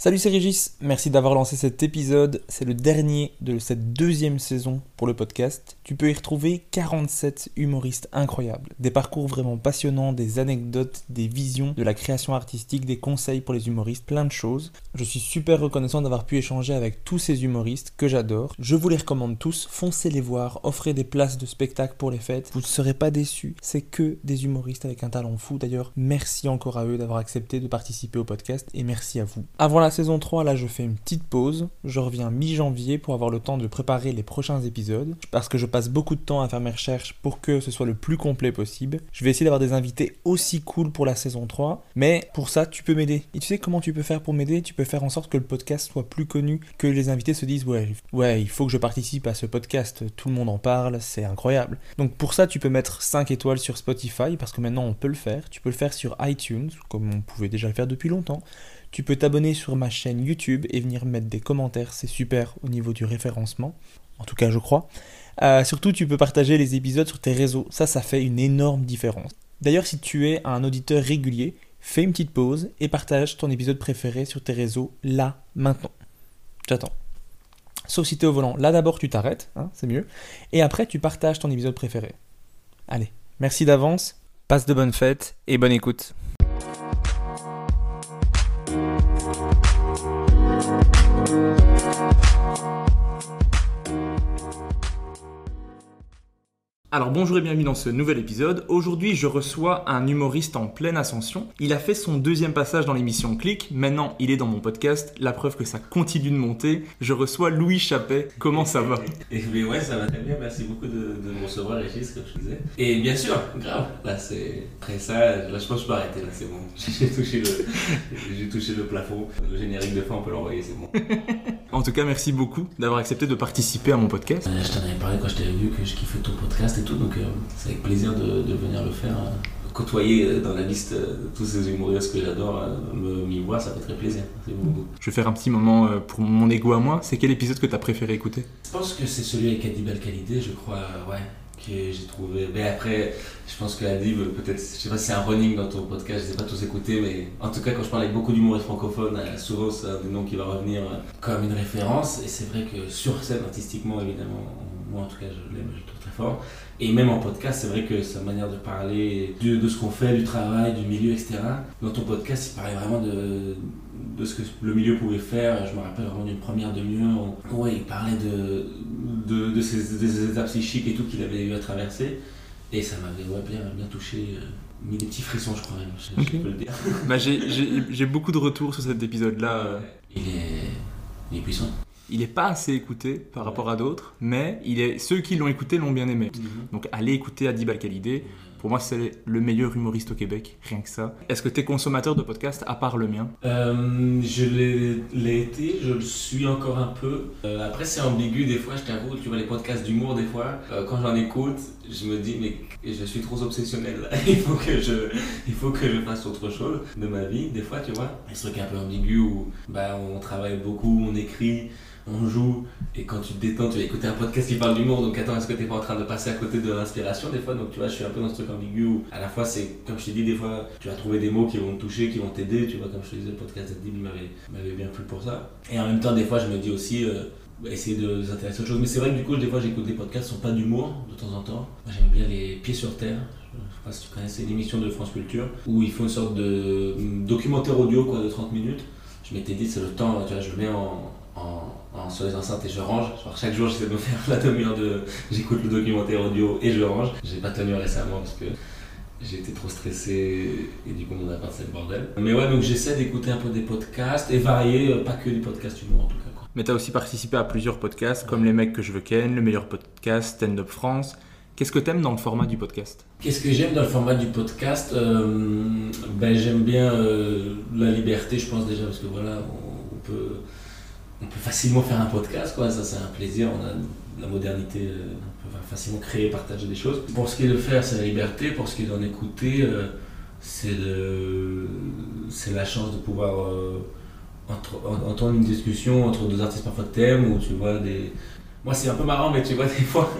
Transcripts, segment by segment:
Salut, c'est Régis. Merci d'avoir lancé cet épisode. C'est le dernier de cette deuxième saison pour le podcast. Tu peux y retrouver 47 humoristes incroyables. Des parcours vraiment passionnants, des anecdotes, des visions, de la création artistique, des conseils pour les humoristes, plein de choses. Je suis super reconnaissant d'avoir pu échanger avec tous ces humoristes que j'adore. Je vous les recommande tous. Foncez les voir, offrez des places de spectacle pour les fêtes. Vous ne serez pas déçus. C'est que des humoristes avec un talent fou. D'ailleurs, merci encore à eux d'avoir accepté de participer au podcast et merci à vous. Saison 3, là, je fais une petite pause. Je reviens mi-janvier pour avoir le temps de préparer les prochains épisodes. Parce que je passe beaucoup de temps à faire mes recherches pour que ce soit le plus complet possible. Je vais essayer d'avoir des invités aussi cool pour la saison 3. Mais pour ça, tu peux m'aider. Et tu sais comment tu peux faire pour m'aider? Tu peux faire en sorte que le podcast soit plus connu, que les invités se disent ouais, ouais, il faut que je participe à ce podcast. Tout le monde en parle, c'est incroyable. Donc pour ça, tu peux mettre 5 étoiles sur Spotify parce que maintenant on peut le faire. Tu peux le faire sur iTunes, comme on pouvait déjà le faire depuis longtemps. Tu peux t'abonner sur ma chaîne YouTube et venir mettre des commentaires, c'est super au niveau du référencement, en tout cas je crois. Euh, surtout tu peux partager les épisodes sur tes réseaux, ça ça fait une énorme différence. D'ailleurs si tu es un auditeur régulier, fais une petite pause et partage ton épisode préféré sur tes réseaux là, maintenant. J'attends. Sauf si tu au volant, là d'abord tu t'arrêtes, hein, c'est mieux, et après tu partages ton épisode préféré. Allez, merci d'avance, passe de bonnes fêtes et bonne écoute. Alors bonjour et bienvenue dans ce nouvel épisode. Aujourd'hui je reçois un humoriste en pleine ascension. Il a fait son deuxième passage dans l'émission Click, maintenant il est dans mon podcast, la preuve que ça continue de monter. Je reçois Louis Chappet, comment ça va? Et mais ouais ça va très bien, merci beaucoup de, de me recevoir Régis comme je disais. Et bien sûr, grave, là c'est... Après ça, là je pense que je peux arrêter là, c'est bon. J'ai touché, le... J'ai touché le plafond, le générique de fin on peut l'envoyer, c'est bon. en tout cas merci beaucoup d'avoir accepté de participer à mon podcast. Euh, je t'en avais parlé quand je t'avais vu que je kiffais ton podcast et tout, donc euh, c'est avec plaisir de, de venir le faire. euh, côtoyer euh, dans la liste tous ces humoristes que j'adore, me- m'y voir, ça fait très plaisir. C'est beaucoup. Je vais faire un petit moment pour mon ego à moi. C'est quel épisode que t'as préféré écouter? Je pense que c'est celui avec Adib Al-Khalidé, je crois, ouais, que j'ai trouvé. Mais après, je pense que Adib, peut-être, je sais pas si c'est un running dans ton podcast, je sais pas tous écouter, mais en tout cas, quand je parle avec beaucoup d'humoristes francophones, souvent c'est un des noms qui va revenir comme une référence. Et c'est vrai que sur scène, artistiquement, évidemment, moi en tout cas, je l'aime, je le trouve très fort. Et même en podcast, c'est vrai que sa manière de parler de, de ce qu'on fait, du travail, du milieu, etc. Dans ton podcast, il parlait vraiment de, de ce que le milieu pouvait faire. Je me rappelle vraiment d'une première demi-heure où ouais, il parlait de, de, de ses, étapes psychiques et tout qu'il avait eu à traverser. Et ça m'avait ouais, bien, bien touché, euh, mis des petits frissons, je crois même, je, peux le dire. Bah j'ai- beaucoup de retours sur cet épisode-là. Il est, il est puissant. Il est pas assez écouté par rapport à d'autres, mais il est, ceux qui l'ont écouté l'ont bien aimé. Donc allez écouter Adib Al-Khalidé. Pour moi, c'est le meilleur humoriste au Québec, rien que ça. Est-ce que tu es consommateur de podcasts à part le mien? Euh, je l'ai l'ai été, je le suis encore un peu. Euh, après, c'est ambigu des fois, je t'avoue. Tu vois, les podcasts d'humour, des fois, euh, quand j'en écoute, je me dis, mais je suis trop obsessionnel. il, faut que je, il faut que je fasse autre chose de ma vie, des fois, tu vois. Et ce truc un peu ambigu où bah, on travaille beaucoup, on écrit. on joue et quand tu te détends, tu vas écouter un podcast qui parle d'humour. Donc attends, est-ce que t'es pas en train de passer à côté de l'inspiration des fois? Donc tu vois, je suis un peu dans ce truc ambigu où à la fois c'est, comme je t'ai dit, des fois tu vas trouver des mots qui vont te toucher, qui vont t'aider. Tu vois, comme je te disais, le podcast d'Adib m'avait, m'avait bien plu pour ça. Et en même temps, des fois, je me dis aussi. euh, essayer de s'intéresser à autre chose. Mais c'est vrai que du coup, des fois, j'écoute des podcasts qui sont pas d'humour de temps en temps. J'aime bien les Pieds sur Terre. Je sais pas si tu connais, c'est une émission de France Culture où ils font une sorte de hum, documentaire audio quoi, de 30 minutes. Je m'étais dit, c'est le temps, tu vois, je le mets en, en- en- sur les enceintes et je range. Genre, chaque jour, j'essaie de me faire la demi-heure de. J'écoute le documentaire audio et je range. J'ai pas tenu récemment parce que j'ai été trop stressé et du coup, mon appart, c'est le bordel. Mais ouais, donc j'essaie d'écouter un peu des podcasts et varier, euh, pas que des podcasts humour en tout cas. Mais tu as aussi participé à plusieurs podcasts, comme Les mecs que je veux ken, Le meilleur podcast, Stand Up France. Qu'est-ce que t'aimes dans le format du podcast? Qu'est-ce que j'aime dans le format du podcast? Euh, ben, J'aime bien euh, la liberté, je pense déjà, parce que voilà, on, peut, facilement faire un podcast, quoi. ça c'est un plaisir, on a la modernité, euh, on peut facilement créer, partager des choses. Pour ce qui est de faire, c'est la liberté, pour ce qui est d'en écouter, c'est la chance de pouvoir entendre une discussion entre deux artistes parfois que t'aimes, ou tu vois des... Moi c'est un peu marrant, mais tu vois, des fois,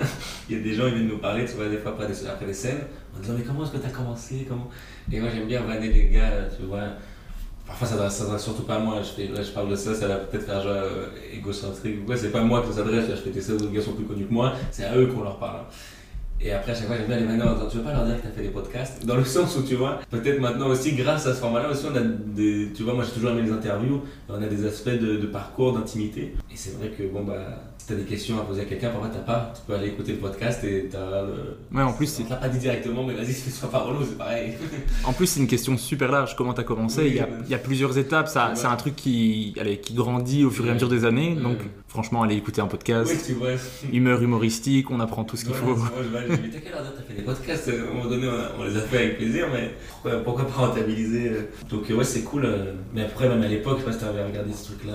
il y a des gens qui viennent nous parler, tu vois, des fois après des, après des scènes, en disant mais comment est-ce que tu as commencé comment... Et moi j'aime bien vanner les gars, tu vois. Parfois ça ne s'adresse surtout pas à moi, je, là je parle de ça, ça va peut-être faire genre euh, égocentrique ou quoi, c'est pas moi qui s'adresse, je fais tes autres gars sont plus connus que moi, c'est à eux qu'on leur parle. Et après, à chaque fois, j'aime bien les vanner en tu veux pas leur dire que tu as fait des podcasts? Dans le sens où, tu vois, peut-être maintenant aussi, grâce à ce format-là, aussi, on a des. Tu vois, moi j'ai toujours aimé les interviews, on a des aspects de, de parcours, d'intimité. Et c'est vrai que, bon, bah, tu as des questions à poser à quelqu'un, parfois t'as pas, tu peux aller écouter le podcast et t'as le. Ouais, en plus, c'est- l'a pas dit directement, mais vas-y, fais-toi par relou, c'est pareil. En plus, c'est une question super large. Comment t'as commencé? Oui, il, y a, ouais. il y a plusieurs étapes. Ça, Ouais. C'est un truc qui, allez, qui grandit au fur et à mesure des années. Donc, franchement, allez écouter un podcast. oui, tu vois. Humeur humoristique, on apprend tout ce qu'il faut. Moi, je vais aller, mais t'as quelle heure t'as fait des podcasts? À un moment donné, on, a- on les a fait avec plaisir, mais pourquoi, pourquoi pas rentabiliser? Donc, ouais, c'est cool. euh, Mais après, même à l'époque, je sais pas si t'avais regardé ce truc-là,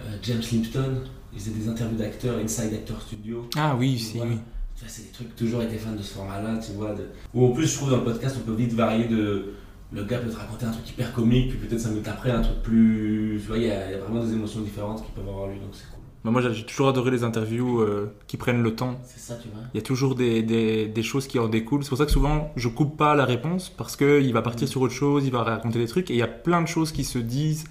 euh, James Limpton, il faisait des interviews d'acteurs, Inside Actor Studio. Ah oui, Tu si, vois, oui. Tu vois, c'est des trucs, toujours été fan de ce format-là, tu vois. De... Ou en plus, je trouve dans le podcast, on peut vite varier de. Le gars peut te raconter un truc hyper comique, puis peut-être 5 minutes après, un truc plus. Tu vois, il y, a il y a vraiment des émotions différentes qui peuvent avoir lieu, donc c'est cool. Mais Moi, j'ai toujours adoré les interviews euh, qui prennent le temps. C'est ça, tu vois. Il y a toujours des, des, des choses qui en découlent. C'est pour ça que souvent, je coupe pas la réponse parce qu'il va partir sur autre chose, il va raconter des trucs. Et il y a plein de choses qui se disent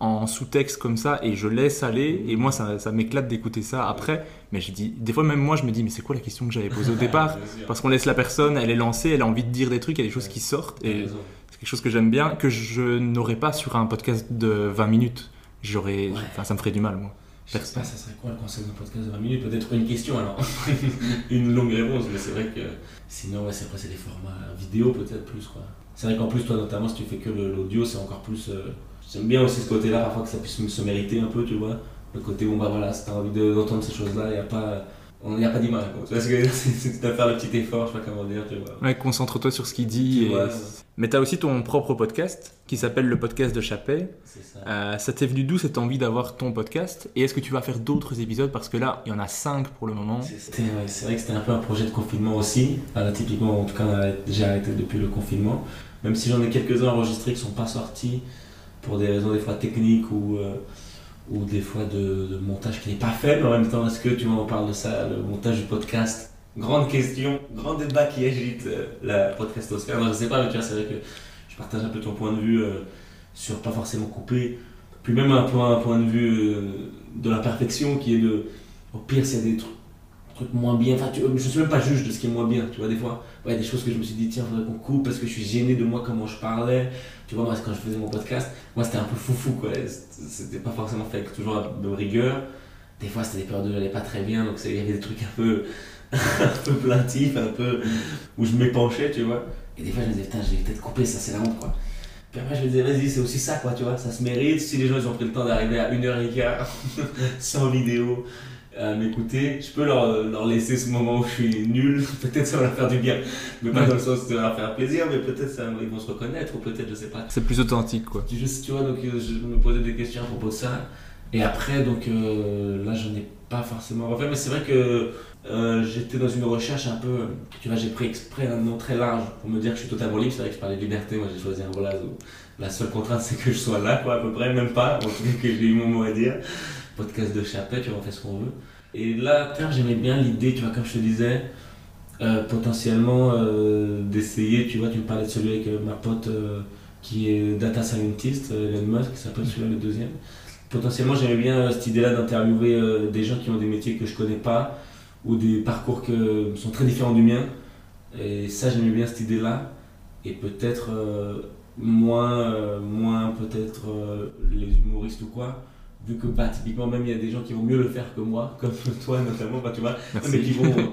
en sous-texte comme ça et je laisse aller. Et moi, ça, ça m'éclate d'écouter ça après. Mais je dis, des fois, même moi, je me dis, mais c'est quoi la question que j'avais posée au départ. Parce qu'on laisse la personne, elle est lancée, elle a envie de dire des trucs, il y a des choses qui sortent. Et c'est quelque chose que j'aime bien, que je n'aurais pas sur un podcast de 20 minutes. J'aurais, Ouais. enfin, ça me ferait du mal, moi. Je sais pas, ça serait quoi le concept d'un podcast de 20 minutes? Peut-être une question alors. une longue réponse, mais c'est vrai que sinon, ouais, c'est après, c'est des formats vidéo peut-être plus quoi. C'est vrai qu'en plus, toi notamment, si tu fais que l'audio, c'est encore plus. euh, J'aime bien aussi ce côté-là, parfois que ça puisse se mériter un peu, tu vois. Le côté où, bah voilà, si t'as envie de- d'entendre ces choses-là, il n'y a pas. Il n'y a pas d'image. Tu vois ce que C'est- dois faire le petit effort, je sais pas comment dire, tu vois. Ouais, concentre-toi sur ce qu'il dit. Tu et- vois, Mais tu as aussi ton propre podcast qui s'appelle le podcast de Chappé. C'est ça. Euh, ça t'est venu d'où cette envie d'avoir ton podcast? Et est-ce que tu vas faire d'autres épisodes? Parce que là, il y en a 5 pour le moment. Ouais, C'est vrai que c'était un peu un projet de confinement aussi. Enfin, typiquement, en tout cas, on a déjà arrêté depuis le confinement. Même si j'en ai quelques-uns enregistrés qui ne sont pas sortis pour des raisons des fois techniques ou, euh, ou des fois de, montage qui n'est pas fait. Mais en même temps, est-ce que tu m'en parles de ça, le montage du podcast? Grande question, grand débat qui agite euh, la podcastosphère. Non, je sais pas, mais tu vois, c'est vrai que je partage un peu ton point de vue euh, sur pas forcément couper. Puis même un point, un point de vue de la perfection qui est de, au pire, s'il y a des trucs, moins bien, enfin, tu, je suis même pas juge de ce qui est moins bien, tu vois, des fois, ouais, des choses que je me suis dit, tiens, faudrait qu'on coupe parce que je suis gêné de moi, comment je parlais, tu vois, moi, quand je faisais mon podcast, moi, c'était un peu foufou, quoi, c'était pas forcément fait avec toujours de rigueur, des fois, c'était des périodes où j'allais pas très bien, donc il y avait des trucs un peu, un peu plaintifs, un peu, où je m'épanchais, tu vois, et des fois, je me disais, putain, j'ai peut-être coupé, ça, c'est la honte, quoi. Puis après, je me disais, vas-y, c'est aussi ça, quoi, tu vois, ça se mérite. Si les gens, ils ont pris le temps d'arriver à une heure et quart, sans vidéo, à m'écouter, je peux leur, leur laisser ce moment où je suis nul. Peut-être ça va leur faire du bien. Mais pas dans le sens de leur faire plaisir, mais peut-être ça, ils vont se reconnaître, ou peut-être, je sais pas. C'est plus authentique, quoi. Tu, juste, tu vois, donc euh, je me posais des questions à propos de ça. Et après, donc euh, là, j'en ai pas forcément refait, mais c'est vrai que euh, j'étais dans une recherche un peu. Tu vois, j'ai pris exprès un nom très large pour me dire que je suis totalement libre. C'est vrai que je parlais de liberté, moi j'ai choisi un blaze où La seule contrainte, c'est que je sois là, quoi, à peu près, même pas. En tout cas, que j'ai eu mon mot à dire. Podcast de chapelle, tu vois, on fait ce qu'on veut. Et là, j'aimais bien l'idée, tu vois, comme je te disais, euh, potentiellement euh, d'essayer, tu vois, tu me parlais de celui avec euh, ma pote qui est data scientist, Elon Musk, qui s'appelle celui-là le deuxième. Potentiellement, j'aimais bien cette idée-là d'interviewer des gens qui ont des métiers que je connais pas ou des parcours qui sont très différents du mien. Et ça, j'aimais bien cette idée-là. Et peut-être moins, moins peut-être les humoristes ou quoi vu que bah, typiquement même il y a des gens qui vont mieux le faire que moi, comme toi notamment, bah, tu vois, mais qui vont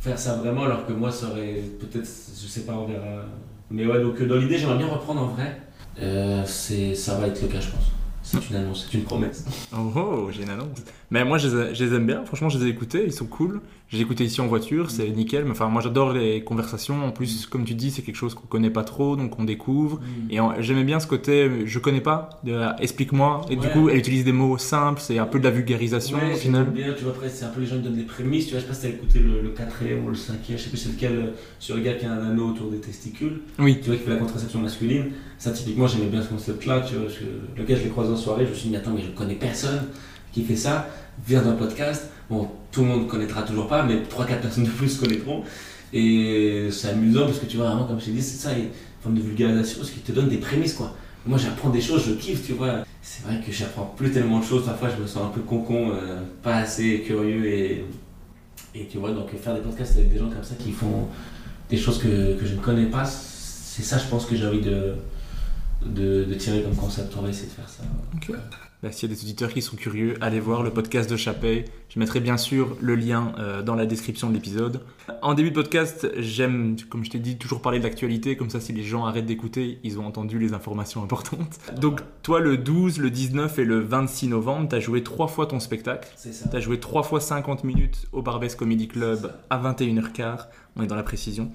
faire ça vraiment alors que moi ça aurait peut-être, je sais pas, on verra. Mais ouais, donc dans l'idée j'aimerais bien reprendre en vrai, euh, c'est, ça va être le cas je pense. C'est une annonce, c'est une promesse. Oh, oh j'ai une annonce. Mais moi, je les, aime bien. Franchement, je les ai écoutés. Ils sont cool. J'ai écouté ici en voiture. C'est nickel. Mais enfin, moi, j'adore les conversations. En plus, comme tu dis, c'est quelque chose qu'on connaît pas trop, donc on découvre. Mm. Et j'aimais bien ce côté, je connais pas. Explique-moi. Et du coup, elle utilise des mots simples. C'est un peu de la vulgarisation ouais, au final. bien. Tu vois, après, c'est un peu les gens qui donnent des prémices. Tu vois, je sais pas si t'as écouté le, le quatrième ou le cinquième. Je sais plus c'est lequel. Euh, sur le gars qui a un anneau autour des testicules. Oui. Tu vois, qui fait la contraception masculine. Ça, typiquement, j'aimais bien ce concept-là. Tu vois, le gars, je l'ai croisé en soirée. Je me suis dit, attends, mais je connais personne qui fait ça vient d'un podcast. Bon, tout le monde connaîtra toujours pas, mais 3-4 personnes de plus connaîtront. Et c'est amusant parce que tu vois, vraiment, comme je t'ai dit, c'est ça, une forme de vulgarisation parce qu'il te donne des prémices, quoi. Moi, j'apprends des choses, je kiffe, tu vois. C'est vrai que j'apprends plus tellement de choses. Parfois, je me sens un peu concon, euh, pas assez curieux. Et, et tu vois, donc faire des podcasts avec des gens comme ça qui font des choses que, que je ne connais pas, c'est ça, je pense, que j'ai envie de, de, de, tirer comme concept. On va essayer de faire ça. Bah, s'il y a des auditeurs qui sont curieux, allez voir le podcast de Chapey. Je mettrai bien sûr le lien euh, dans la description de l'épisode. En début de podcast, j'aime, comme je t'ai dit, toujours parler de l'actualité. Comme ça, si les gens arrêtent d'écouter, ils ont entendu les informations importantes. Donc, toi, le 12, le 19 et le 26 novembre, tu as joué trois fois ton spectacle. C'est ça. Tu as joué trois fois 50 minutes au Barbès Comedy Club à 21h15. On est dans la précision.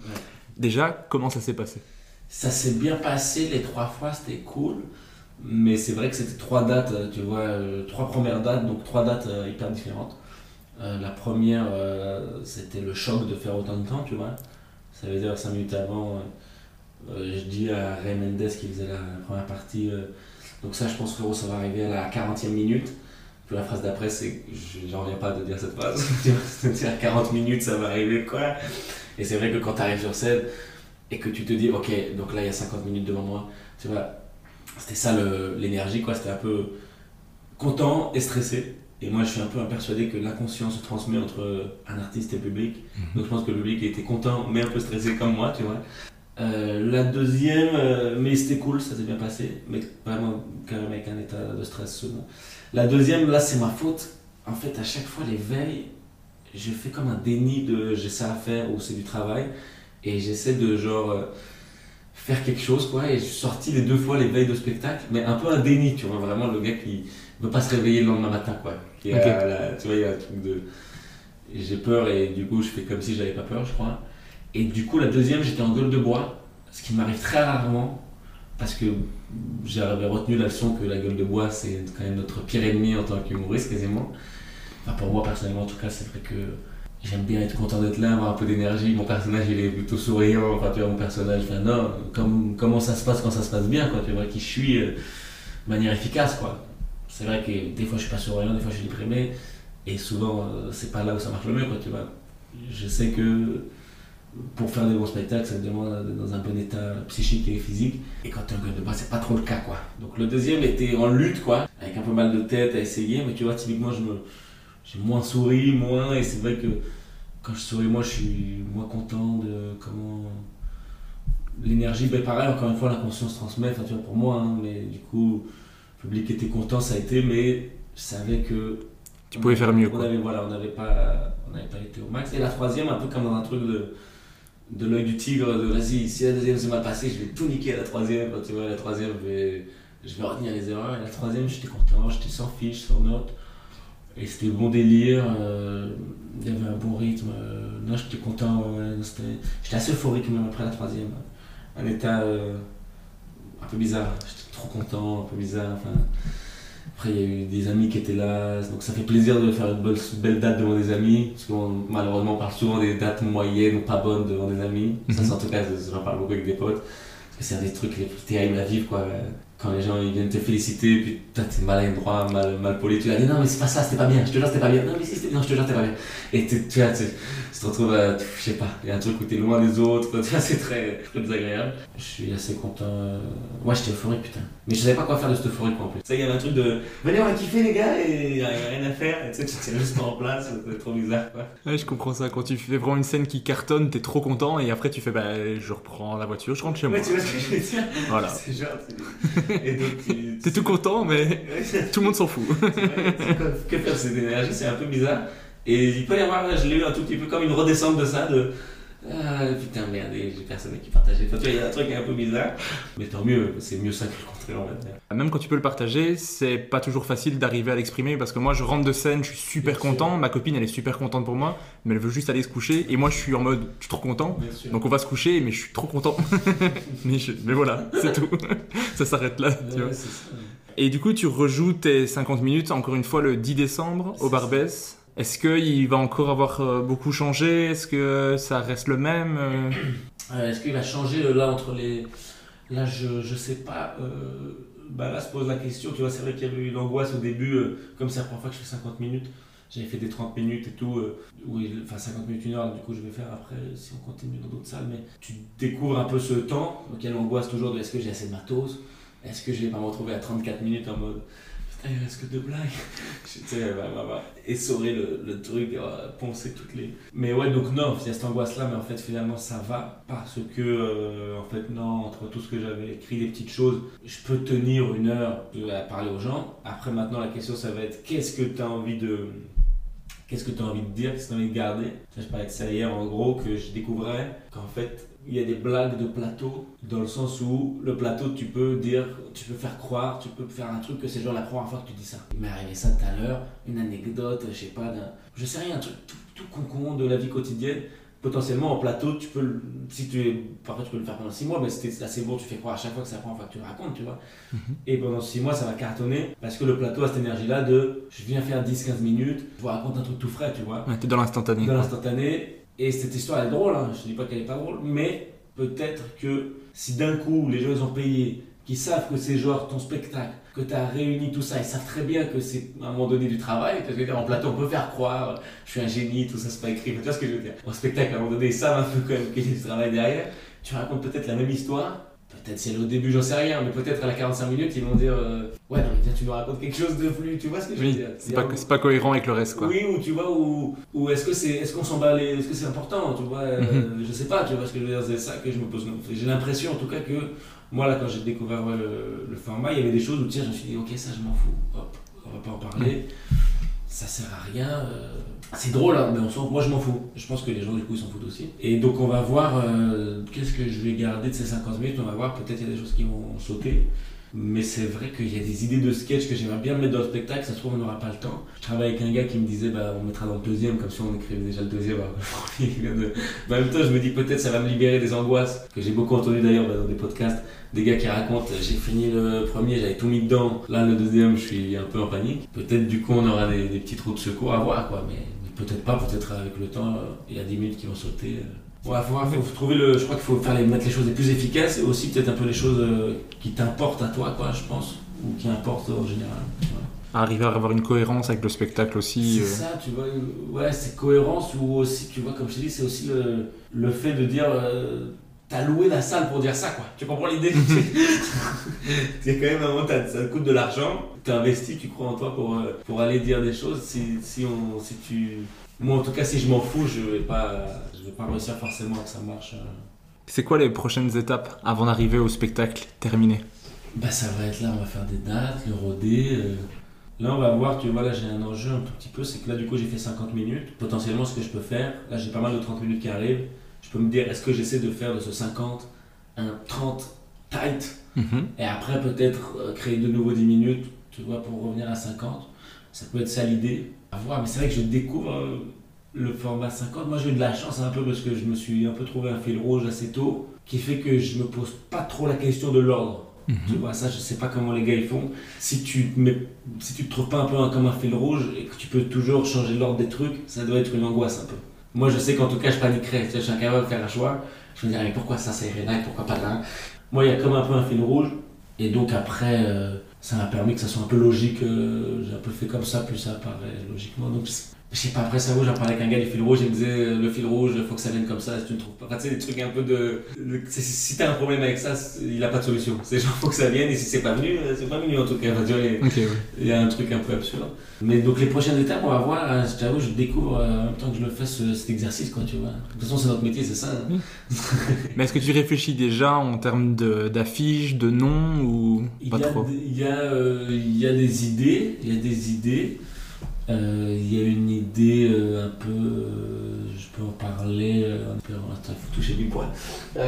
Déjà, comment ça s'est passé? Ça s'est bien passé les trois fois, c'était cool. Mais c'est vrai que c'était trois dates, euh, tu vois, euh, trois premières dates, donc trois dates euh, hyper différentes. la première, c'était le choc de faire autant de temps, tu vois. Ça veut dire cinq minutes avant, je dis à Ray Mendes qui faisait la première partie, donc ça je pense frérot ça va arriver à la 40e minute. Puis la phrase d'après c'est, j'en reviens pas de dire cette phrase, cest à 40 minutes ça va arriver quoi. Et c'est vrai que quand tu arrives sur scène et que tu te dis ok donc là il y a 50 minutes devant moi, tu vois, c'était ça l'énergie, quoi. C'était un peu content et stressé. Et moi, je suis un peu persuadé que l'inconscient se transmet entre un artiste et le public. Mhm. Donc, je pense que le public était content, mais un peu stressé comme moi, tu vois. Euh, la deuxième, euh, mais c'était cool, ça s'est bien passé, mais vraiment quand même avec un état de stress second. La deuxième, là, c'est ma faute. En fait, à chaque fois, les veilles, je fais comme un déni de j'ai ça à faire ou c'est du travail. Et j'essaie de genre. Euh, faire quelque chose, quoi. Et je suis sorti les deux fois les veilles de spectacle, mais un peu un déni, tu vois, vraiment le gars qui ne veut pas se réveiller le lendemain matin, quoi. Qui tu vois, il y a un truc de. J'ai peur et du coup, je fais comme si j'avais pas peur, je crois. Et du coup, la deuxième, j'étais en gueule de bois, ce qui m'arrive très rarement, parce que j'avais retenu la leçon que la gueule de bois, c'est quand même notre pire ennemi en tant qu'humoriste, quasiment. Enfin, pour moi, personnellement, en tout cas, c'est vrai que j'aime bien être content d'être là, avoir un peu d'énergie. Mon personnage, il est plutôt souriant. Enfin, tu vois, mon personnage, enfin, non, comme, comment ça se passe quand ça se passe bien, quoi. Tu vois, qui je suis euh, de manière efficace, quoi. C'est vrai que des fois, je suis pas souriant, des fois, je suis déprimé. Et souvent, euh, c'est pas là où ça marche le mieux, quoi, tu vois. Je sais que pour faire des bons spectacles, ça demande d'être dans un bon état psychique et physique. Et quand tu es gueule de bois, c'est pas trop le cas, quoi. Donc, le deuxième était en lutte, quoi, avec un peu mal de tête à essayer. Mais tu vois, typiquement, je me j'ai moins souri, moins, et c'est vrai que quand je souris, moi, je suis moins content de comment l'énergie, ben pareil, encore une fois, la conscience transmet, enfin, tu vois, pour moi, hein, mais du coup, le public était content, ça a été, mais je savais que. Tu pouvais faire mieux, on Avait, voilà, on n'avait pas, pas été au max. Et la troisième, un peu comme dans un truc de, de l'œil du tigre, de vas-y, si la deuxième s'est mal passée, je vais tout niquer à la troisième, tu vois, la troisième, je vais, je vais retenir les erreurs, et la troisième, j'étais content, j'étais sans fiche, sans note. Et c'était bon délire, euh, il y avait un bon rythme. Euh, non, j'étais content, j'étais assez euphorique même après la troisième. Un état euh, un peu bizarre, j'étais trop content, un peu bizarre. après, il y a eu des amis qui étaient là, donc ça fait plaisir de faire une belle, date devant des amis, parce qu'on malheureusement parle souvent des dates moyennes ou pas bonnes devant des amis. Ça, mhm. c'est en tout cas, j'en parle beaucoup avec des potes, parce que c'est un des trucs les plus terribles à vivre. Quoi. Quand les gens ils viennent te féliciter, puis toi t'es maladroit, mal, mal poli, tu leur dis non mais c'est pas ça, c'était pas bien, je te jure c'était pas bien, non mais si c'était non je te jure c'était pas bien. Et tu, tu, vois, tu, te retrouves, à, je sais pas, il y a un truc où t'es loin des autres, tu vois, c'est très, très désagréable. Je suis assez content. Ouais j'étais euphorique putain. Mais je savais pas quoi faire de cette euphorie en plus. Ça il y avait un truc de venez on va kiffer les gars et y a, rien à faire, et tu sais tu tiens juste en place, c'est trop bizarre quoi. Ouais, je comprends ça. Quand tu fais vraiment une scène qui cartonne, t'es trop content et après tu fais bah je reprends la voiture, je rentre chez moi. Ouais tu vois ce que je veux dire Voilà. C'est genre, et donc tu... T'es tout content, mais tout le monde s'en fout. C'est que faire de cette énergie, c'est un peu bizarre. Et il peut y avoir, je l'ai eu un tout petit peu comme une redescente de ça, de ah, putain merde, j'ai personne qui partageait. Enfin, tu vois, il y a un truc un peu bizarre, mais tant mieux, c'est mieux ça que le contraire, on va dire. Même quand tu peux le partager, c'est pas toujours facile d'arriver à l'exprimer parce que moi je rentre de scène, je suis super content, ma copine elle est super contente pour moi, mais elle veut juste aller se coucher et moi je suis en mode je suis trop content. Donc on va se coucher, mais je suis trop content. mais, je- mais voilà, c'est tout. ça s'arrête là. tu vois. Ouais, c'est ça. Et du coup, tu rejoues tes 50 minutes, encore une fois, le 10 décembre au Barbès. Est-ce qu'il va encore avoir euh, beaucoup changé? Est-ce que ça reste le même Euh, Euh, Est-ce qu'il va changer là entre les. Là, je, je sais pas. Bah là se pose la question, tu vois, c'est vrai qu'il y avait eu l'angoisse au début, comme c'est la première fois que je fais 50 minutes. J'avais fait des 30 minutes et tout, enfin 50 minutes, une heure, du coup je vais faire après si on continue dans d'autres salles, mais tu découvres un peu ce temps, donc il y a l'angoisse toujours de est-ce que j'ai assez de matos, est-ce que je vais pas me retrouver à 34 minutes en mode il reste que deux blagues, tu sais, bah, bah, bah, essorer le, truc, euh, poncer toutes les... Mais ouais, donc non, il y a cette angoisse-là, mais en fait finalement ça va, parce que euh, en fait non, entre tout ce que j'avais écrit, des petites choses, je peux tenir une heure à parler aux gens. Après maintenant la question ça va être qu'est-ce que tu as envie de... Qu'est-ce que tu as envie de dire, qu'est-ce que tu as envie de garder? Je parlais de ça hier en gros, que je découvrais qu'en fait il y a des blagues de plateau dans le sens où le plateau tu peux dire, tu peux faire croire, tu peux faire un truc que c'est genre la première fois que tu dis ça. Il m'est arrivé ça tout à l'heure, une anecdote, je sais pas, je sais rien, un truc tout, tout con de la vie quotidienne. Potentiellement en plateau, tu peux, le- si tu es, parfois tu peux le faire pendant 6 mois, mais c'était assez bon, tu fais croire à chaque fois que c'est la première fois que tu le racontes, tu vois. Et pendant 6 mois, ça va cartonner parce que le plateau a cette énergie-là de je viens faire 10-15 minutes, je vous raconte un truc tout frais, tu vois ouais, T'es dans l'instantané. dans l'instantané. Et cette histoire est drôle, hein. je dis pas qu'elle est pas drôle, mais peut-être que si d'un coup les gens ils ont payé, qu'ils savent que c'est genre ton spectacle, que tu as réuni tout ça, ils savent très bien que c'est à un moment donné du travail, parce que en plateau on peut faire croire, je suis un génie, tout ça c'est pas écrit, tu vois ce que je veux dire? En spectacle à un moment donné ils savent un peu quand même qu'il y a du travail derrière, tu racontes peut-être la même histoire. Peut-être si elle est au début, j'en sais rien, mais peut-être à la 45 minutes, ils vont dire euh, Ouais, non, mais tiens, tu nous racontes quelque chose de plus, tu vois ce que je veux Oui, dire? c'est pas, cohérent avec le reste, quoi. oui, ou tu vois, ou, ou est-ce que c'est, est-ce qu'on s'en bat les, est-ce que c'est important, tu vois, euh, Mhm. je sais pas, tu vois ce que je veux dire, c'est ça que je me pose. J'ai l'impression en tout cas que moi là quand j'ai découvert ouais, le, le format, il y avait des choses où tiens, je me suis dit ok ça je m'en fous, hop, on va pas en parler, ça sert à rien. euh, c'est drôle, hein, mais on moi je m'en fous. Je pense que les gens du coup ils s'en foutent aussi. Et donc on va voir euh, qu'est-ce que je vais garder de ces 50 minutes. On va voir, peut-être il y a des choses qui vont sauter. Mais c'est vrai qu'il y a des idées de sketch que j'aimerais bien mettre dans le spectacle. Ça se trouve on n'aura pas le temps. Je travaille avec un gars qui me disait bah on mettra dans le deuxième comme si on écrivait déjà le deuxième. de- Mais en même temps je me dis peut-être ça va me libérer des angoisses que j'ai beaucoup entendu d'ailleurs bah, dans des podcasts. Des gars qui racontent j'ai fini le premier, j'avais tout mis dedans. Là le deuxième je suis un peu en panique. Peut-être du coup on aura des, des petits trous de secours à voir quoi. Mais peut-être pas, peut-être avec le temps euh, il y a 10 minutes qui vont sauter. euh. Ouais, faut, faut trouver le. Je crois qu'il faut faire les, mettre les choses les plus efficaces et aussi peut-être un peu les choses euh, qui t'importent à toi, quoi, je pense, ou qui importent en général. Voilà. Arriver à avoir une cohérence avec le spectacle aussi. C'est euh, ça, tu vois, ouais, c'est cohérence ou aussi, tu vois, comme je t'ai dit, c'est aussi le, le fait de dire. euh, T'as loué la salle pour dire ça, quoi. Tu comprends l'idée? C'est quand même un moment, t'as- ça te coûte de l'argent, t'es investi, tu crois en toi pour, euh, pour aller dire des choses. Si, si, on, si tu. Moi, en tout cas, si je m'en fous, je vais pas, je vais pas réussir forcément que ça marche. euh. C'est quoi les prochaines étapes avant d'arriver au spectacle terminé? Bah ça va être là, on va faire des dates, le rodé. euh. Là on va voir, tu vois, là j'ai un enjeu un tout petit peu, c'est que là du coup j'ai fait 50 minutes. Potentiellement ce que je peux faire, là j'ai pas mal de 30 minutes qui arrivent. Je peux me dire, est-ce que j'essaie de faire de ce 50 un 30 tight? Mhm. et après peut-être euh, créer de nouveau 10 minutes, tu vois, pour revenir à 50. Ça peut être ça l'idée. À voir, mais c'est vrai que je découvre euh, le format 50. Moi j'ai eu de la chance un peu parce que je me suis un peu trouvé un fil rouge assez tôt qui fait que je me pose pas trop la question de l'ordre. Tu vois, ça, je sais pas comment les gars ils font. Si tu mets, si tu te trouves pas un peu comme un fil rouge et que tu peux toujours changer l'ordre des trucs, ça doit être une angoisse un peu. Moi, je sais qu'en tout cas, je paniquerais. Je suis incapable de faire un choix. Je me dirais, mais pourquoi ça, là et pourquoi pas là Moi, il y a comme un peu un fil rouge. Et donc après, euh, ça m'a permis que ça soit un peu logique. euh, j'ai un peu fait comme ça, puis ça apparaît logiquement. Donc je sais pas, après ça, j'en parlais avec un gars du fil rouge, il me disait euh, le fil rouge, faut que ça vienne comme ça, si tu ne trouves pas. Enfin, tu sais, des trucs un peu de. le- Si t'as un problème avec ça, il a pas de solution. C'est genre, faut que ça vienne, et si c'est pas venu, euh, c'est pas venu en tout cas. Enfin, tu vois, il y a- Ok, ouais. il y a un truc un peu absurde. Mais donc les prochaines étapes, on va voir. hein, Je t'avoue, je découvre euh, en même temps que je le fais ce- cet exercice, quoi, tu vois. De toute façon, c'est notre métier, c'est ça. hein. Mais est-ce que tu réfléchis déjà en termes d'affiches, de, noms ou Il pas y, a, trop? il, y a, euh, il y a des idées, il y a des idées. Euh, il y a une idée euh, un peu, euh, je peux en parler, peu, attends, il faut toucher du poil.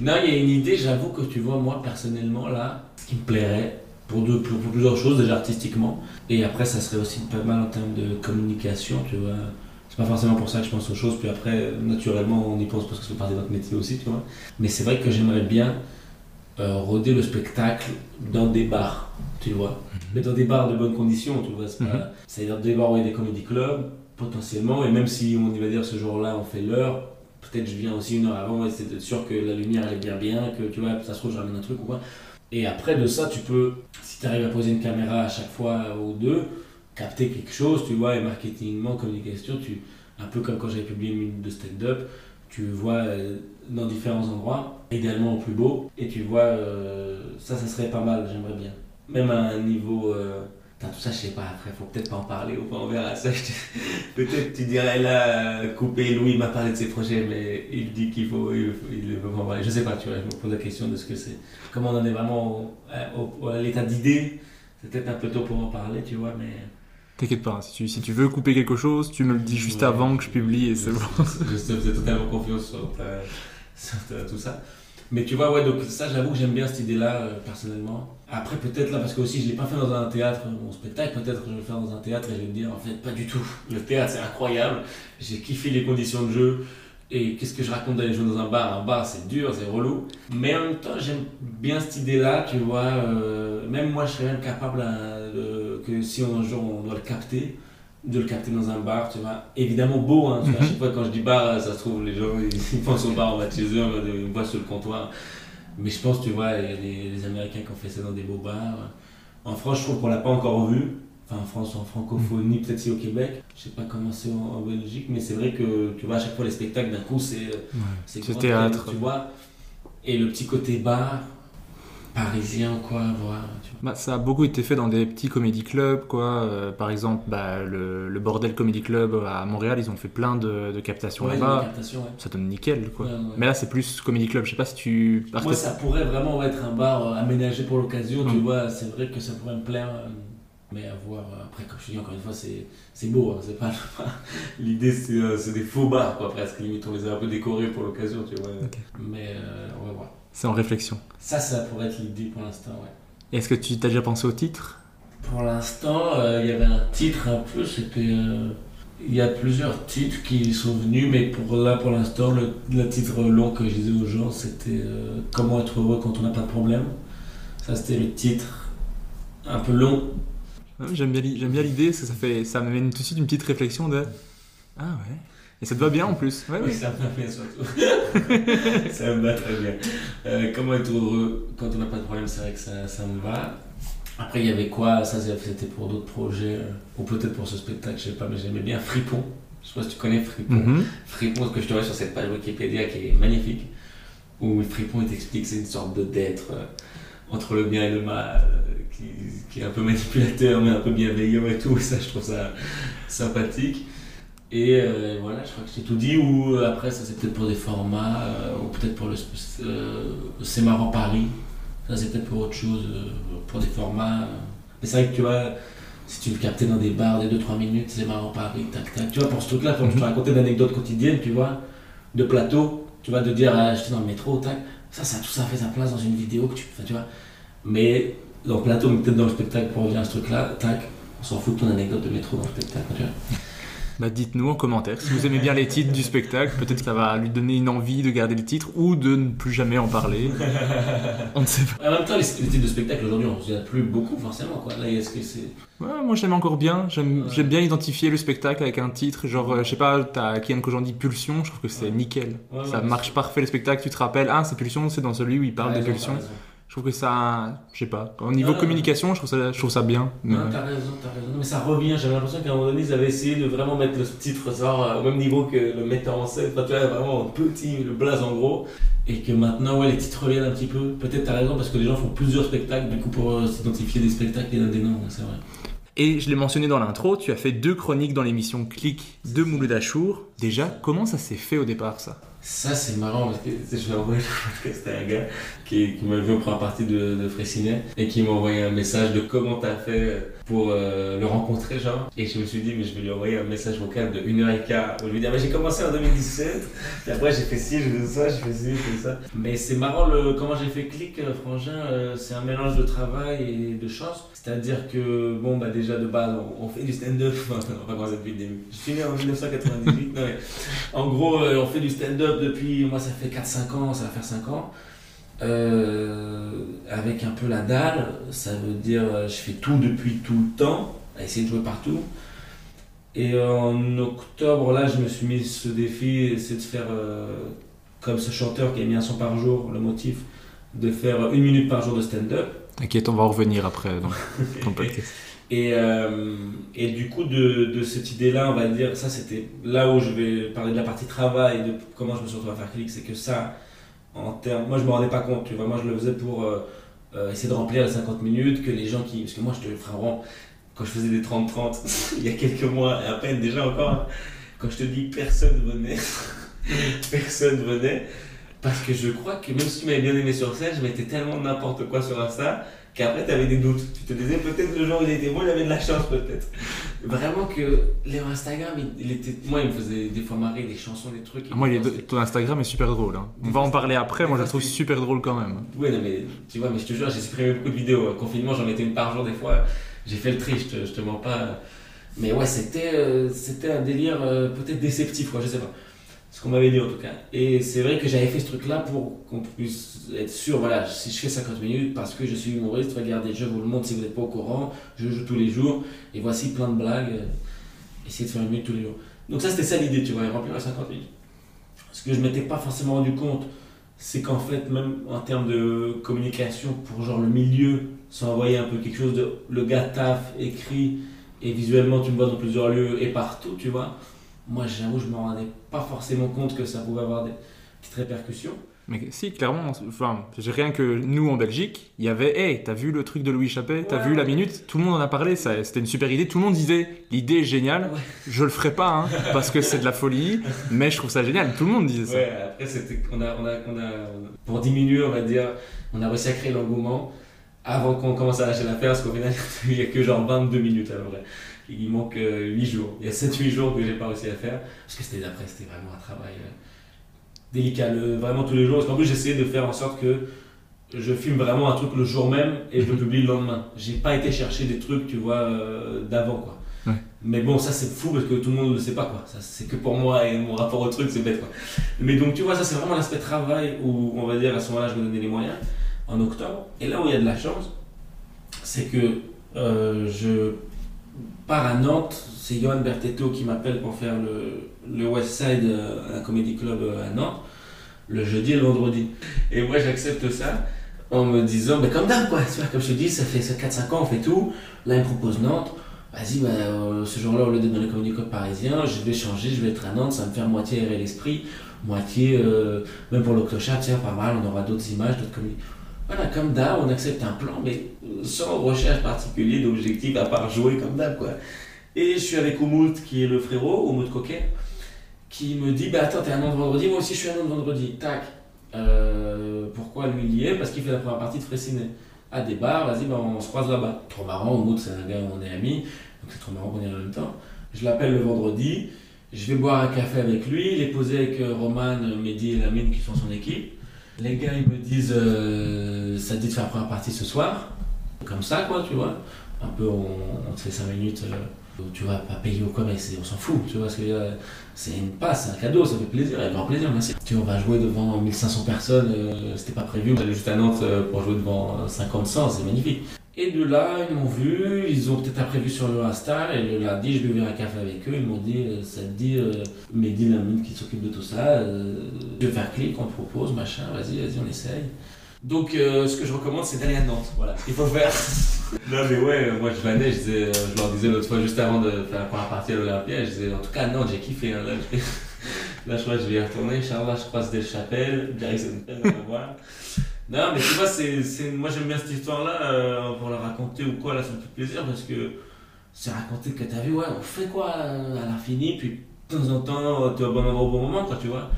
Non, il y a une idée, j'avoue que tu vois, moi personnellement, là, ce qui me plairait, pour, deux, pour, plusieurs choses, déjà artistiquement, et après, ça serait aussi pas mal en termes de communication, tu vois. C'est pas forcément pour ça que je pense aux choses, puis après, naturellement, on y pense parce que fait partie de notre métier aussi, tu vois. Mais c'est vrai que j'aimerais bien euh, rôder le spectacle dans des bars, tu vois. Mais dans des bars de bonnes conditions, tu vois. Mhm. C'est-à-dire des bars où il y a des comédie clubs, potentiellement, et même si on y va dire ce jour-là, on fait l'heure, peut-être je viens aussi une heure avant, et c'est sûr que la lumière elle est bien bien, que tu vois, ça se trouve, je ramène un truc ou quoi. Et après de ça, tu peux, si tu arrives à poser une caméra à chaque fois ou deux, capter quelque chose, tu vois, et marketingement, communication, tu, un peu comme quand j'avais publié une minute de stand-up, tu vois euh, dans différents endroits, idéalement au plus beau, et tu vois, euh, ça, ça serait pas mal, j'aimerais bien. Même à un niveau. euh, tout ça, je sais pas, après, faut peut-être pas en parler ou pas, on verra ça. te- peut-être tu dirais là, euh, couper, Louis m'a parlé de ses projets, mais il dit qu'il faut, il, il veut pas en parler. Je sais pas, tu vois, je me pose la question de ce que c'est. Comment on en est vraiment au- au- à l'état d'idée, c'est peut-être un peu tôt pour en parler, tu vois, mais. T'inquiète pas, si tu, si tu veux couper quelque chose, tu me le dis juste Ouais. avant que je publie et c'est bon. Je te faisais totalement confiance sur ta- tout ça. Mais tu vois, ouais, donc ça, j'avoue que j'aime bien cette idée-là, euh, personnellement. Après, peut-être là, parce que aussi, je l'ai pas fait dans un théâtre, mon spectacle, peut-être je vais le faire dans un théâtre et je vais me dire, en fait, pas du tout. Le théâtre, c'est incroyable. J'ai kiffé les conditions de jeu. Et qu'est-ce que je raconte d'aller jouer dans un bar? Un bar, c'est dur, c'est relou. Mais en même temps, j'aime bien cette idée-là, tu vois. euh, même moi, je serais même de- que si un jour on doit le capter, de le capter dans un bar, tu vois. Évidemment beau, hein, tu vois, à chaque fois quand je dis bar, ça se trouve, les gens ils, pensent au bar bas de chez eux, me voient sur le comptoir. Mais je pense, tu vois, il y a les, les Américains qui ont fait ça dans des beaux bars. En France, je trouve qu'on l'a pas encore vu. Enfin, en France, en francophonie, peut-être si au Québec. Je sais pas comment c'est en, en Belgique, mais c'est vrai que, tu vois, à chaque fois, les spectacles, d'un coup, c'est c'est Ce grand théâtre. tu vois. Et le petit côté bar, parisien, quoi, voir. Bah, ça a beaucoup été fait dans des petits comédie clubs, quoi. Euh, par exemple, bah, le, le Bordel Comedy Club à Montréal, ils ont fait plein de, de captations Ouais, là-bas. une captation, ouais. Ça donne nickel, quoi. Ouais. Mais là, c'est plus comédie club. Je sais pas si tu. Moi, ça pourrait vraiment être un bar euh, aménagé pour l'occasion, tu Mm. vois. C'est vrai que ça pourrait me plaire. euh, Mais à voir, après, comme je te dis encore une fois, c'est c'est beau. hein, c'est pas L'idée, c'est des faux bars, quoi, presque. Limite, on les a un peu décorés pour l'occasion, tu vois. Mais on va voir. C'est en réflexion. Ça, ça pourrait être l'idée pour l'instant, ouais. Est-ce que tu t'as déjà pensé au titre? Pour l'instant, euh, il y avait un titre un peu, c'était. euh, Il y a plusieurs titres qui sont venus, mais pour là, pour l'instant, le, le titre long que je disais aux gens, c'était euh, Comment être heureux quand on n'a pas de problème. Ça, c'était le titre un peu long. J'aime bien, bien l'idée, parce que ça, fait, ça m'amène tout de suite une petite réflexion de. Ah ouais. Et ça te va bien en plus. Ouais, Oui, ça me va bien surtout. ça me va très bien. Euh, comment être heureux quand on n'a pas de problème, c'est vrai que ça, ça me va. Après, il y avait quoi? Ça, c'était pour d'autres projets, euh, ou peut-être pour ce spectacle, je sais pas, mais j'aimais bien Fripon. Je sais pas si tu connais Fripon. Mhm. Fripon, ce que je te vois sur cette page Wikipédia qui est magnifique, où Fripon il t'explique que c'est une sorte de d'être euh, entre le bien et le mal, euh, qui, qui est un peu manipulateur mais un peu bienveillant et tout, et ça je trouve ça sympathique. Et euh, voilà, je crois que j'ai tout dit, ou euh, après ça c'est peut-être pour des formats, euh, ou peut-être pour le euh, C'est marrant Paris, ça c'est peut-être pour autre chose, pour des formats. Mais c'est vrai que tu vois, si tu le captais dans des bars, des 2-3 minutes, c'est marrant Paris, tac tac. Tu vois, pour ce truc-là, pour te raconter d'anecdotes quotidiennes, tu vois, de plateau, tu vois, de dire, ah, j'étais dans le métro, tac. Ça, ça, tout ça fait sa place dans une vidéo que tu enfin, tu vois. Mais dans le plateau, mais peut-être dans le spectacle, pour revenir à ce truc-là, tac, on s'en fout de ton anecdote de métro dans le spectacle, tu vois. Bah, dites-nous en commentaire si vous aimez bien les titres du spectacle. Peut-être que ça va lui donner une envie de garder le titre ou de ne plus jamais en parler. On ne sait pas. En même temps, les, les types de spectacles aujourd'hui, on ne plus beaucoup forcément, quoi. Là, est-ce que c'est. Ouais, moi j'aime encore bien. J'aime j'aime bien identifier le spectacle avec un titre. Genre, euh, je sais pas, t'as Kian Kojandi Pulsion, je trouve que c'est Ouais. nickel. Ouais, ça ouais, marche parfait le spectacle. Tu te rappelles, ah, c'est Pulsion, c'est dans celui où il parle des pulsions. Je trouve que ça, je sais pas, au niveau Ah. communication, je trouve ça, je trouve ça bien. mais- Non, t'as raison, t'as raison. Non, mais ça revient. J'avais l'impression qu'à un moment donné, ils avaient essayé de vraiment mettre le titre genre, au même niveau que le metteur en scène. Enfin, tu vois, vraiment en petit, le blaze en gros. Et que maintenant, ouais, les titres reviennent un petit peu. Peut-être t'as raison parce que les gens font plusieurs spectacles, du coup, pour euh, s'identifier des spectacles et des noms, c'est vrai. Et je l'ai mentionné dans l'intro, tu as fait deux chroniques dans l'émission Click de Mouloud Achour. Déjà, comment ça s'est fait au départ ça? Ça, c'est marrant parce que je vais envoyer le podcast à un gars qui, m'a vu en première partie de, de et qui m'a envoyé un message de comment t'as fait pour euh, le rencontrer, genre. Et je me suis dit, mais je vais lui envoyer un message vocal de 1h15 où je lui ah, mais j'ai commencé en 2017, puis après j'ai fait ci, j'ai fait ça, j'ai fait ci, j'ai fait ça. Mais c'est marrant le, comment j'ai fait clic, euh, Frangin, euh, c'est un mélange de travail et de chance. C'est-à-dire que, bon, bah déjà de base, on, fait du stand-up, on va commencer depuis le début. Je suis né en 1998, non mais en gros, on fait du stand-up depuis, moi ça fait 4-5 ans, ça va faire 5 ans. Euh, avec un peu la dalle, ça veut dire euh, je fais tout depuis tout le temps, à essayer de jouer partout. Et en octobre, là, je me suis mis ce défi, c'est de faire, euh, comme ce chanteur qui a mis un son par jour, le motif, de faire une minute par jour de stand-up. T'inquiète, on va en revenir après dans, le podcast. Et, euh, et du coup, de, de cette idée-là, on va dire, ça c'était là où je vais parler de la partie travail, de comment je me suis retrouvé à faire clic, c'est que ça, Moi, je me rendais pas compte, tu vois, moi je le faisais pour euh, euh, essayer de remplir les 50 minutes, que les gens qui. Parce que moi, je te vraiment. Quand je faisais des 30-30, il y a quelques mois, et à peine déjà encore, quand je te dis personne venait, personne venait, parce que je crois que même si tu m'avais bien aimé sur scène, je mettais tellement n'importe quoi sur Insta qu'après tu avais des doutes. Tu te disais peut-être le jour où il était bon, il avait de la chance peut-être. Vraiment que les Instagram, il, il était, moi il me faisait des fois marrer, des chansons, des trucs. Moi, il est- ton Instagram est super drôle. hein. On va en parler après, moi je la trouve super drôle quand même. Ouais, non, mais tu vois, mais je te jure, j'ai supprimé beaucoup de vidéos. Confinement, j'en mettais une par jour des fois. J'ai fait le tri, je te, je te mens pas. Mais ouais, c'était euh, c'était un délire euh, peut-être déceptif, quoi, je sais pas. Ce qu'on m'avait dit en tout cas. Et c'est vrai que j'avais fait ce truc-là pour qu'on puisse être sûr, voilà, si je fais 50 minutes parce que je suis humoriste, regardez, je vous le montre si vous n'êtes pas au courant, je joue tous les jours, et voici plein de blagues, euh, essayez de faire une minute tous les jours. Donc ça, c'était ça l'idée, tu vois, remplir à 50 minutes. Ce que je m'étais pas forcément rendu compte, c'est qu'en fait, même en termes de communication pour genre le milieu, sans envoyer un peu quelque chose de le gars taf, écrit, et visuellement tu me vois dans plusieurs lieux et partout, tu vois. Moi, j'avoue, je me rendais pas forcément compte que ça pouvait avoir des petites répercussions. Mais si, clairement, enfin, rien que nous en Belgique, il y avait, hey, t'as vu le truc de Louis Chappet, t'as Ouais, vu la ouais. minute, tout le monde en a parlé, c'était une super idée, tout le monde disait, l'idée est géniale, je le ferai pas, hein, parce que c'est de la folie, mais je trouve ça génial, tout le monde disait ça. Ouais, après, c'était, on a, on a, on a, pour diminuer, on va dire, on a réussi à créer l'engouement avant qu'on commence à lâcher l'affaire, parce qu'au final, il n'y a que genre 22 minutes à près. Il manque 8 jours. Il y a 7-8 jours que j'ai pas réussi à faire, parce que c'était après, c'était vraiment un travail euh, délicat, le- vraiment tous les jours. Parce qu'en plus, j'essayais de faire en sorte que je filme vraiment un truc le jour même et je le publie le lendemain. J'ai pas été chercher des trucs, tu vois, euh, d'avant, quoi. Ouais. Mais bon, ça c'est fou parce que tout le monde ne le sait pas, quoi. Ça, c'est que pour moi et mon rapport au truc, c'est bête, quoi. Mais donc, tu vois, ça c'est vraiment l'aspect travail où, on va dire, à ce moment-là, je me donnais les moyens, en octobre. Et là où il y a de la chance, c'est que euh, je pars à Nantes. C'est Johan Bertetto qui m'appelle pour faire le, le West Side, euh, un comédie club euh, à Nantes, le jeudi et le vendredi. Et moi, j'accepte ça en me disant, comme d'hab, quoi. Comme je te dis, ça fait ça 4-5 ans, on fait tout. Là, il propose Nantes. Vas-y, bah, euh, ce jour-là, au lieu d'être dans les comédie clubs parisiens, je vais changer, je vais être à Nantes, ça me faire moitié aérer l'esprit, moitié, même pour l'Octochap, tiens, pas mal, on aura d'autres images, d'autres comédies. Voilà, comme d'hab, on accepte un plan, mais sans recherche particulière d'objectif, à part jouer comme d'hab, quoi. Et je suis avec Oumout, qui est le frérot, Oumout Coquet, qui me dit, bah attends, t'es à Nantes vendredi, moi aussi je suis à Nantes vendredi, tac. Euh, pourquoi lui il y est Parce qu'il fait la première partie de Fraissinet. À des bars, vas-y, bah, on se croise là-bas. Trop marrant, Oumout, c'est un gars où on est amis, donc c'est trop marrant qu'on aille en même temps. Je l'appelle le vendredi, je vais boire un café avec lui, il est posé avec euh, Roman, Mehdi et Lamine qui sont son équipe. Les gars, ils me disent, euh, ça te dit de faire la première partie ce soir Comme ça, quoi, tu vois. Un peu, on, te fait 5 minutes, euh, tu vois, pas payer ou quoi, mais on s'en fout, tu vois. ce que dire. c'est une passe, c'est un cadeau, ça fait plaisir, avec grand plaisir, merci. Tu vois, on va jouer devant 1500 personnes, euh, c'était pas prévu, on allait juste à Nantes euh, pour jouer devant euh, 50 100 c'est magnifique. Et de là, ils m'ont vu, ils ont peut-être prévu sur le Insta, et le lundi, je buvais un café avec eux, ils m'ont dit, euh, ça te dit, euh, Mehdi Lamine qui s'occupe de tout ça, euh, je vais faire clic, on te propose, machin, vas-y, vas-y, on essaye. Donc, euh, ce que je recommande, c'est d'aller à Nantes. Voilà, il faut faire. non, mais ouais, moi je venais, je, disais, euh, je leur disais l'autre fois, juste avant de faire la première partie à l'Olympia, je disais, en tout cas, Nantes, j'ai kiffé. hein, là, je... là, je crois que je vais y retourner. Charles, je croise des chapelles, Jackson, on va voir. Non, mais tu vois, c'est, c'est- moi j'aime bien cette histoire-là euh, pour la raconter ou quoi, là, ça me fait plaisir parce que c'est raconter que t'as vu, ouais, on fait quoi euh, à l'infini, puis de temps en temps, t'es au bon endroit au bon moment, quoi, tu vois.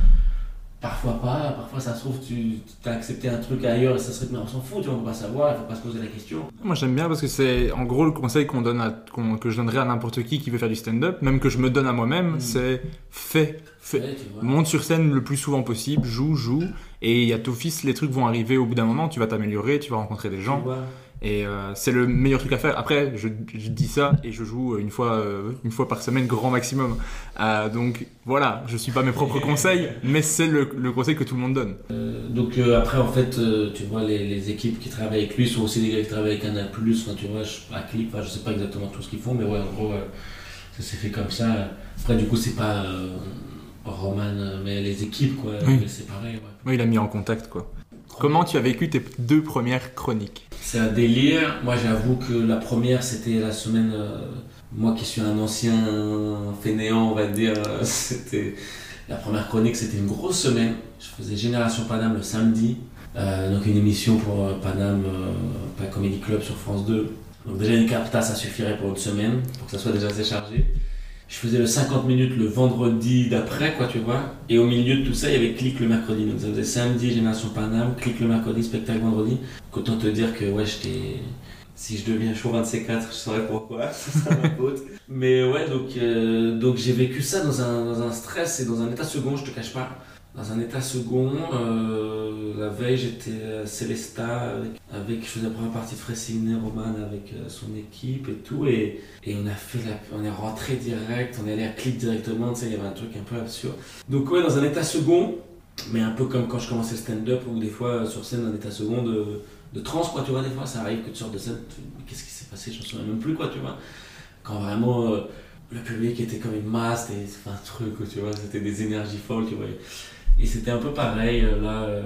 Parfois pas, parfois ça se trouve, tu as accepté un truc ailleurs et ça serait, mais on s'en fout, tu vois, on peut pas savoir, il faut pas se poser la question. Moi j'aime bien parce que c'est en gros le conseil qu'on donne à, qu'on- que je donnerais à n'importe qui qui veut faire du stand-up, même que je me donne à moi-même, Mm. c'est fais, fais. Ouais. Monte sur scène le plus souvent possible, joue, joue, et il y a d'office, les trucs vont arriver au bout d'un moment, tu vas t'améliorer, tu vas rencontrer des gens, et euh, c'est le meilleur truc à faire. Après, je, je dis ça et je joue une fois, euh, une fois par semaine, grand maximum. Euh, donc voilà, je suis pas mes propres conseils, mais c'est le, le conseil que tout le monde donne. Euh, donc euh, après, en fait, euh, tu vois, les, les équipes qui travaillent avec lui sont aussi des gars qui travaillent avec Canal+, enfin, tu vois, je, à Clip, je sais pas exactement tout ce qu'ils font, mais ouais, en gros, euh, ça s'est fait comme ça. Après, du coup, c'est pas euh, Roman, euh, mais les équipes, quoi, Oui. ouais. Moi, il a mis en contact, quoi. Comment tu as vécu tes deux premières chroniques? C'est un délire. Moi, j'avoue que la première, c'était la semaine. euh, moi qui suis un ancien fainéant, on va dire, euh, c'était. La première chronique, c'était une grosse semaine. Je faisais Génération Paname le samedi. Euh, donc, une émission pour Paname, pas Comedy Club sur France 2. Donc, déjà, une capta, ça suffirait pour une semaine, pour que ça soit déjà assez chargé. Je faisais le 50 minutes le vendredi d'après, quoi, tu vois. Et au milieu de tout ça, il y avait Click le mercredi. Donc ça faisait samedi, Génération Paname, Click le mercredi, spectacle vendredi. Autant te dire que, ouais, j'étais. Si je deviens chaud 24, je saurais pourquoi. Ça ma. Mais ouais, donc, euh, donc j'ai vécu ça dans un, dans un stress et dans un état second, je te cache pas. Dans un état second, euh, la veille j'étais à Célesta avec, je faisais la première partie de Fressinet Roman avec euh, son équipe et tout. Et, on a fait la, on est rentré direct, on est allé à clic directement, tu sais, il y avait un truc un peu absurde. Donc ouais, dans un état second, mais un peu comme quand je commençais le stand-up ou des fois sur scène dans un état second de, de transe, quoi, tu vois, des fois ça arrive que tu sors de scène, qu'est-ce qui s'est passé, je me souviens même plus, quoi, tu vois. Quand vraiment euh, le public était comme une masse, c'était un truc, tu vois, c'était des énergies folles, tu vois. Et c'était un peu pareil, euh, là, euh,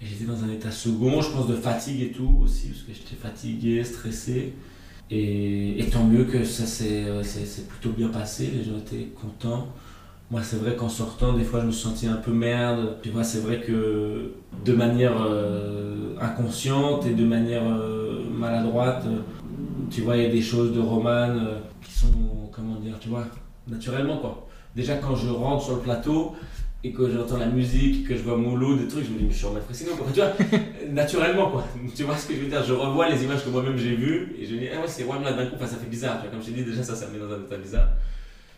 j'étais dans un état second, je pense de fatigue et tout aussi, parce que j'étais fatigué, stressé. Et, tant mieux que ça s'est euh, plutôt bien passé, les gens étaient contents. Moi, c'est vrai qu'en sortant, des fois, je me sentais un peu merde. Tu vois, c'est vrai que de manière inconsciente et de manière maladroite, tu vois, il y a des choses de Roman qui sont, comment dire, tu vois, naturellement, quoi. Déjà, quand je rentre sur le plateau et que j'entends la musique, que je vois Mouloud, des trucs, je me dis, mais je suis en Sinon, quoi. Tu vois, naturellement, quoi. Tu vois ce que je veux dire? Je revois les images que moi-même j'ai vues et je me dis, ah ouais, c'est Roman là d'un coup, enfin, ça fait bizarre. Tu vois, comme je t'ai dit, déjà, ça, ça me met dans un état bizarre.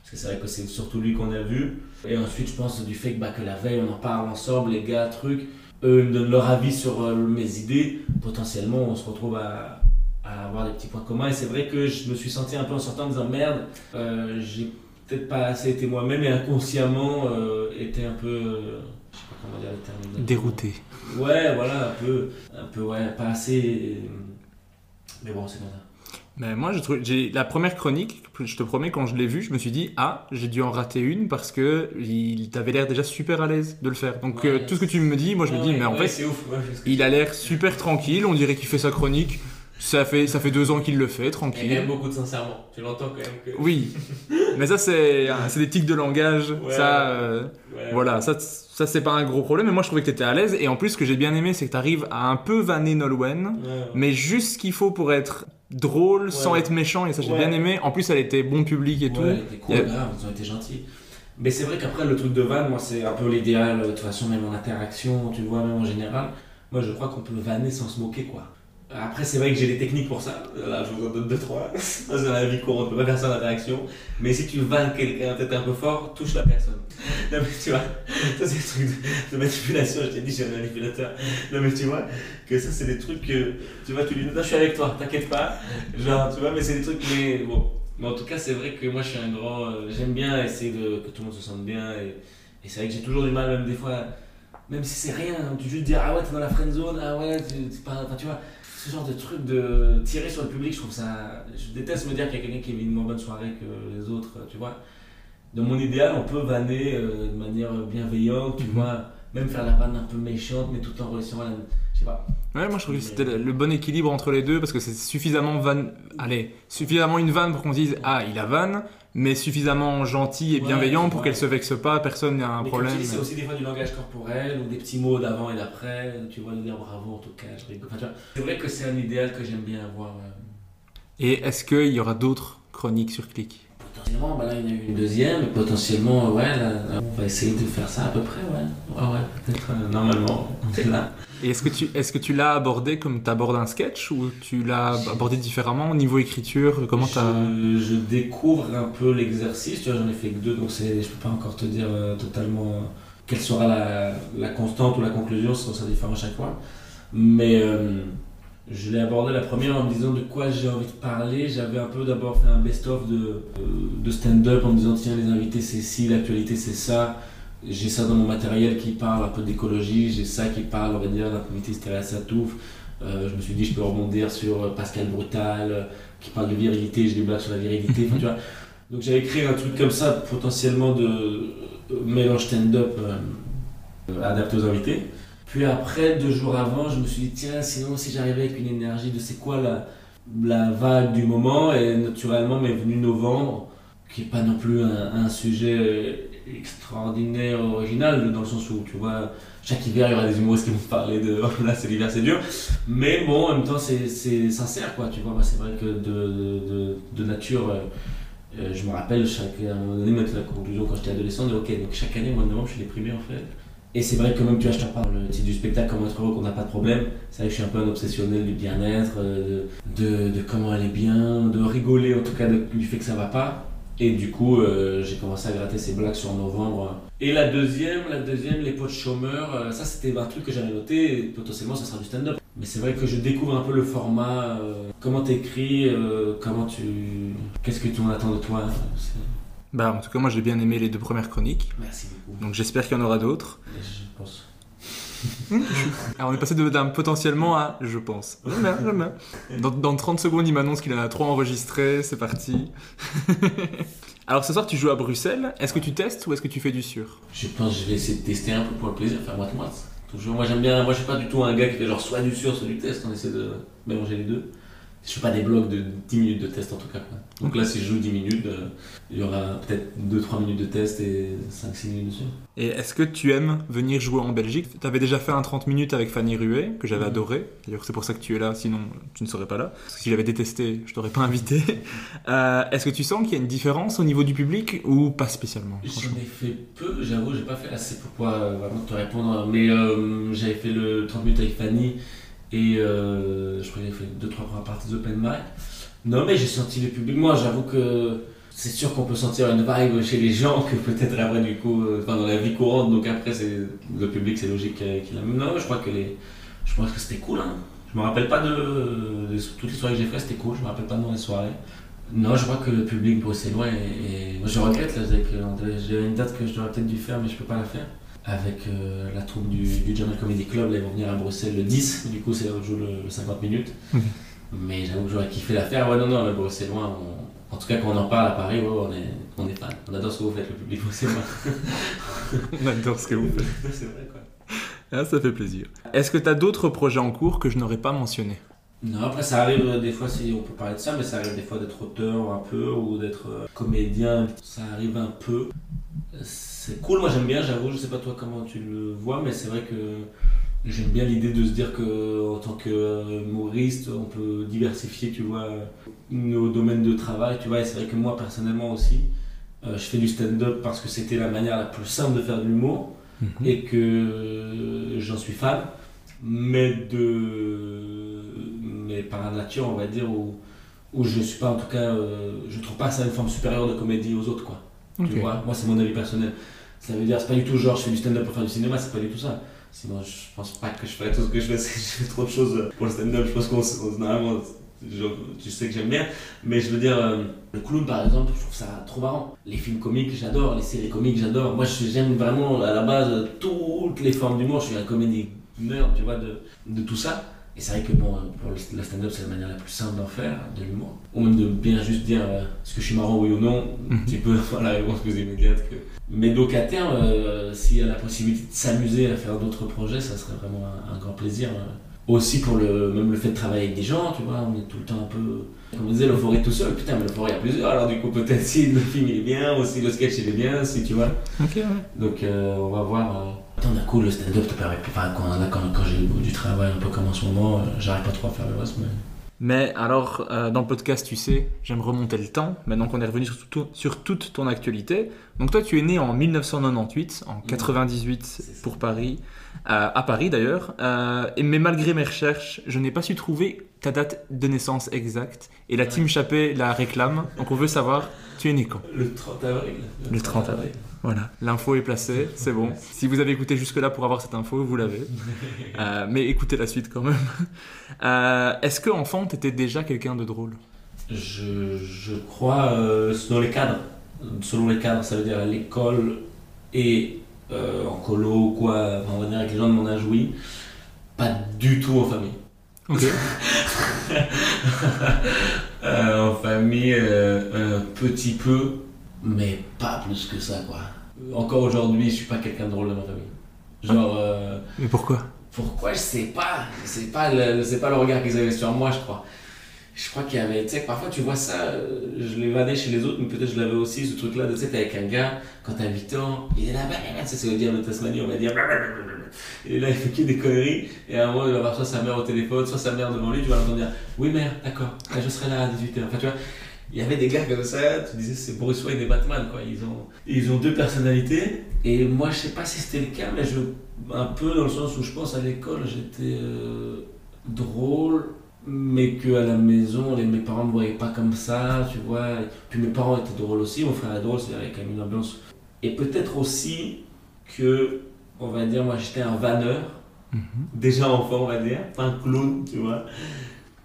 Parce que c'est vrai que c'est surtout lui qu'on a vu. Et ensuite, je pense du fait que, bah, que la veille, on en parle ensemble, les gars, trucs. Eux ils me donnent leur avis sur euh, mes idées. Potentiellement, on se retrouve à, à avoir des petits points communs. Et c'est vrai que je me suis senti un peu en sortant en disant merde, euh, j'ai peut-être pas assez été moi-même et inconsciemment euh, été un peu. euh, je sais pas comment dire le terme. Dérouté. Ouais, voilà, un peu, un peu, ouais, pas assez. euh, Mais bon, c'est comme ça. Mais moi, je trouve, j'ai la première chronique, je te promets, quand je l'ai vue, je me suis dit, ah, j'ai dû en rater une parce que il t'avait l'air déjà super à l'aise de le faire. Donc, Ouais, euh, tout ce que tu me dis, moi, je me dis, Ouais, mais en ouais, fait, ouf. il a l'air super tranquille, on dirait qu'il fait sa chronique. Ça fait, ça fait deux ans qu'il le fait, Il tranquille. quand même beaucoup de sincèrement. Tu l'entends quand même que. Oui, mais ça, c'est des tics de langage. Ouais, ça, euh, Ouais, voilà, ça, ça c'est pas un gros problème. Mais moi, je trouvais que t'étais à l'aise. Et en plus, ce que j'ai bien aimé, c'est que t'arrives à un peu vanner Nolwenn. Ouais, mais juste ce qu'il faut pour être drôle sans être méchant et ça j'ai bien aimé en plus elle était bon public et tout elle était cool, Il ils ont été gentils. Mais c'est vrai qu'après, le truc de van, moi, c'est un peu l'idéal, de toute façon, même en interaction, tu vois, même en général. Moi, je crois qu'on peut vanner sans se moquer, quoi. Après, c'est vrai que j'ai des techniques pour ça. Là, je vous en donne deux, trois. Dans la vie courante, on peut pas faire ça en interaction. Mais si tu vannes quelqu'un peut-être un peu fort, touche la personne. Non, mais tu vois, ça, c'est des trucs de, manipulation. Je t'ai dit, j'ai un manipulateur. Non, mais tu vois, que ça, c'est des trucs que, tu vois, tu dis, non, je suis avec toi, t'inquiète pas. Genre, tu vois, mais c'est des trucs, mais bon. Mais en tout cas, c'est vrai que moi, je suis un grand. euh, J'aime bien essayer de, que tout le monde se sente bien. Et, c'est vrai que j'ai toujours du mal, même des fois, même si c'est rien, tu juste dire, ah ouais, t'es dans la friend zone, ah ouais, tu, pas. Tu vois, ce genre de truc de tirer sur le public, je trouve ça. Je déteste me dire qu'il y a quelqu'un qui vit une moins bonne soirée que les autres, tu vois. Dans mon idéal, on peut vanner euh, de manière bienveillante, tu Mhm. vois. Même faire la vanne un peu méchante, mais tout en relation à la. Je sais pas. Ouais, moi je trouve que c'était le- bon équilibre entre les deux parce que c'est suffisamment van... Allez, suffisamment une vanne pour qu'on se dise ah il a vanne, mais suffisamment gentil et Ouais, bienveillant pour qu'elle se vexe pas, personne n'a un mais problème. C'est aussi des fois du langage corporel ou des petits mots d'avant et d'après. Tu vois, de dire bravo en tout cas, je. Enfin, c'est vrai que c'est un idéal que j'aime bien avoir. euh, Et est-ce qu'il y aura d'autres chroniques sur Click? Bah là il y en a eu une deuxième, et potentiellement, ouais, là, là, on va essayer de faire ça à peu près, ouais. Ouais, ouais, peut-être, euh, normalement, c'est là. Et est-ce que tu, est-ce que tu l'as abordé comme tu abordes un sketch ou tu l'as abordé différemment au niveau écriture Comment t'as... je, je découvre un peu l'exercice, tu vois, j'en ai fait que deux, donc c'est, je peux pas encore te dire euh, totalement euh, quelle sera la, la constante ou la conclusion, ça sera différent à chaque fois. Mais euh, je l'ai abordé la première en me disant de quoi j'ai envie de parler. J'avais un peu d'abord fait un best-of de, euh, de stand-up en me disant tiens les invités c'est ci, l'actualité c'est ça. J'ai ça dans mon matériel qui parle un peu d'écologie, j'ai ça qui parle, on va dire, d'un comité Thérèse Satouf. Euh, je me suis dit, je peux rebondir sur euh, Pascal Brutal, qui parle de virilité, j'ai des blagues sur la virilité. tu vois. Donc j'avais créé un truc comme ça, potentiellement de mélange stand-up adapté aux invités. Puis après, deux jours avant, je me suis dit, tiens, sinon si j'arrivais avec une énergie de c'est quoi la, la vague du moment, et naturellement m'est venu novembre, qui n'est pas non plus un, sujet euh, extraordinaire, original, dans le sens où, tu vois, chaque hiver, il y aura des humoristes qui vont parler de oh là, c'est l'hiver, c'est dur. Mais bon, en même temps, c'est sincère, quoi. Tu vois, moi, c'est vrai que de, de, nature, euh, euh, je me rappelle, chaque, à un moment donné, mettre la conclusion quand j'étais adolescent, de ok, donc chaque année, mois de novembre, je suis déprimé en fait. Et c'est vrai que même, tu vois, je te parle le titre du spectacle, comment être heureux, qu'on n'a pas de problème. C'est vrai que je suis un peu un obsessionnel du bien-être, euh, de, de, de comment aller bien, de rigoler en tout cas de- du fait que ça va pas. Et du coup, euh, j'ai commencé à gratter ces blagues sur novembre. Et la deuxième, la deuxième, les potes chômeurs, euh, ça c'était un truc que j'avais noté, et potentiellement ça sera du stand-up. Mais c'est vrai que je découvre un peu le format, euh, comment t'écris, euh, comment tu... Qu'est-ce que tu en attends de toi c'est- Bah, en tout cas, moi j'ai bien aimé les deux premières chroniques, Merci beaucoup. donc j'espère qu'il y en aura d'autres. Je pense. Alors, on est passé de- d'un potentiellement à je pense. Dans, dans 30 secondes, il m'annonce qu'il en a trois enregistrés, c'est parti. Alors, ce soir, tu joues à Bruxelles. Est-ce que tu testes ou est-ce que tu fais du sûr? Je pense que je vais essayer de tester un peu pour le plaisir, faire moite-moite. Toujours, moi j'aime bien, moi je suis pas du tout un gars qui fait genre soit du sûr, soit du test, on essaie de mélanger les deux. Je fais pas des blocs de 10 minutes de test en tout cas. quoi. Donc là, si je joue 10 minutes, euh, il y aura peut-être 2-3 minutes de test et 5-6 minutes de sûr. Et est-ce que tu aimes venir jouer en Belgique? Tu avais déjà fait un 30 minutes avec Fanny Ruet, que j'avais Mhm. adoré. D'ailleurs, c'est pour ça que tu es là, sinon tu ne serais pas là. Parce que si j'avais détesté, je t'aurais pas invité. Euh, est-ce que tu sens qu'il y a une différence au niveau du public ou pas spécialement? J'en ai fait peu, j'avoue, j'ai pas fait assez pour pouvoir euh, vraiment te répondre? Mais euh, j'avais fait le 30 minutes avec Fanny et euh, je crois que j'avais fait 2-3 premières parties d'open mic. Non, mais j'ai senti le public. Moi, j'avoue que c'est sûr qu'on peut sentir une vibe chez les gens que peut-être après, du coup, euh, dans la vie courante. Donc après, c'est le public, c'est logique qu'il qu'il a. Non, je crois que les. Je pense que c'était cool. Hein. Je me rappelle pas de, de toutes les soirées que j'ai fait, c'était cool. Je me rappelle pas de les soirées. Non, je crois que le public bruxellois est. est- Moi, je regrette là. J'ai une date que j'aurais peut-être dû faire, mais je peux pas la faire. Avec euh, la troupe du, du Comedy Club, là, ils vont venir à Bruxelles le 10. Du coup, c'est là où je joue le, le 50 minutes. Mais j'avoue que j'aurais kiffé la faire. Ouais, non, non, le bruxellois, on- en tout cas, quand on en parle à Paris, ouais, on est, on est fan. On adore ce que vous faites, le public bruxellois. On adore ce que vous faites. c'est vrai, quoi. Ah, ça fait plaisir. Est-ce que tu as d'autres projets en cours que je n'aurais pas mentionnés? Non, après ça arrive euh, des fois, si on peut parler de ça, mais ça arrive des fois d'être auteur un peu ou d'être euh, comédien. Ça arrive un peu. C'est cool, moi j'aime bien, j'avoue. Je sais pas toi comment tu le vois, mais c'est vrai que j'aime bien l'idée de se dire que en tant qu'humoriste, on peut diversifier, tu vois, nos domaines de travail, tu vois. Et c'est vrai que moi personnellement aussi, euh, je fais du stand-up parce que c'était la manière la plus simple de faire de l'humour et que j'en suis fan, mais de mais par nature on va dire où, où je suis pas en tout cas euh, je trouve pas ça une forme supérieure de comédie aux autres quoi. Tu vois, moi c'est mon avis personnel. Ça veut dire c'est pas du tout genre je fais du stand-up pour faire du cinéma, c'est pas du tout ça. Sinon je pense pas que je ferais tout ce que je fais, fais trop de choses pour le stand-up. Je pense qu'on normalement tu sais que j'aime bien, mais je veux dire euh, le clown par exemple, je trouve ça trop marrant. Les films comiques j'adore, les séries comiques j'adore. Moi j'aime vraiment à la base toutes les formes d'humour. Je suis un comédie nerd, tu vois, de, de tout ça. Et c'est vrai que bon, pour le stand-up, c'est la manière la plus simple d'en faire, de l'humour. Ou même de bien juste dire euh, est-ce que je suis marrant, oui ou non. Un Mhm. petit peu avoir la réponse plus immédiate. Que... Mais donc à terme, euh, s'il y a la possibilité de s'amuser à faire d'autres projets, ça serait vraiment un, un grand plaisir. euh. Aussi pour le, même le fait de travailler avec des gens, tu vois, on est tout le temps un peu. Comme on disait, l'euphorie tout seul, putain, mais l'euphorie a plusieurs. Alors du coup, peut-être si le film il est bien, ou si le sketch il est bien, si tu vois. Ok, ouais. Donc on va voir. D'un coup, le stand-up te permet. Enfin, quand, là, quand, quand j'ai du travail un peu comme en ce moment, euh, j'arrive pas trop à faire le reste, mais. Mais alors, euh, dans le podcast, tu sais, j'aime remonter le temps, maintenant qu'on est revenu sur, tout- sur toute ton actualité. Donc toi, tu es né en 1998, en 98 ça. pour Paris, euh, à Paris d'ailleurs. Euh, mais malgré mes recherches, je n'ai pas su trouver ta date de naissance exacte. Et la team Chappé la réclame, donc on veut savoir, tu es né quand? Le 30 avril. Le 30 avril. Voilà, l'info est placée, c'est bon. Si vous avez écouté jusque-là pour avoir cette info, vous l'avez. Euh, mais écoutez la suite quand même. Euh, Est-ce que enfant, t'étais déjà quelqu'un de drôle? Je, je crois, euh, dans les cadres, selon les cadres, ça veut dire à l'école et euh, en colo ou quoi, enfin, on va dire avec les gens de mon âge, oui. Pas du tout en famille. Ok. En famille, un petit peu, mais pas plus que ça, quoi. Encore aujourd'hui, je suis pas quelqu'un de drôle dans ma famille. Genre, euh, Mais pourquoi? pourquoi? Je sais pas, c'est pas le, c'est pas le regard qu'ils avaient sur moi, je crois. Je crois qu'il y avait, tu sais, parfois tu vois ça, euh, je l'ai vadé chez les autres, mais peut-être je l'avais aussi, ce truc-là, de tu sais, t'es avec un gars, quand t'as 8 ans, il est là, bah, bah, bah, c'est le diable de Tasmanie, on va dire, bah, bah, bah, bah, bah. et là il fait que des conneries, et à un moment il va avoir soit sa mère au téléphone, soit sa mère devant lui, tu vas l'entendre dire, oui mère, d'accord, là, je serai là à 18h. Enfin, tu vois, il y avait des gars comme ça, tu disais, c'est Bruce Wayne et Batman, quoi, ils ont, ils ont deux personnalités, et moi je sais pas si c'était le cas, mais je, un peu dans le sens où je pense à l'école, j'étais euh, drôle, mais que à la maison, les, mes parents me voyaient pas comme ça, tu vois. Puis mes parents étaient drôles aussi, mon frère est drôle, c'est avec une ambiance. Et peut-être aussi que, on va dire, moi j'étais un vanneur, déjà enfant, on va dire, pas un clown, tu vois.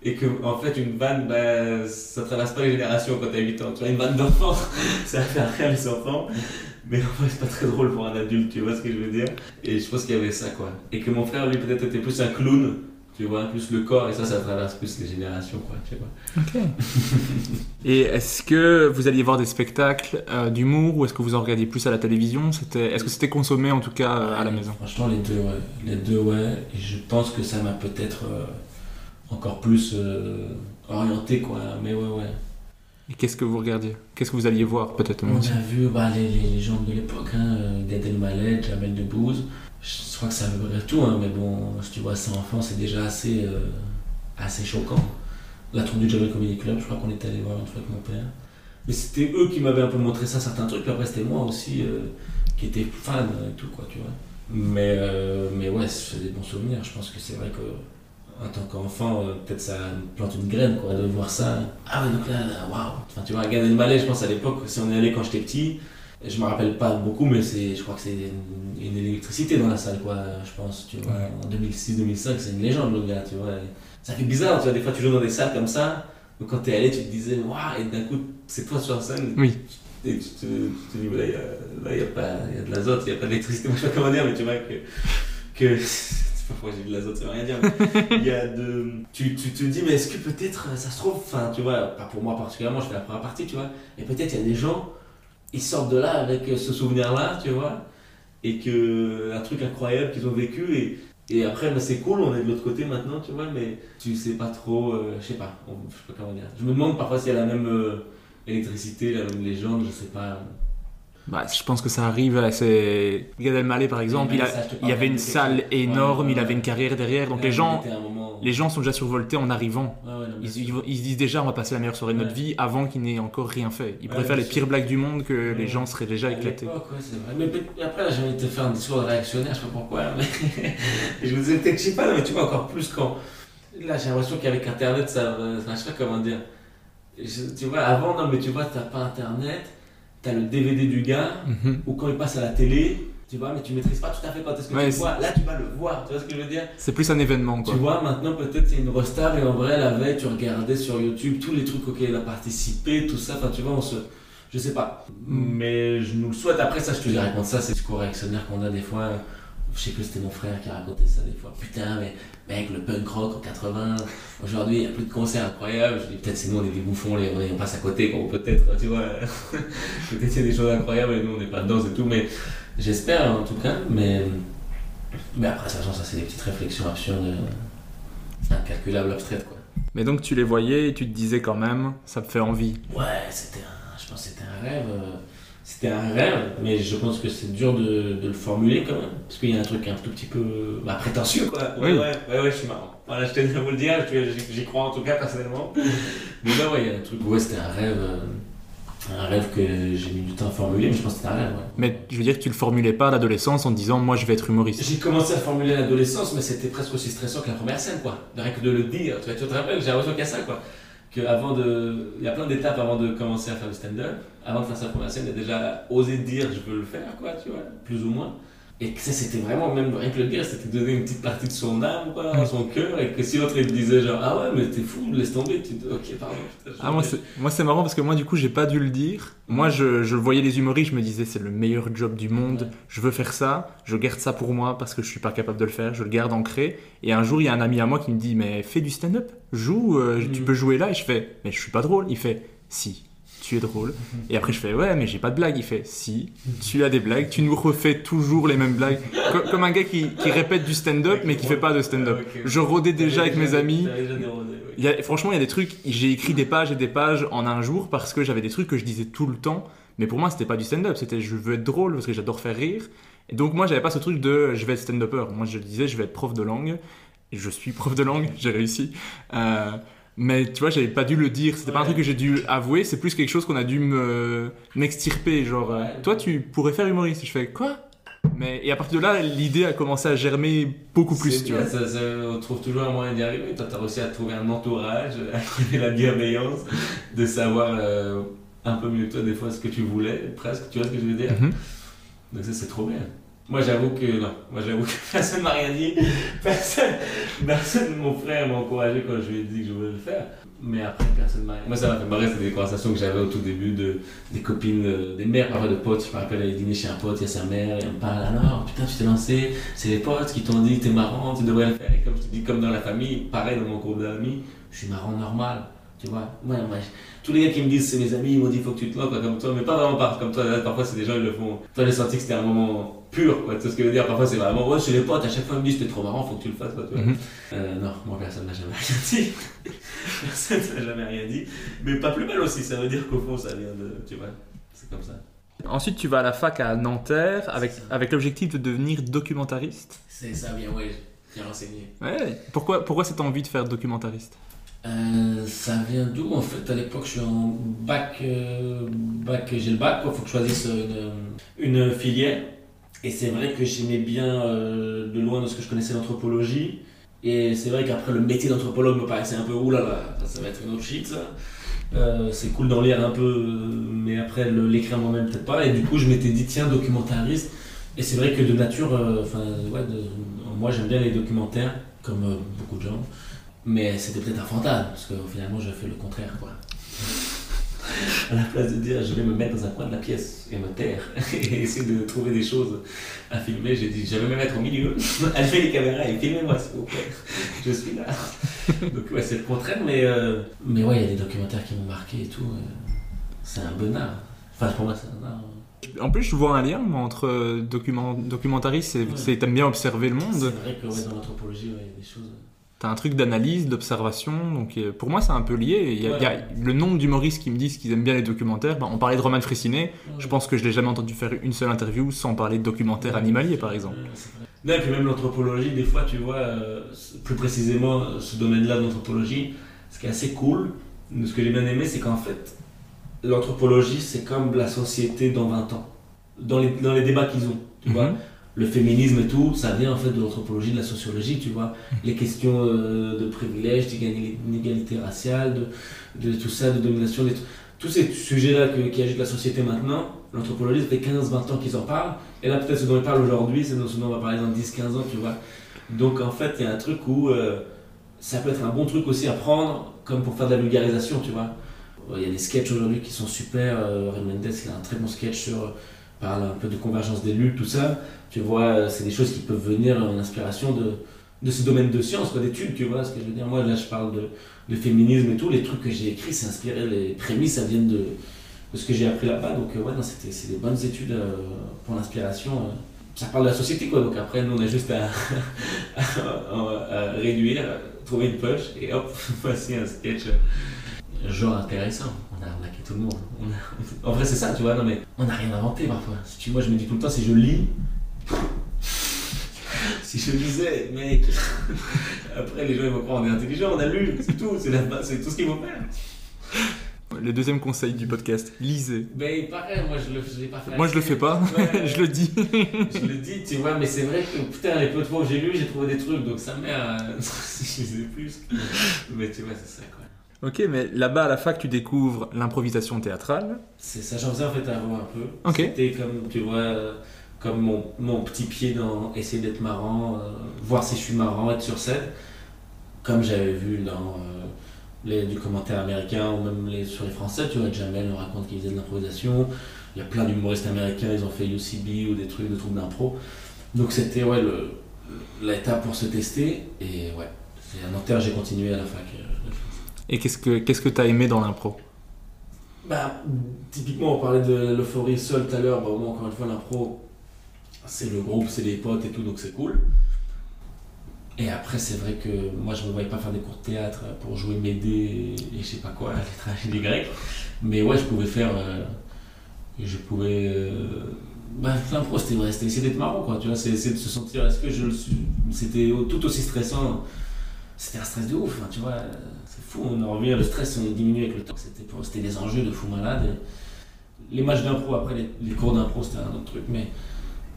Et que, en fait, une vanne, bah, ça traverse pas les générations quand t'as 8 ans. Tu vois, une vanne d'enfant, ça fait rire les enfants. Mais en fait, c'est pas très drôle pour un adulte, tu vois ce que je veux dire? Et je pense qu'il y avait ça, quoi. Et que mon frère, lui, peut-être était plus un clown, tu vois, plus le corps, et ça, ça traverse plus les générations, quoi, tu vois. Ok. Et est-ce que vous alliez voir des spectacles euh, d'humour ou est-ce que vous en regardiez plus à la télévision? C'était, Est-ce que c'était consommé en tout cas euh, à la maison? Franchement, les deux, ouais. Les deux, ouais. Et je pense que ça m'a peut-être euh, encore plus euh, orienté, quoi. Mais ouais, ouais. Et qu'est-ce que vous regardiez? Qu'est-ce que vous alliez voir peut-être On a vu bah, les, les, les gens de l'époque, hein, euh, Gad Elmaleh, Jamel Debbouze. Je crois que ça veut dire tout, hein, mais bon, si tu vois ça enfant, c'est déjà assez, euh, assez choquant. La troupe du Jamel Comedy Club, je crois qu'on est allé voir une fois avec mon père. Mais c'était eux qui m'avaient un peu montré ça, certains trucs, puis après c'était moi aussi euh, qui était fan et tout, quoi, tu vois. Mais, euh, mais ouais, c'est des bons souvenirs. Je pense que c'est vrai que en tant qu'enfant, euh, peut-être ça me plante une graine, quoi, de voir ça. Ah ouais, donc là, waouh. Enfin, tu vois, Gad Elmaleh, je pense à l'époque, si on est allé quand j'étais petit, je me rappelle pas beaucoup, mais c'est, je crois que c'est une, une électricité dans la salle, quoi, je pense, tu vois. En 2006-2005, c'est une légende, le gars, tu vois. Et ça fait bizarre, tu vois, des fois tu joues dans des salles comme ça, où quand t'es allé, tu te disais, waouh, et d'un coup, c'est toi sur scène. Oui. Et tu te, tu te dis, là, il y a, là, il y a pas, il y a de l'azote, il y a pas d'électricité, je sais pas comment dire, mais tu vois que, que j'ai de l'azote, ça veut rien dire, tu, te dis, mais est-ce que peut-être, ça se trouve, enfin, tu vois, pas pour moi particulièrement, je fais la première partie, tu vois, et peut-être il y a des gens, ils sortent de là avec ce souvenir-là, tu vois, et que, un truc incroyable qu'ils ont vécu, et, et après, bah, c'est cool, on est de l'autre côté maintenant, tu vois, mais tu sais pas trop, euh, je sais pas, je sais pas comment dire. Je me demande parfois s'il y a la même euh, électricité, la même légende, je sais pas. Bah, je pense que ça arrive. là, C'est Gad Elmaleh par exemple. Il, a- Ça, il avait une salle énorme. Ouais, il avait une carrière derrière. Donc les gens, moment- les gens sont déjà survoltés en arrivant. Non, Ils, se disent déjà on va passer la meilleure soirée de notre vie avant qu'il n'ait encore rien fait. Ils faire les pires blagues du monde que les gens seraient déjà éclatés. vrai. Mais après, là, j'ai envie de te faire un discours réactionnaire, je sais pas pourquoi. Mais... Et je me disais, peut-être, je sais pas, mais tu vois, encore plus quand. Là, j'ai l'impression qu'avec Internet, ça. Enfin, je sais pas comment dire. Je- tu vois, avant, non, mais tu vois, t'as pas Internet, t'as le DVD du gars, Mhm. ou quand il passe à la télé, tu vois, mais tu maîtrises pas tout à fait quand est-ce que Ouais, tu c'est- vois. Là, tu vas le voir, tu vois ce que je veux dire? C'est plus un événement quoi. Tu vois, maintenant peut-être a une restable et en vrai la veille tu regardais sur YouTube tous les trucs auxquels il a participé, tout ça, enfin tu vois, on se. Je sais pas. Mm. Mais je nous le souhaite. Après ça, je te dirais contre ça, c'est ce discours réactionnaire qu'on a des fois je sais que c'était mon frère qui racontait ça des fois. Putain, mais mec, le punk rock en 80, aujourd'hui il n'y a plus de concerts incroyables. Je dis peut-être c'est nous on est des bouffons, les, on passe à côté, peut-être, tu vois. peut-être il y a des choses incroyables et nous on n'est pas dedans et tout, mais j'espère en tout cas. Mais, mais après, ça, ça c'est des petites réflexions absurdes, euh, incalculables, abstraites quoi. Mais donc tu les voyais et tu te disais quand même, ça me fait envie. Ouais, c'était je pense que c'était un rêve. Euh, c'était un rêve, mais je pense que c'est dur de, de, le formuler quand même. Parce qu'il y a un truc un tout petit peu bah, prétentieux, quoi. Ouais, ouais, ouais, ouais, je suis marrant. Voilà, je tenais à vous le dire, j'y crois en tout cas personnellement. mais là, ouais, il y a un truc. Ouais, c'était un rêve. Euh, un rêve que j'ai mis du temps à formuler, mais je pense que c'était un rêve. Ouais. Mais je veux dire que tu le formulais pas à l'adolescence en disant moi je vais être humoriste. J'ai commencé à formuler à l'adolescence, mais c'était presque aussi stressant que la première scène, quoi. Rien que de le dire, tu, tu te rappelles, j'ai l'impression qu'il y a ça, quoi avant de. Il y a plein d'étapes avant de commencer à faire le stand-up. Avant de faire sa première scène, il a déjà osé dire je veux le faire, quoi, tu vois, plus ou moins. Et que ça, c'était vraiment, même rien que le dire, c'était donner une petite partie de son âme, quoi, son cœur. Et que si l'autre, il disait genre, ah ouais, mais t'es fou, laisse tomber, tu dis, ok, pardon. ah, moi, c'est, moi, c'est marrant parce que moi, du coup, j'ai pas dû le dire. Moi, je, je voyais les humoristes, je me disais, c'est le meilleur job du monde, je veux faire ça, je garde ça pour moi parce que je suis pas capable de le faire, je le garde ancré. Et un jour, il y a un ami à moi qui me dit, mais fais du stand-up, joue, euh, tu mm. peux jouer là. Et je fais, mais je suis pas drôle. Il fait, si tu es drôle. Et après, je fais, ouais, mais j'ai pas de blague. Il fait, si, tu as des blagues, tu nous refais toujours les mêmes blagues. comme un gars qui, qui répète du stand-up, mais qui fait pas de stand-up. Je rodais déjà avec mes amis. Il y a, franchement, il y a des trucs, j'ai écrit des pages et des pages en un jour parce que j'avais des trucs que je disais tout le temps. Mais pour moi, c'était pas du stand-up, c'était je veux être drôle parce que j'adore faire rire. Et donc, moi, j'avais pas ce truc de je vais être stand-upper. Moi, je disais, je vais être prof de langue. Je suis prof de langue, j'ai réussi. Euh, mais tu vois, j'avais pas dû le dire. C'était pas un truc que j'ai dû avouer. C'est plus quelque chose qu'on a dû me m'extirper. Genre, euh, toi, tu pourrais faire humoriste. Je fais quoi? Mais et à partir de là, l'idée a commencé à germer beaucoup plus. Tu vois. Ça, on trouve toujours un moyen d'y arriver. Toi, tu as réussi à trouver un entourage, à trouver la bienveillance, de savoir euh, un peu mieux que toi des fois ce que tu voulais, presque. Tu vois ce que je veux dire? Mhm. Donc ça, c'est trop bien. Moi, j'avoue que non. Moi, j'avoue que personne m'a rien dit. Personne, personne, mon frère m'a encouragé quand je lui ai dit que je voulais le faire. Mais après, personne m'a rien Moi, ça m'a fait marrer. C'était des conversations que j'avais au tout début de, des copines, euh, des mères, parfois de potes. Je me rappelle aller dîner chez un pote, il y a sa mère, et on me parle alors, putain, tu t'es lancé. C'est les potes qui t'ont dit, t'es marrant, tu devrais le faire. Et comme je te dis, comme dans la famille, pareil dans mon groupe d'amis, je suis marrant normal. Tu vois, moi, moi, tous les gars qui me disent c'est mes amis, ils m'ont dit il faut que tu te lances comme toi, mais pas vraiment pas comme toi. parfois, c'est des gens qui le font. Toi, j'ai senti que c'était un moment pur, quoi. Tu sais ce que je veux dire? Parfois, c'est vraiment ouais, chez les potes, à chaque fois, ils me disent c'était trop marrant, faut que tu le fasses, quoi. Tu vois mhm. euh, non, moi, personne n'a jamais rien dit. personne n'a jamais rien dit. Mais pas plus mal aussi, ça veut dire qu'au fond, ça vient de. Tu vois, c'est comme ça. Ensuite, tu vas à la fac à Nanterre avec, avec l'objectif de devenir documentariste. C'est ça, bien, ouais, j'ai renseigné. Ouais, pourquoi, pourquoi cette envie de faire documentariste? Euh, ça vient d'où En fait, à l'époque, je suis en bac, euh, j'ai le bac, il faut que je choisisse une, une filière. Et c'est vrai que j'aimais bien euh, de loin de ce que je connaissais l'anthropologie. Et c'est vrai qu'après, le métier d'anthropologue me paraissait un peu oulala, ça va être une autre shit, c'est cool d'en lire un peu, mais après, l'écrire moi-même, peut-être pas. Et du coup, je m'étais dit, tiens, documentariste. Et c'est vrai que de nature, enfin, ouais, moi, j'aime bien les documentaires, comme beaucoup de gens. Mais c'était peut-être un fantasme, parce que finalement, j'ai fait le contraire, quoi. à la place de dire je vais me mettre dans un coin de la pièce et me taire et essayer de trouver des choses à filmer, j'ai dit je vais me mettre au milieu, allumer les caméras et filmez-moi s'il vous plaît, je suis là. Donc ouais, c'est le contraire, mais, euh, mais ouais, il y a des documentaires qui m'ont marqué et tout. Euh, c'est un bon art. Enfin, pour moi, c'est un art. En plus, je vois un lien entre document, documentariste et t'aimes bien observer le monde. C'est vrai que dans l'anthropologie, il y a des choses. T'as un truc d'analyse, d'observation, donc euh, pour moi c'est un peu lié. Il y, a, le nombre d'humoristes qui me disent qu'ils aiment bien les documentaires. Ben, on parlait de Roman Fressinet, je pense que je l'ai jamais entendu faire une seule interview sans parler de documentaire animalier par exemple. Non, et puis même l'anthropologie, des fois tu vois, euh, plus précisément ce domaine-là de l'anthropologie, ce qui est assez cool, ce que j'ai bien aimé, c'est qu'en fait, l'anthropologie c'est comme la société dans 20 ans, dans les, dans les débats qu'ils ont, tu vois. Le féminisme et tout, ça vient en fait de l'anthropologie, de la sociologie, tu vois. Les questions euh, de privilèges, d'inégalité raciale, de, de, tout ça, de domination, tous ces sujets-là qui agitent la société maintenant, l'anthropologie, ça fait 15-20 ans qu'ils en parlent. Et là, peut-être ce dont ils parlent aujourd'hui, c'est ce dont on va parler dans 10-15 ans, tu vois. Donc en fait, il y a un truc où euh, ça peut être un bon truc aussi à prendre, comme pour faire de la vulgarisation, tu vois. Il y a des sketchs aujourd'hui qui sont super. Euh, Ray Mendes, il a un très bon sketch sur parle un peu de convergence des luttes, tout ça. Tu vois, euh, c'est des choses qui peuvent venir en inspiration de, de ce domaine de science, quoi, d'études, tu vois ce que je veux dire. Moi, là, je parle de, de féminisme et tout. Les trucs que j'ai écrits, c'est inspiré, les prémices, ça viennent de, de ce que j'ai appris là-bas. Donc, euh, ouais, c'est des bonnes études euh, pour l'inspiration. Ça parle de la société, quoi. Donc, après, nous, on a juste à, à- réduire, trouver une poche et hop, voici un sketch. Genre intéressant, on a arnaqué tout le monde. En vrai, c'est ça, tu vois. Non, mais on n'a rien inventé parfois. Si tu, moi, je me dis tout le temps, si je lis, si je lisais, mec, après les gens ils vont croire on est intelligent, on a lu, c'est tout, c'est la c'est tout ce qu'il faut faire. Le deuxième conseil du podcast, lisez. Mais pareil, moi je le je l'ai pas fait. Moi je le fais pas, Ouais. je le dis. Je le dis, tu vois, mais c'est vrai que putain, les peu de fois où j'ai lu, j'ai trouvé des trucs, donc ça mère si je lisais plus. Mais tu vois, c'est ça quoi. ok, mais là-bas à la fac, tu découvres l'improvisation théâtrale. C'est ça, j'en faisais en fait avant un peu. Ok. C'était comme, tu vois, euh, comme mon, mon petit pied dans essayer d'être marrant, euh, voir si je suis marrant, être sur scène. Comme j'avais vu dans euh, les, du commentaire américain ou même les, sur les français, tu vois, Jamel nous raconte qu'il faisait de l'improvisation. Il y a plein d'humoristes américains, ils ont fait UCB ou des trucs de troupes d'impro. Donc c'était ouais, l'étape pour se tester. Et ouais, c'est à Nanterre, j'ai continué à la fac. euh, de France. Et qu'est-ce que qu'est-ce que t'as aimé dans l'impro? Bah, typiquement, on parlait de l'euphorie seule tout à l'heure. Bah, moi, encore une fois, l'impro, c'est le groupe, c'est les potes et tout, donc c'est cool. Et après, c'est vrai que moi, je ne me voyais pas faire des cours de théâtre pour jouer Médée et je sais pas quoi, les tragédies grecques. Mais ouais, je pouvais faire. euh, je pouvais. euh, bah, l'impro, c'était ouais, c'était d'être marrant, quoi. Tu vois, c'est de se sentir. Est-ce que je le suis C'était tout aussi stressant. C'était un stress de ouf, hein, tu vois. C'est fou, on en revient, le stress, on est diminué avec le temps. C'était des enjeux de fou malade. Les matchs d'impro, après les, les cours d'impro, c'était un autre truc, mais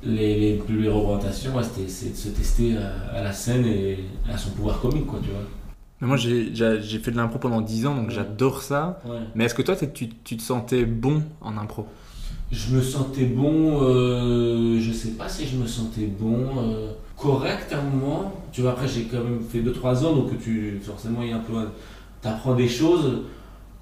les, les, les représentations, ouais, c'était c'est de se tester à, à la scène et à son pouvoir comique, quoi, tu vois. Mais Moi j'ai fait de l'impro pendant 10 ans, donc Ouais. j'adore ça. Ouais. Mais est-ce que toi tu, tu te sentais bon en impro? Je me sentais bon, euh, je sais pas si je me sentais bon, euh, correct à un moment. Tu vois, après j'ai quand même fait 2-3 ans, donc tu, forcément il y a un peu. T'apprends des choses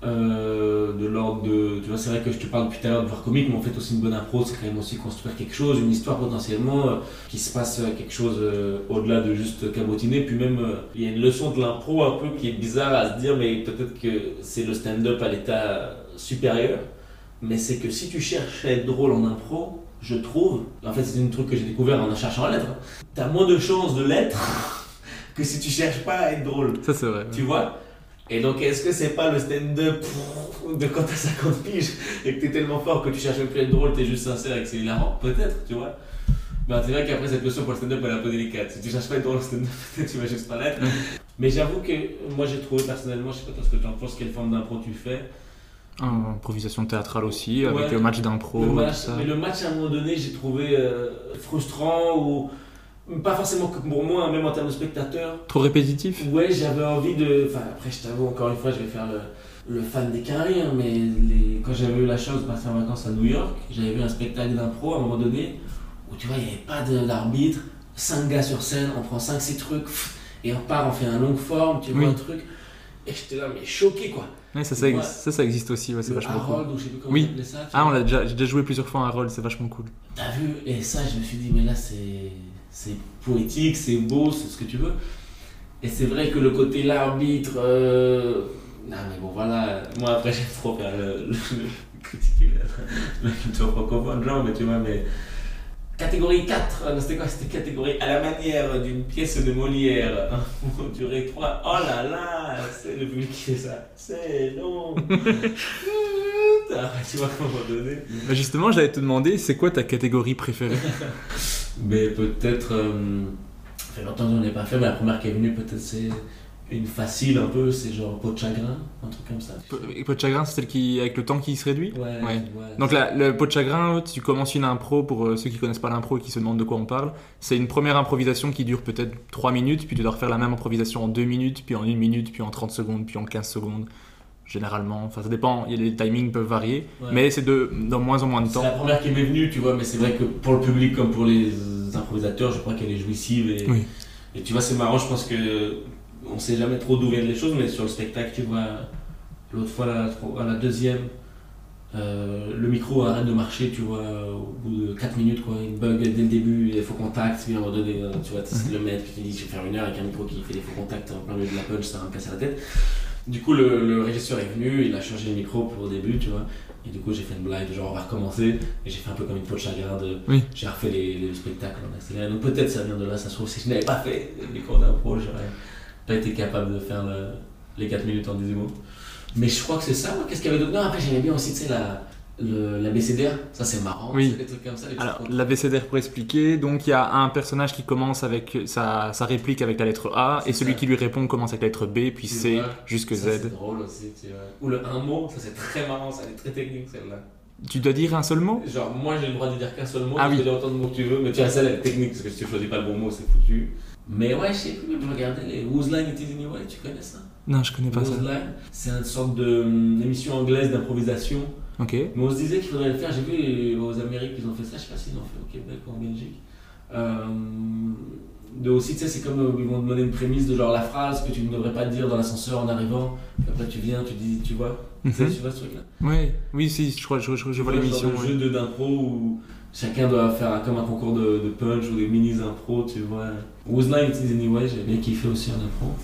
euh, de l'ordre de. Tu vois, c'est vrai que je te parle depuis tout à l'heure de voir comique, mais en fait aussi une bonne impro, c'est quand même aussi construire quelque chose, une histoire potentiellement, euh, qui se passe euh, quelque chose euh, au-delà de juste cabotiner. Puis même, il y a une leçon de l'impro un peu qui est bizarre à se dire, mais peut-être que c'est le stand-up à l'état supérieur. Mais c'est que si tu cherches à être drôle en impro, je trouve, en fait c'est un truc que j'ai découvert en cherchant à l'être, t'as moins de chances de l'être que si tu cherches pas à être drôle. Ça c'est vrai. Tu vois? Et donc est-ce que c'est pas le stand-up de quand t'as 50 piges et que t'es tellement fort que tu cherches même plus à être drôle, t'es juste sincère et que c'est hilarant Peut-être, tu vois ben, c'est vrai qu'après cette leçon pour le stand-up elle est un peu délicate. Si tu cherches pas à être drôle au stand-up, peut-être tu vas juste pas l'être. Mais j'avoue que moi j'ai trouvé personnellement, je sais pas toi ce que tu en penses, quelle forme d'impro tu fais. Ah, improvisation théâtrale aussi, avec le match d'impro, le match, mais le match à un moment donné, j'ai trouvé euh, frustrant ou pas forcément que pour moi, hein, même en termes de spectateur. Trop répétitif Ouais, j'avais envie de. Enfin, après, je t'avoue, encore une fois, je vais faire le, le fan des carrés, hein, mais les... quand j'avais eu la chance de passer en vacances à New York, j'avais vu un spectacle d'impro à un moment donné où tu vois, il n'y avait pas d'arbitre, 5 gars sur scène, on prend 5-6 trucs, pff, et on part, on fait un long forme, tu vois, Oui. un truc. Et j'étais là, mais choqué quoi. Ouais, ça, ça, Ouais. ex- ça, ça existe aussi, ouais, c'est vachement cool. Harold, ou je sais plus comment Oui. ça. Ah, on l'a déjà, j'ai déjà joué plusieurs fois à un rôle, c'est vachement cool. T'as vu Et ça, je me suis dit, mais là, c'est c'est poétique, c'est beau, c'est ce que tu veux. Et c'est vrai que le côté l'arbitre. euh, Non, mais bon, voilà. Moi, après, j'aime trop faire le, le- le- critiquer la culture francophone, genre, mais tu vois, mais. Catégorie 4, euh, c'était quoi? C'était catégorie à la manière d'une pièce de Molière. Durée 3. Oh là là C'est le public qui fait ça. C'est long Ah, Tu vois, à un moment donné. Bah, justement, j'allais te demander, c'est quoi ta catégorie préférée? Mais peut-être. euh, fait longtemps que ai pas fait, mais la première qui est venue, peut-être c'est une facile un peu, c'est genre peau de chagrin, un truc comme ça. Pe- Pot de chagrin, c'est celle qui, avec le temps qui se réduit? Ouais, Ouais. ouais. Donc là, le pot de chagrin, tu commences une impro pour euh, ceux qui connaissent pas l'impro et qui se demandent de quoi on parle. C'est une première improvisation qui dure peut-être 3 minutes, puis tu dois refaire la même improvisation en 2 minutes, puis en 1 minute, puis en 30 secondes, puis en 15 secondes. Généralement, enfin ça dépend, les timings peuvent varier, Ouais. mais c'est de dans moins en moins de C'est temps. la première qui m'est venue, tu vois, mais c'est vrai que pour le public comme pour les improvisateurs, je crois qu'elle est jouissive. Et, Oui. et tu vois, c'est marrant, je pense que on sait jamais trop d'où viennent les choses, mais sur le spectacle, tu vois, l'autre fois, à la deuxième, Euh, le micro arrête de marcher, tu vois, au bout de 4 minutes, quoi. Il bug dès le début, il faut contact, puis à un moment donné, euh, tu vois, tu de le mettre, puis tu dis, je vais faire une heure avec un micro qui fait des faux contacts en plein milieu de la punch, ça va me casser la tête. Du coup, le, le régisseur est venu, il a changé le micro pour le début, tu vois. Et du coup, j'ai fait une blague genre, on va recommencer. Et j'ai fait un peu comme une peau de chagrin de. Oui. J'ai refait les, les spectacles en accéléré. Donc peut-être ça vient de là, ça se trouve, si je n'avais pas fait les cours d'impro, j'aurais pas été capable de faire le- les 4 minutes en 10 mots. Mais je crois que c'est ça, moi. Qu'est-ce qu'il y avait d'autre? Non, après, j'aimais bien aussi, tu sais, la, le, la BCDR. Ça, c'est marrant. Oui. Des trucs comme ça. Alors, l'ABCDR pour expliquer, donc il y a un personnage qui commence avec sa, sa réplique avec la lettre A, et celui ça. qui lui répond commence avec la lettre B, puis C, vois, jusque Ça, Z. C'est drôle aussi, tu vois. Ou le un mot, ça c'est très marrant, ça elle est très technique celle-là. Tu dois dire un seul mot? Genre, moi j'ai le droit de dire qu'un seul mot, Ah tu oui. peux dire autant de mots que tu veux, mais tu vois, celle elle est technique, parce que si tu choisis pas le bon mot, c'est foutu. Mais ouais, je sais plus, même regarder les Whose Line It Is Anyway, tu connais ça? Non, je connais pas ça. Whose Line, c'est une sorte de hum, anglaise d'improvisation. Mais on se disait qu'il faudrait le faire. J'ai vu aux Amériques, ils ont fait ça. Je sais pas s'ils l'ont fait au Québec ou en Belgique. Euh, de aussi, tu sais, c'est comme euh, ils vont te donner une prémisse de genre la phrase que tu ne devrais pas dire dans l'ascenseur en arrivant. Puis après, tu viens, tu dis, tu vois. Tu sais, Mhm. tu vois ce truc-là Ouais, oui, si, je crois, je, je- je vois l'émission. de ouais. jeu d'impro où chacun doit faire un- comme un concours de, de punch ou des mini-impro, tu vois. Whose Line Is Anyway, j'ai bien kiffé aussi en impro.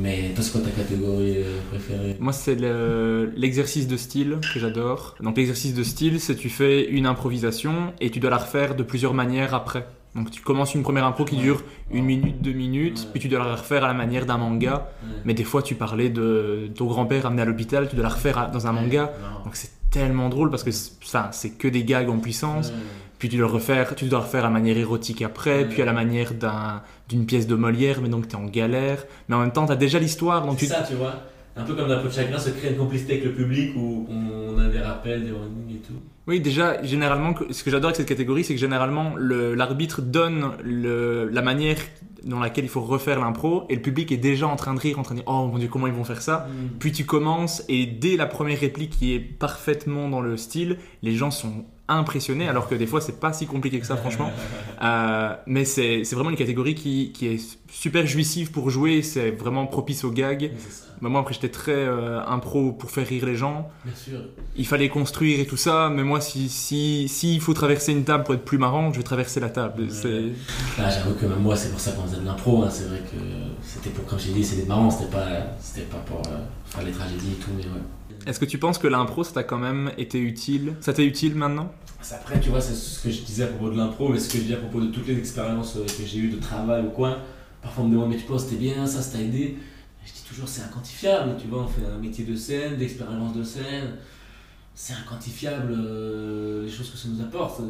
Mais toi, c'est quoi ta catégorie euh, préférée? Moi, c'est le- l'exercice de style que j'adore. Donc, l'exercice de style, c'est tu fais une improvisation et tu dois la refaire de plusieurs manières après. Donc, tu commences une première impro qui dure une minute, deux minutes, Ouais. puis tu dois la refaire à la manière d'un manga. Ouais. Mais des fois, tu parlais de ton grand-père amené à l'hôpital, tu dois la refaire dans un manga. Donc, c'est tellement drôle parce que c'est- enfin, c'est que des gags en puissance. Puis tu dois refaire, tu dois refaire à la manière érotique après, puis à la manière d'un- d'une pièce de Molière, mais donc tu es en galère. Mais en même temps, tu as déjà l'histoire, C'est tu, ça, tu vois. Un peu comme d'un peu de chagrin, se crée une complicité avec le public où on a des rappels, des warnings et tout. Oui, déjà, généralement, ce que j'adore avec cette catégorie, c'est que généralement, le- l'arbitre donne le- la manière dans laquelle il faut refaire l'impro, et le public est déjà en train de rire, en train de dire Oh mon dieu, comment ils vont faire ça Puis tu commences, et dès la première réplique qui est parfaitement dans le style, les gens sont impressionnés, alors que des fois, c'est pas si compliqué que ça, franchement. Euh, mais c'est vraiment une catégorie qui, qui est super jouissive pour jouer, c'est vraiment propice aux gags. Bah, moi, après, j'étais très euh, impro pour faire rire les gens. bien sûr. Il fallait construire et tout ça, mais moi, si si s'il faut traverser une table pour être plus marrant, je vais traverser la table. Ouais. Là, j'avoue que même moi, c'est pour ça qu'on faisait de l'impro. hein. C'est vrai que c'était pour, comme je t'ai dit, c'était marrant, c'était pas, pas pour euh, faire les tragédies et tout, mais ouais. Est-ce que tu penses que l'impro, ça t'a quand même été utile? Ça t'est utile maintenant? Après, tu vois, c'est ce que je disais à propos de l'impro, mais ce que je dis à propos de toutes les expériences euh, que j'ai eues de travail ou quoi. Parfois, on me demande, mais tu penses, c'était bien, ça, ça t'a aidé? Je dis toujours, c'est inquantifiable, tu vois, on fait un métier de scène, d'expérience de scène. C'est inquantifiable euh, les choses que ça nous apporte.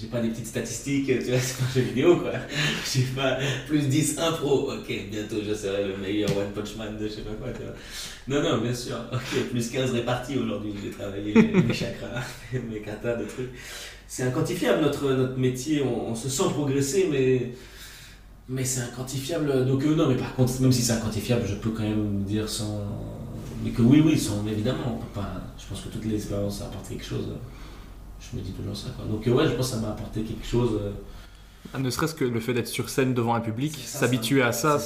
J'ai pas des petites statistiques, tu vois, c'est pas jeu vidéo, quoi. J'ai pas plus 10 impro, ok, bientôt je serai le meilleur One Punch Man de je sais pas quoi, tu vois. Non, non, bien sûr, ok, plus 15 répartis aujourd'hui, j'ai travaillé mes chakras, mes katas, de trucs. C'est inquantifiable notre, notre métier, on, on se sent progresser, mais, mais c'est inquantifiable. Donc, euh, non, mais par contre, même si c'est inquantifiable, je peux quand même dire sans. Mais que oui, oui, sans, évidemment, on peut pas. Je pense que toutes les expériences apportent quelque chose. Je me dis toujours ça, quoi. Donc, euh, ouais, je pense que ça m'a apporté quelque chose. euh, Ah, Ne serait-ce que le fait d'être sur scène devant un public, s'habituer à ça.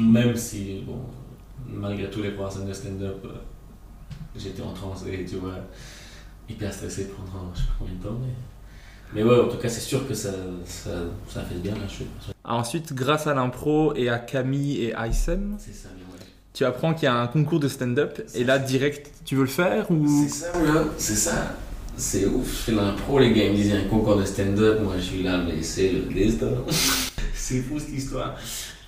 Même si, bon, malgré tous les premières scènes de stand-up, euh, j'étais en transe et tu vois, hyper stressé pendant je sais pas combien de temps. Mais, mais ouais, en tout cas, c'est sûr que ça, ça, ça fait bien la chute. Ensuite, grâce à l'impro et à Camille et Aysem, C'est ça. Tu apprends qu'il y a un concours de stand-up, et là, direct, tu veux le faire ou C'est ça, là, c'est ça. C'est ouf, je fais l'impro, les gars ils me disaient un concours de stand-up, moi je suis là, mais c'est le destin. c'est fou cette histoire.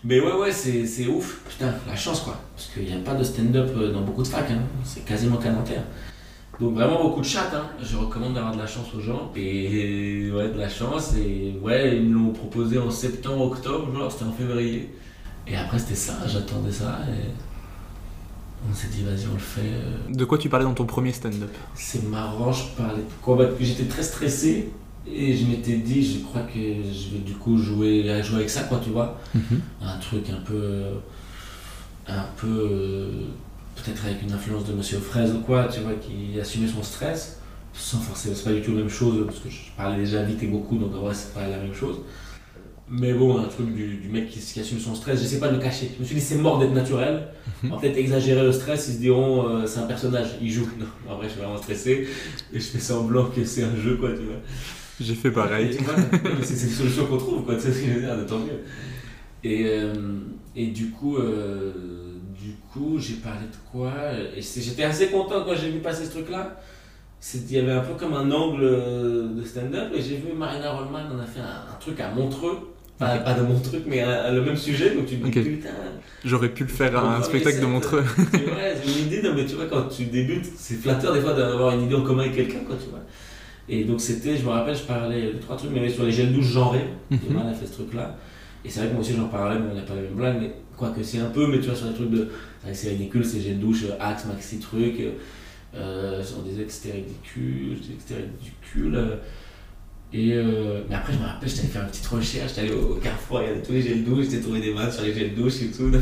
Mais ouais, ouais, c'est ouf. Putain, la chance quoi. Parce qu'il n'y a pas de stand-up euh, dans beaucoup de facs, hein. c'est quasiment Nanterre. Donc vraiment beaucoup de chat, hein. je recommande d'avoir de la chance aux gens. Et ouais, de la chance. Et ouais, ils me l'ont proposé en septembre, octobre, genre c'était en février. Et après c'était ça, j'attendais ça et on s'est dit vas-y on le fait. euh, de quoi tu parlais dans ton premier stand-up? C'est marrant, je parlais de parce que j'étais très stressé et je m'étais dit, je crois que je vais du coup jouer, à jouer avec ça, quoi, tu vois. Un truc un peu. un peu. euh, peut-être avec une influence de Monsieur Fraise ou quoi, tu vois, qui assumait son stress, sans forcément, c'est pas du tout la même chose, parce que je parlais déjà vite et beaucoup, donc en vrai, c'est pas la même chose. Mais bon, un truc du, du mec qui, qui assume son stress, j'essaie pas de le cacher. Je me suis dit, c'est mort d'être naturel. On va peut-être exagérer le stress, ils se diront, euh, c'est un personnage, il joue. Non, en vrai, je suis vraiment stressé et je fais semblant que c'est un jeu, quoi, tu vois. J'ai fait pareil. Voilà, c'est c'est une solution qu'on trouve, quoi, tu sais ce que je veux dire, tant mieux. Et, euh, et du coup, euh, du coup, j'ai parlé de quoi? Et j'étais assez content quand j'ai vu passer ce truc-là. C'est- Il y avait un peu comme un angle de stand-up et j'ai vu Marina Rollman, on a fait un, un truc à Montreux. Pas, pas de mon truc, mais un- le même sujet, donc tu te dis putain. J'aurais pu le faire à un spectacle de Montreux. C'est vrai, j'ai une idée, non, mais tu vois, quand tu débutes, c'est flatteur des fois d'avoir une idée en commun avec quelqu'un, quoi, tu vois. Et donc c'était, je me rappelle, je parlais de trois trucs, mais sur les gels douches genrés, Mhm. et mal a fait ce truc-là. Et c'est vrai que moi aussi j'en parlais, mais on n'a pas la même blague, mais quoique c'est un peu, mais tu vois, sur les trucs de. C'est que ridicule, ces gels douche, euh, Axe, Maxi truc. euh, euh, on disait que c'était ridicule, je disais que c'était ridicule. euh, et euh, mais après, je me rappelle, allé faire une petite recherche, allé au, au Carrefour, avait tous les gels douche, j'étais trouvé des maths sur les gels douche et tout.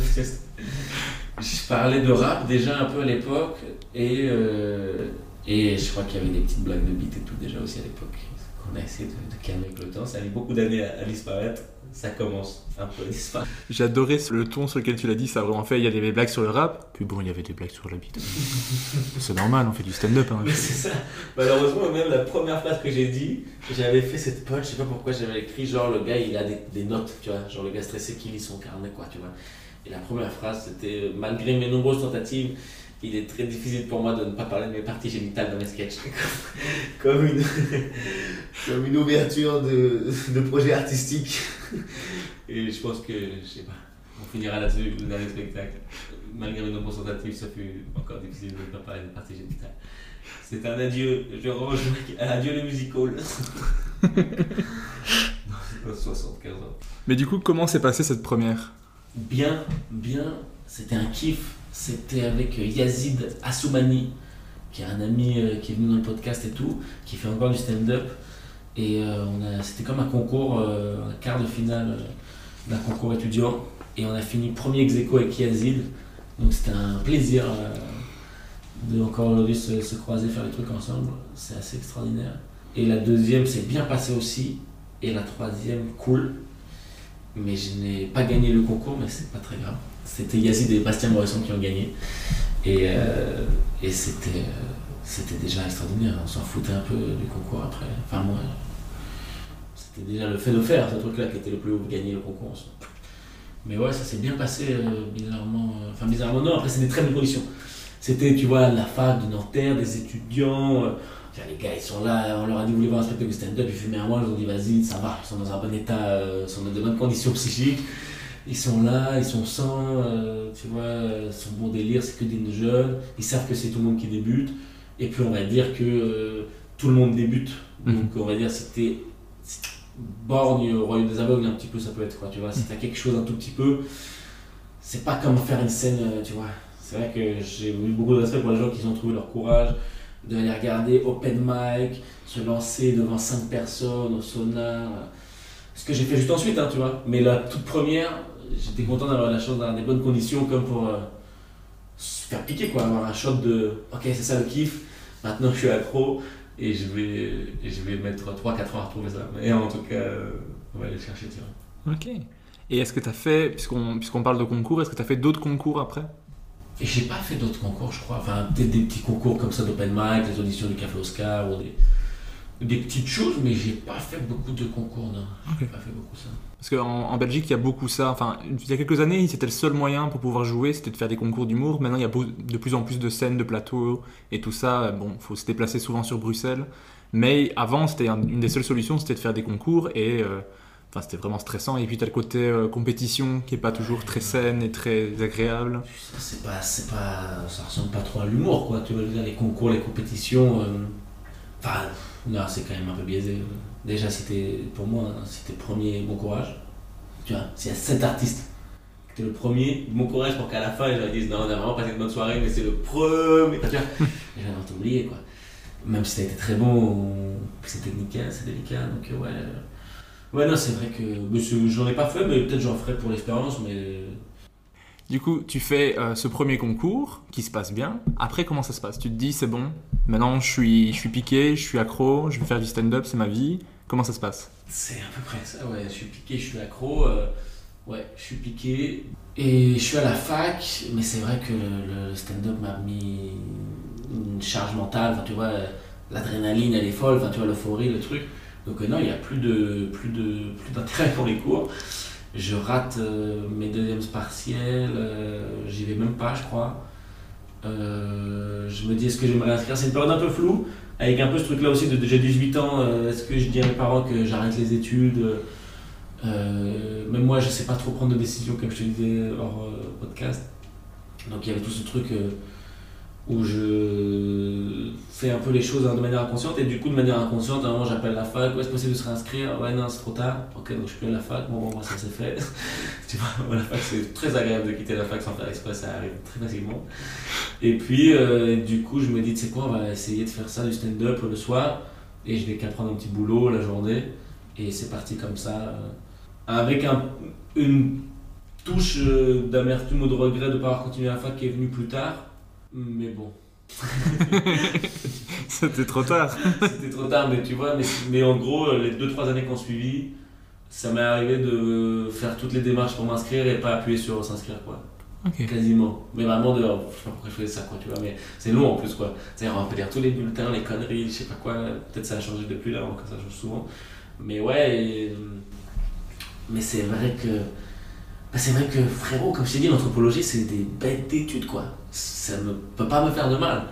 Je parlais de rap déjà un peu à l'époque, et, euh, et je crois qu'il y avait des petites blagues de beat et tout déjà aussi à l'époque, qu'on a essayé de, calmer avec le temps. Ça a mis beaucoup d'années à disparaître, ça commence un peu disparaître. J'ai adoré le ton sur lequel tu l'as dit, ça a vraiment fait. Il y avait des blagues sur le rap, puis bon, il y avait des blagues sur la bite. C'est normal, on fait du stand-up. Hein. Mais c'est ça. Malheureusement, même la première phrase que j'ai dit, j'avais fait cette punch, je sais pas pourquoi j'avais écrit genre le gars il a des, des notes, tu vois, genre le gars stressé qui lit son carnet, quoi, tu vois. Et la première phrase c'était euh, malgré mes nombreuses tentatives, il est très difficile pour moi de ne pas parler de mes parties génitales dans mes sketchs. comme, une, comme une ouverture de, de projet artistique. Et je pense que, je sais pas, on finira là-dessus le dernier spectacle. Malgré mes nombreuses tentatives, ça fut encore difficile de ne pas parler des parties génitales. C'est un adieu, je range, adieu le musical. Dans 75 ans. Mais du coup, comment s'est passée cette première? Bien, bien, c'était un kiff. C'était avec euh, Yazid Assoumani, qui est un ami euh, qui est venu dans le podcast et tout, qui fait encore du stand-up. Et euh, c'était comme un concours, un quart de finale d'un concours étudiant. Et on a fini premier ex avec Yazid. Donc c'était un plaisir de encore aujourd'hui se, se croiser, faire des trucs ensemble. C'est assez extraordinaire. Et la deuxième s'est bien passée aussi. Et la troisième, cool. Mais je n'ai pas gagné le concours, mais c'est pas très grave. C'était Yazid et Bastien Morisson qui ont gagné. Et, euh, et c'était, euh, c'était déjà extraordinaire. On s'en foutait un peu du concours après. Enfin, moi, c'était déjà le fait de faire ce truc-là qui était le plus haut, gagner le concours. Mais ouais, ça s'est bien passé euh, bizarrement. Enfin, bizarrement, non, après, c'est des très bonnes conditions. C'était, tu vois, la fac de Nanterre, des étudiants. les gars, ils sont là, on leur a dit, vous voulez voir un spectacle de stand-up, ils fumaient un mois, ils ont dit, vas-y, ça va, ils sont dans un bon état, ils sont dans de bonnes conditions psychiques. Ils sont là, ils sont sains, euh, tu vois, euh, son bon délire, c'est que des jeunes, ils savent que c'est tout le monde qui débute. Et puis on va dire que euh, tout le monde débute. Donc on va dire c'était borgne au royaume des aveugles un petit peu ça peut être quoi, tu vois. Si t'as quelque chose un tout petit peu, c'est pas comme faire une scène, euh, tu vois. C'est vrai que j'ai eu beaucoup de respect pour les gens qui ont trouvé leur courage d'aller regarder open mic, se lancer devant 5 personnes au sonar. Ce que j'ai fait juste ensuite, hein, tu vois. Mais la toute première, j'étais content d'avoir la chance d'avoir des bonnes conditions comme pour euh, se faire piquer, quoi. Avoir un shot de ok, c'est ça le kiff, maintenant je suis accro et je vais, et je vais mettre 3-4 ans à retrouver ça. Mais en tout cas, euh, on va aller le chercher, vois. Ok. Et est-ce que tu as fait, puisqu'on puisqu'on parle de concours, est-ce que tu as fait d'autres concours après? Et j'ai pas fait d'autres concours, je crois. Enfin, peut-être des petits concours comme ça d'open mic, des auditions du Café Oscar ou des, des petites choses, mais j'ai pas fait beaucoup de concours, non. J'ai pas fait beaucoup ça. Parce qu'en en Belgique, il y a beaucoup ça. Enfin, il y a quelques années, c'était le seul moyen pour pouvoir jouer, c'était de faire des concours d'humour. Maintenant, il y a de plus en plus de scènes, de plateaux et tout ça. Bon, il faut se déplacer souvent sur Bruxelles. Mais avant, c'était un- une des seules solutions, c'était de faire des concours et euh, enfin, c'était vraiment stressant. Et puis, tu as le côté euh, compétition qui est pas toujours très saine et très agréable. Ça, C'est pas, c'est pas, ça ressemble pas trop à l'humour, quoi. Tu dire, les concours, les compétitions. euh, Enfin, non, c'est quand même un peu biaisé. Déjà, c'était, pour moi, hein, c'était premier, bon courage. Tu vois, s'il y a 7 artistes, t'es le premier, bon courage pour qu'à la fin, les gens disent non, on a vraiment passé une bonne soirée, mais c'est le premier. Tu vois, les gens t'oublier, quoi. Même si ça a été très bon, on- c'est technique, c'est délicat, donc euh, ouais. Ouais, non, c'est vrai que j'en ai pas fait, mais peut-être j'en ferai pour l'expérience, mais Du coup, tu fais euh, ce premier concours qui se passe bien. Après, comment ça se passe? Tu te dis, c'est bon, maintenant je suis, je suis piqué, je suis accro, je vais faire du stand-up, c'est ma vie. Comment ça se passe? C'est à peu près ça, ouais. Je suis piqué, je suis accro. euh, ouais, je suis piqué. Et je suis à la fac, mais c'est vrai que le, stand-up m'a mis une charge mentale. Enfin, tu vois, l'adrénaline, elle est folle. Enfin, tu vois, l'euphorie, le truc. Donc, euh, non, il n'y a plus de plus de plus d'intérêt pour les cours. Je rate euh, mes deuxièmes partiels. euh, J'y vais même pas, je crois. Euh, je me dis, est-ce que je vais me réinscrire? C'est une période un peu floue avec un peu ce truc là aussi de déjà 18 ans, est-ce que je dis à mes parents que j'arrête les études? Même moi, je sais pas trop prendre de décision, comme je te disais hors podcast. Donc il y avait tout ce truc où je fais un peu les choses hein, de manière inconsciente, et du coup, de manière inconsciente, à un moment, j'appelle la fac, ouais, c'est possible de se réinscrire, ouais, non, c'est trop tard, ok, donc je suis la fac, bon, bon, bon, ça c'est fait. tu vois, la fac, c'est très agréable de quitter la fac sans faire exprès, ça arrive très facilement. Et puis, euh, du coup, je me dis, tu sais quoi, on va essayer de faire ça, du stand-up le soir, et je vais qu'à prendre un petit boulot la journée, et c'est parti comme ça, euh, avec un, une touche euh, d'amertume ou de regret de ne pas avoir continué la fac qui est venue plus tard, mais bon. C'était trop tard. C'était trop tard, mais tu vois, mais, mais en gros, les 2-3 années qui ont suivi, ça m'est arrivé de faire toutes les démarches pour m'inscrire et pas appuyer sur s'inscrire, quoi. Quasiment. Mais vraiment, de, je sais pas pourquoi je faisais ça, quoi, tu vois, mais c'est long en plus, quoi. C'est-à-dire, on peut lire tous les bulletins, les conneries, je sais pas quoi, peut-être ça a changé depuis là, encore ça change souvent. Mais ouais, et, euh, mais c'est vrai que. bah, c'est vrai que, frérot, comme je t'ai dit, l'anthropologie, c'est des bêtes d'études, quoi. Ça ne peut pas me faire de mal.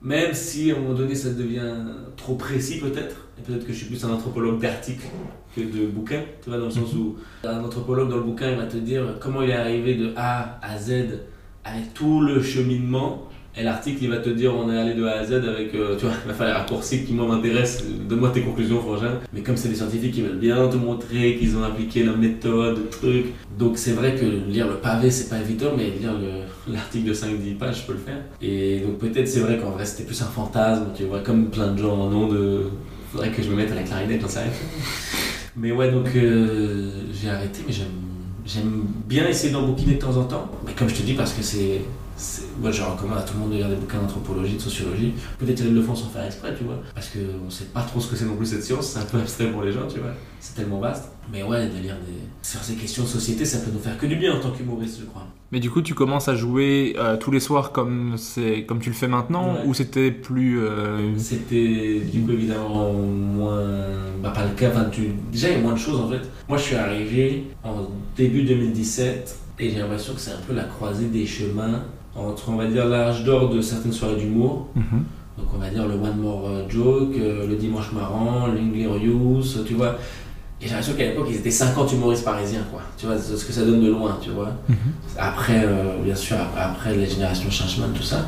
Même si à un moment donné ça devient trop précis peut-être, et peut-être que je suis plus un anthropologue d'articles que de bouquins, tu vois, dans le sens où un anthropologue dans le bouquin il va te dire comment il est arrivé de A à Z avec tout le cheminement, et l'article il va te dire on est allé de A à Z avec, euh, tu vois, il va faire les raccourcis qui moi m'intéressent, donne-moi tes conclusions frangin. Mais comme c'est des scientifiques, ils veulent bien te montrer qu'ils ont appliqué la méthode, le truc. Donc c'est vrai que lire le pavé c'est pas évident, mais lire le- l'article de 5-10 pages, je peux le faire. Et donc peut-être c'est vrai qu'en vrai c'était plus un fantasme, tu vois, comme plein de gens en ont de. Faudrait que je me mette à la clarinette, j'en sais. Mais ouais, donc euh, j'ai arrêté, mais j'aime, j'aime bien essayer d'en bouquiner de temps en temps. Mais comme je te dis, parce que c'est. Moi je recommande à tout le monde de lire des bouquins d'anthropologie, de sociologie. Peut-être qu'ils le font sans faire exprès, tu vois. Parce qu'on sait pas trop ce que c'est non plus cette science, c'est un peu abstrait pour les gens, tu vois. C'est tellement vaste. Mais ouais, de lire des. Sur ces questions de société, ça peut nous faire que du bien en tant qu'humoriste, je crois. Mais du coup, tu commences à jouer euh, tous les soirs comme, comme tu le fais maintenant Ouais. ou c'était plus. euh, C'était du coup évidemment moins. Bah, pas le cas. Enfin, tu... Déjà, il y a moins de choses en fait. Moi, je suis arrivé en début 2017 et j'ai l'impression que c'est un peu la croisée des chemins entre, on va dire, l'âge d'or de certaines soirées d'humour. mhm. Donc, on va dire le One More euh, Joke, euh, le Dimanche Marrant, l'Inglorious, tu vois. Et j'ai l'impression qu'à l'époque, ils étaient 50 humoristes parisiens, quoi. Tu vois, ce que ça donne de loin, tu vois. Après, euh, bien sûr, ap- après les générations Changeman, tout ça.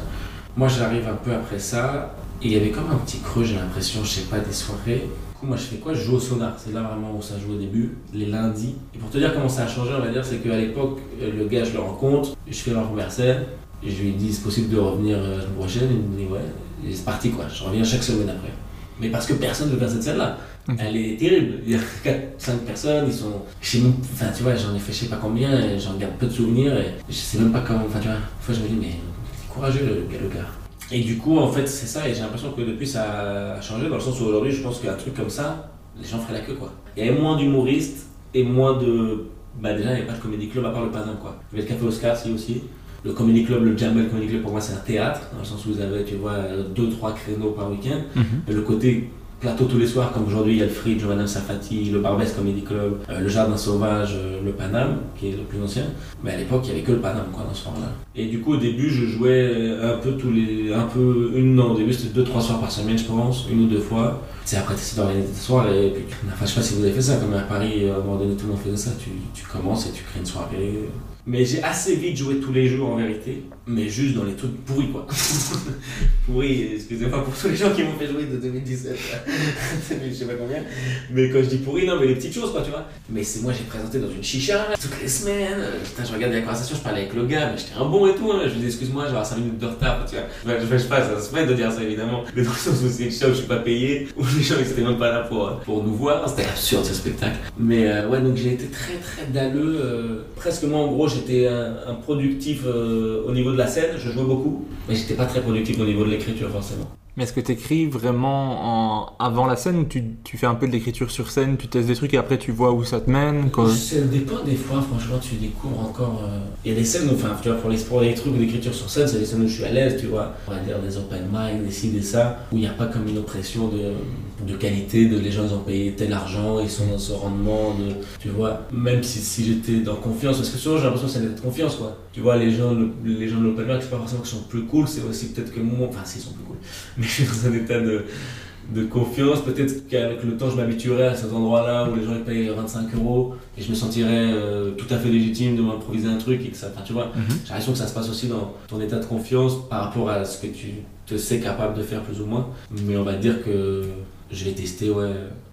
Moi, j'arrive un peu après ça. Il y avait comme un petit creux, j'ai l'impression, je sais pas, des soirées. Du coup, moi, je fais quoi? Je joue au sonar. C'est là vraiment où ça joue au début, les lundis. Et pour te dire comment ça a changé, on va dire, c'est qu'à l'époque, euh, le gars, je le rencontre, je fais ma première scène. Et je lui dis, c'est possible de revenir euh, la semaine prochaine? Il me dit, ouais. Et c'est parti, quoi. Je reviens chaque semaine après. Mais parce que personne ne veut faire cette scène-là. Elle est terrible. Il y a 4-5 personnes, ils sont. Je sais même. Enfin, tu vois, j'en ai fait je sais pas combien, et j'en garde peu de souvenirs, et je sais même pas comment. Enfin, tu vois, une fois je me dis, mais c'est courageux le gars, le gars. Et du coup, en fait, c'est ça, et j'ai l'impression que depuis ça a changé, dans le sens où aujourd'hui, je pense qu'un truc comme ça, les gens feraient la queue, quoi. Il y avait moins d'humoristes, et moins de. Bah, déjà, il n'y avait pas de comédie club à part le Paname, quoi. Il y avait le Café Oscar, si aussi. Le Comedy Club, le Jamel Comedy Club, pour moi, c'est un théâtre, dans le sens où vous avez, tu vois, deux, trois créneaux par week-end. Mhm. Le côté plateau tous les soirs, comme aujourd'hui, il y a le le Madame Safati, le Barbès Comedy Club, euh, le Jardin Sauvage, euh, le Paname, qui est le plus ancien. Mais à l'époque, il n'y avait que le Paname, quoi, dans ce soir-là. Et du coup, au début, je jouais un peu tous les. Un peu. Une, non, au début, c'était deux, trois soirs par semaine, je pense, une ou deux fois. C'est après, tu essaies d'organiser tes soirées. Et puis, enfin, je sais pas si vous avez fait ça, comme à Paris, à un moment donné, tout le monde faisait ça. Tu, tu commences et tu crées une soirée. Mais j'ai assez vite joué tous les jours en vérité, mais juste dans les trucs pourris quoi. pourris, excusez-moi pour tous les gens qui m'ont fait jouer de 2017 à je sais pas combien. Mais quand je dis pourri, non, mais les petites choses quoi, tu vois. Mais c'est moi j'ai présenté dans une chicha toutes les semaines. Euh, Putain, je regardais la conversation, je parlais avec le gars, mais j'étais un bon et tout. Hein. Je lui dis excuse-moi, je avoir 5 minutes de retard, tu vois. Je fais pas, ça se fait de dire ça évidemment. Mais dans le sens c'est une chicha où je suis pas payé, où les gens ils étaient même pas là pour, pour nous voir. C'était absurde ce spectacle. Mais euh, ouais, donc j'ai été très très dalleux. euh, presque moi en gros j'étais un, productif euh, au niveau de la scène, je jouais beaucoup, mais j'étais pas très productif au niveau de l'écriture forcément. Mais est-ce que tu écris vraiment en... avant la scène ou tu, tu fais un peu de l'écriture sur scène, tu testes des trucs et après tu vois où ça te mène quoi? Ça dépend des fois, franchement, tu découvres encore. euh, Il y a des scènes, enfin, tu vois, pour les, pour les trucs d'écriture sur scène, c'est des scènes où je suis à l'aise, tu vois. On va dire des open mic, des ci, des ça, où il n'y a pas comme une oppression de, de qualité, de les gens ils ont payé tel argent, ils sont dans ce rendement, de, tu vois. Même si, si j'étais dans confiance, parce que souvent j'ai l'impression que c'est un état de confiance, quoi. Tu vois, les gens, le- les gens de l'open mic, c'est pas forcément qu'ils sont plus cool, c'est aussi peut-être que moi, enfin, si, ils sont plus cool, mais je suis dans un état de de confiance. Peut-être qu'avec le temps, je m'habituerai à cet endroit-là où les gens ils payent 25 euros et je me sentirais euh, tout à fait légitime de m'improviser un truc et que ça. Enfin, tu vois, Mhm. j'ai l'impression que ça se passe aussi dans ton état de confiance par rapport à ce que tu te sais capable de faire plus ou moins. Mais on va dire que je vais tester, ouais.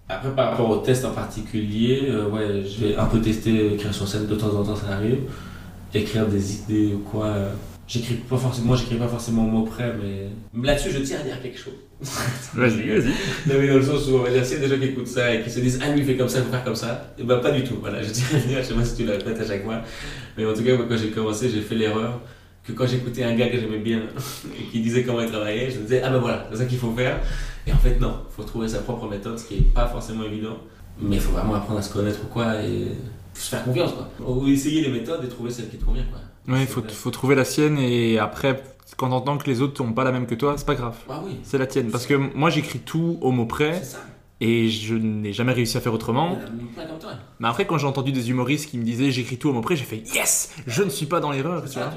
Après, par rapport au test en particulier, euh, ouais, je vais un peu tester écrire sur scène de temps en temps, ça arrive. Écrire des idées ou quoi. euh, J'écris pas forcément, moi j'écris pas forcément au mot près, mais mais là-dessus je tiens à dire quelque chose. Vas-y, vas-y. Non mais dans le sens où on va dire s'il y a des gens qui écoutent ça et qui se disent ah lui il fait comme ça, il faut faire comme ça, et ben pas du tout. Voilà, je tiens à dire, je sais pas si tu le répètes à chaque fois, mais en tout cas moi, quand j'ai commencé j'ai fait l'erreur que quand j'écoutais un gars que j'aimais bien et qui disait comment il travaillait, je me disais ah ben voilà, c'est ça qu'il faut faire. Et en fait non, il faut trouver sa propre méthode, ce qui est pas forcément évident, mais il faut vraiment apprendre à se connaître ou quoi et se faire confiance quoi. Ou essayer les méthodes et trouver celle qui te convient quoi. Ouais, il faut, faut trouver la sienne et après, quand t'entends que les autres n'ont pas la même que toi, c'est pas grave. Ah oui, C'est la tienne. Parce que moi j'écris tout au mot près c'est ça. et je n'ai jamais réussi à faire autrement. Comme toi. Mais après, quand j'ai entendu des humoristes qui me disaient j'écris tout au mot près, j'ai fait yes, je ne suis pas dans l'erreur. Tu vois.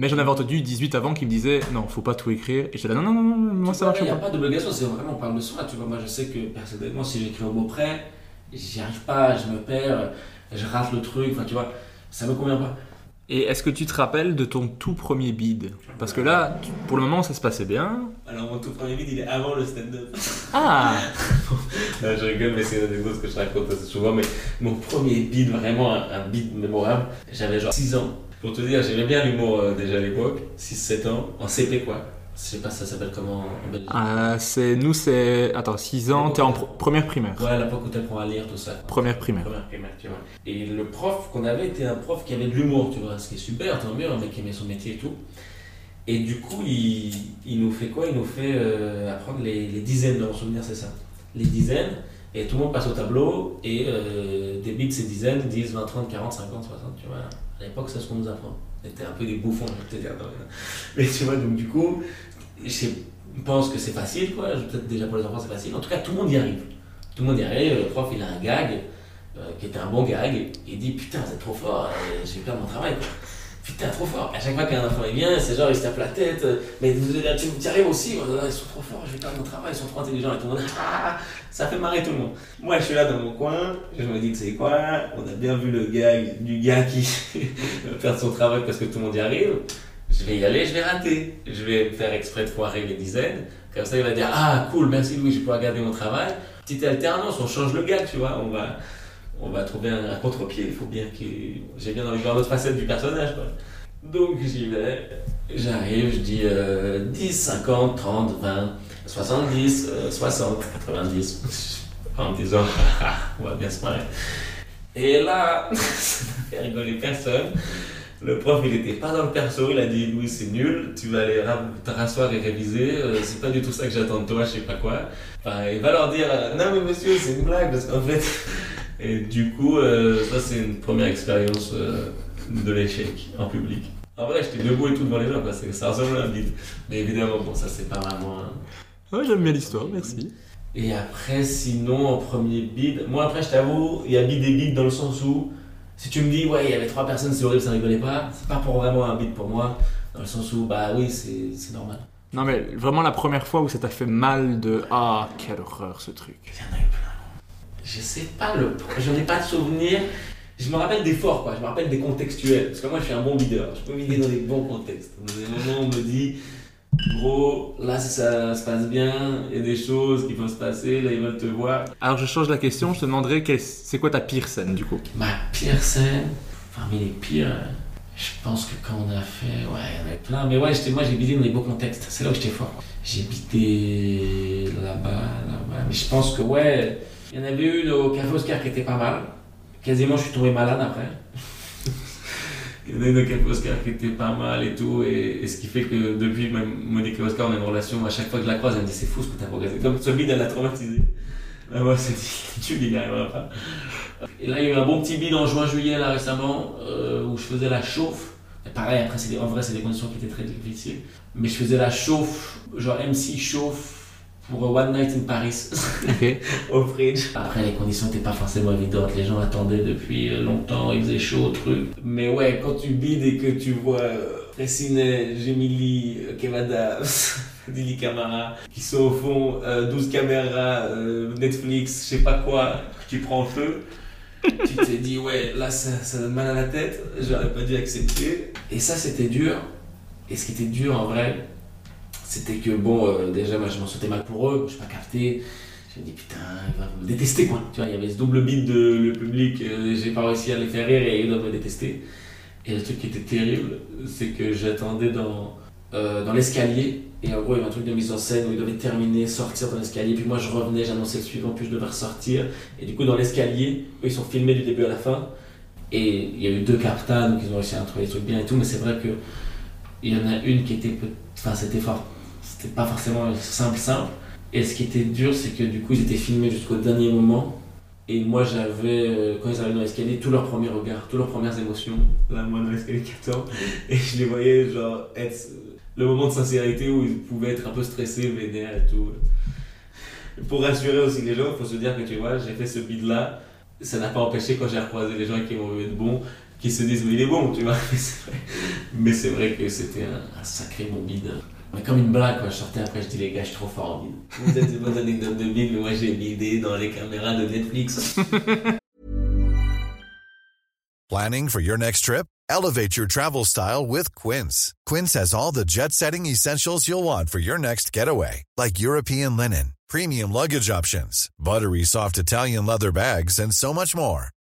Mais j'en avais entendu 18 avant qui me disaient non, faut pas tout écrire. Et j'étais là non, non, non, non, moi ça marche Il n'y a pas. pas d'obligation, c'est vraiment on parle de soi. Tu vois, moi je sais que personnellement, si j'écris au mot près, j'y arrive pas, je me perds, je rate le truc, enfin tu vois, ça me convient pas. Et est-ce que tu te rappelles de ton tout premier bid Parce que là, pour le moment, ça se passait bien. Alors mon tout premier vide, il est avant le stand-up. Ah Non, je rigole, mais c'est une anecdote que je raconte assez souvent. Mais mon premier beat, vraiment un, un beat mémorable, j'avais genre 6 ans. Pour te dire, j'aimais bien l'humour euh, déjà à l'époque, 6-7 ans, en CP quoi. Je sais pas, ça s'appelle comment en Belgique. Ah, c'est nous, c'est attends, 6 ans, t'es en pr- première primaire. Ouais, à l'époque où t'apprends à lire, tout ça. Première primaire. Première primaire, tu vois. Et le prof qu'on avait était un prof qui avait de l'humour, tu vois, ce qui est super, tant mieux, un mec qui aimait son métier et tout. Et du coup, il, il nous fait quoi? Il nous fait euh, apprendre les, les dizaines, dans mon souvenir, c'est ça. Les dizaines, et tout le monde passe au tableau, et euh, des bits, c'est dizaines, 10, 20, 30, 40, 50, 60, tu vois. À l'époque, c'est ce qu'on nous apprend. On était un peu des bouffons, non, mais- tu vois, donc du coup, je pense que c'est facile, quoi. Peut-être déjà pour les enfants, c'est facile. En tout cas, tout le monde y arrive. Tout le monde y arrive, le prof, il a un gag euh, qui était un bon gag, et il dit Putain, vous êtes trop fort, euh, j'ai perdu mon travail. Putain, trop fort. À chaque fois qu'un enfant il vient, c'est genre il se tape la tête, euh, mais vous, tu tu arrives aussi, ils sont trop forts, je vais perdre mon travail, ils sont trop intelligents, et tout le monde, Ah ça fait marrer tout le monde. Moi je suis là dans mon coin, je me dis que c'est quoi, on a bien vu le gag du gars qui va perdre son travail parce que tout le monde y arrive. Je vais y aller, je vais rater. Je vais faire exprès de foirer les dizaines. Comme ça, il va dire Ah, cool, merci Louis, je vais pouvoir garder mon travail. Petite alternance, on change le gag, tu vois. On va, on va trouver un, contre-pied. Il faut bien que. J'ai bien envie de voir l'autre facette du personnage. Donc, j'y vais. J'arrive, je dis euh, 10, 50, 30, 20, 70, euh, 60, 90. En disant On va bien se marrer. Et là, ça ne fait rigoler personne. Le prof, il était pas dans le perso, il a dit Louis, c'est nul, tu vas aller te rasseoir et réviser, euh, c'est pas du tout ça que j'attends de toi, je sais pas quoi. Il va leur dire euh, Non, mais monsieur, c'est une blague, parce qu'en fait. Et du coup, euh, ça, c'est une première expérience euh, de l'échec en public. En vrai, j'étais debout et tout devant les gens, quoi. c'est- Ça ressemble à un bide. Mais évidemment, bon, ça, c'est pas vraiment. Ouais, j'aime bien l'histoire, merci. et après, sinon, en premier bid, moi après, je t'avoue, il y a bid et bid dans le sens où, si tu me dis, ouais, il y avait trois personnes, c'est horrible, ça rigolait pas, c'est pas pour vraiment un bid pour moi, dans le sens où, bah oui, c'est c'est normal. Non, mais vraiment la première fois où ça t'a fait mal de ah, quelle horreur ce truc. Il y en a eu plein. Je sais pas, le... j'en ai pas de souvenir. Je me rappelle des forts, quoi. Je me rappelle des contextuels. Parce que moi, je suis un bon leader. Je peux vider dans des bons contextes. Dans des moments où on me dit, gros, là, si ça se passe bien, il y a des choses qui vont se passer, là, ils veulent te voir. Alors je change la question, je te demanderai c'est quoi ta pire scène du coup? Ma pire scène, parmi les pires, je pense que quand on a fait, ouais, il y en avait plein, mais ouais, moi j'ai bidé dans les beaux contextes, c'est là où j'étais fort. J'ai bidé là-bas, là-bas, mais je pense que ouais, il y en avait une au Café Oscar qui était pas mal. Quasiment je suis tombé malade après. Il y en a une avec Oscar qui était pas mal et tout, et, ce qui fait que depuis même Monique et Oscar, on a une relation, à chaque fois que je la croise, elle me dit c'est fou ce que t'as progressé. Comme ce bide, elle l'a traumatisé. Ah, moi, c'est dit, tu n'y arriveras pas. Et là, il y a eu un bon petit bide en juin-juillet, là récemment, euh, où je faisais la chauffe. Et pareil, après, en vrai, c'est des conditions qui étaient très difficiles. Mais je faisais la chauffe, genre MC chauffe pour One Night in Paris au fridge. Après, les conditions n'étaient pas forcément évidentes. Les gens attendaient depuis longtemps, il faisait chaud, truc. Mais ouais, quand tu bides et que tu vois Fressinet, Gemili, Kevada, Dili Camara qui sont au fond, 12 euh, caméras, euh, Netflix, je sais pas quoi, que tu prends en feu. tu t'es dit, ouais, là ça, ça donne mal à la tête, j'aurais pas dû accepter. Et ça, c'était dur. Et ce qui était dur en vrai, c'était que bon, euh, déjà, moi je m'en sentais mal pour eux, je n'ai pas capté. Je me dit putain, il va me détester quoi. Tu vois, il y avait ce double beat de le public, euh, j'ai pas réussi à les faire rire et ils doivent me détester. Et le truc qui était terrible, c'est que j'attendais dans, euh, dans l'escalier. Et en gros, il y avait un truc de mise en scène où ils devaient terminer, sortir dans l'escalier. Puis moi, je revenais, j'annonçais le suivant, puis je devais ressortir. Et du coup, dans l'escalier, eux, ils sont filmés du début à la fin. Et il y a eu deux captas, donc ils ont réussi à trouver des trucs bien et tout. Mais c'est vrai que il y en a une qui était. Enfin, c'était fort c'était pas forcément simple, simple. Et ce qui était dur, c'est que du coup, ils étaient filmés jusqu'au dernier moment. Et moi, j'avais, euh, quand ils arrivaient dans l'escalier, tous leurs premiers regards, toutes leurs premières émotions. Là, moi, dans l'escalier 14. Et je les voyais, genre, être le moment de sincérité où ils pouvaient être un peu stressés, vénères et tout. Pour rassurer aussi les gens, il faut se dire que tu vois, j'ai fait ce bid-là. Ça n'a pas empêché, quand j'ai recroisé les gens qui m'ont vu être bon, qu'ils se disent, mais il est bon, tu vois. Mais c'est vrai. que c'était un, un, sacré bon bid. Mais comme une blague, quand je sortais après, je dis les gars, je suis trop fort en bide. Vous êtes une bonne anecdote de bide, mais moi j'ai bidé dans les caméras de Netflix. Planning for your next trip? Elevate your travel style with Quince. Quince has all the jet setting essentials you'll want for your next getaway, like European linen, premium luggage options, buttery soft Italian leather bags, and so much more.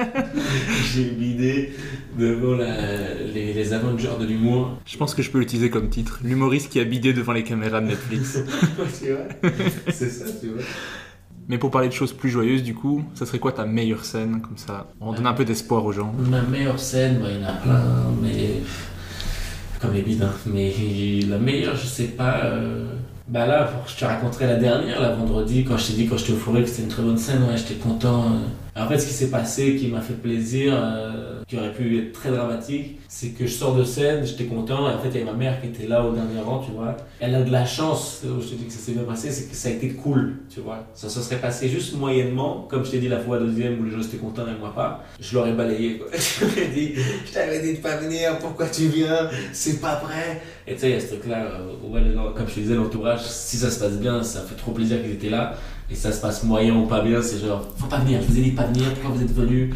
J'ai idée devant la, les, les Avengers de l'humour. Je pense que je peux l'utiliser comme titre. L'humoriste qui a bidé devant les caméras de Netflix. C'est ça, tu vois. Mais pour parler de choses plus joyeuses, du coup, ça serait quoi ta meilleure scène Comme ça, on donne un peu d'espoir aux gens. Ma meilleure scène, bah, il y en a plein, mais. Comme les bides, hein. Mais la meilleure, je sais pas. Euh, bah là, je te raconterai la dernière, la vendredi, quand je t'ai dit quand j'étais au forêt que c'était une très bonne scène, ouais, j'étais content. Euh. En fait, ce qui s'est passé, qui m'a fait plaisir, euh, qui aurait pu être très dramatique, c'est que je sors de scène, j'étais content, et en fait, il y avait ma mère qui était là au dernier rang, tu vois. Elle a de la chance, je te dis que ça s'est bien passé, c'est que ça a été cool, tu vois. Ça se serait passé juste moyennement, comme je t'ai dit la fois deuxième où les gens étaient contents et moi pas, je l'aurais balayé, quoi. je ai dit, je t'avais dit de pas venir, pourquoi tu viens, c'est pas vrai. Et tu sais, il y a ce truc-là, euh, comme je te disais, l'entourage, si ça se passe bien, ça fait trop plaisir qu'ils étaient là et ça se passe moyen ou pas bien, c'est genre, faut pas venir, je vous ai dit de pas venir, pourquoi vous êtes venu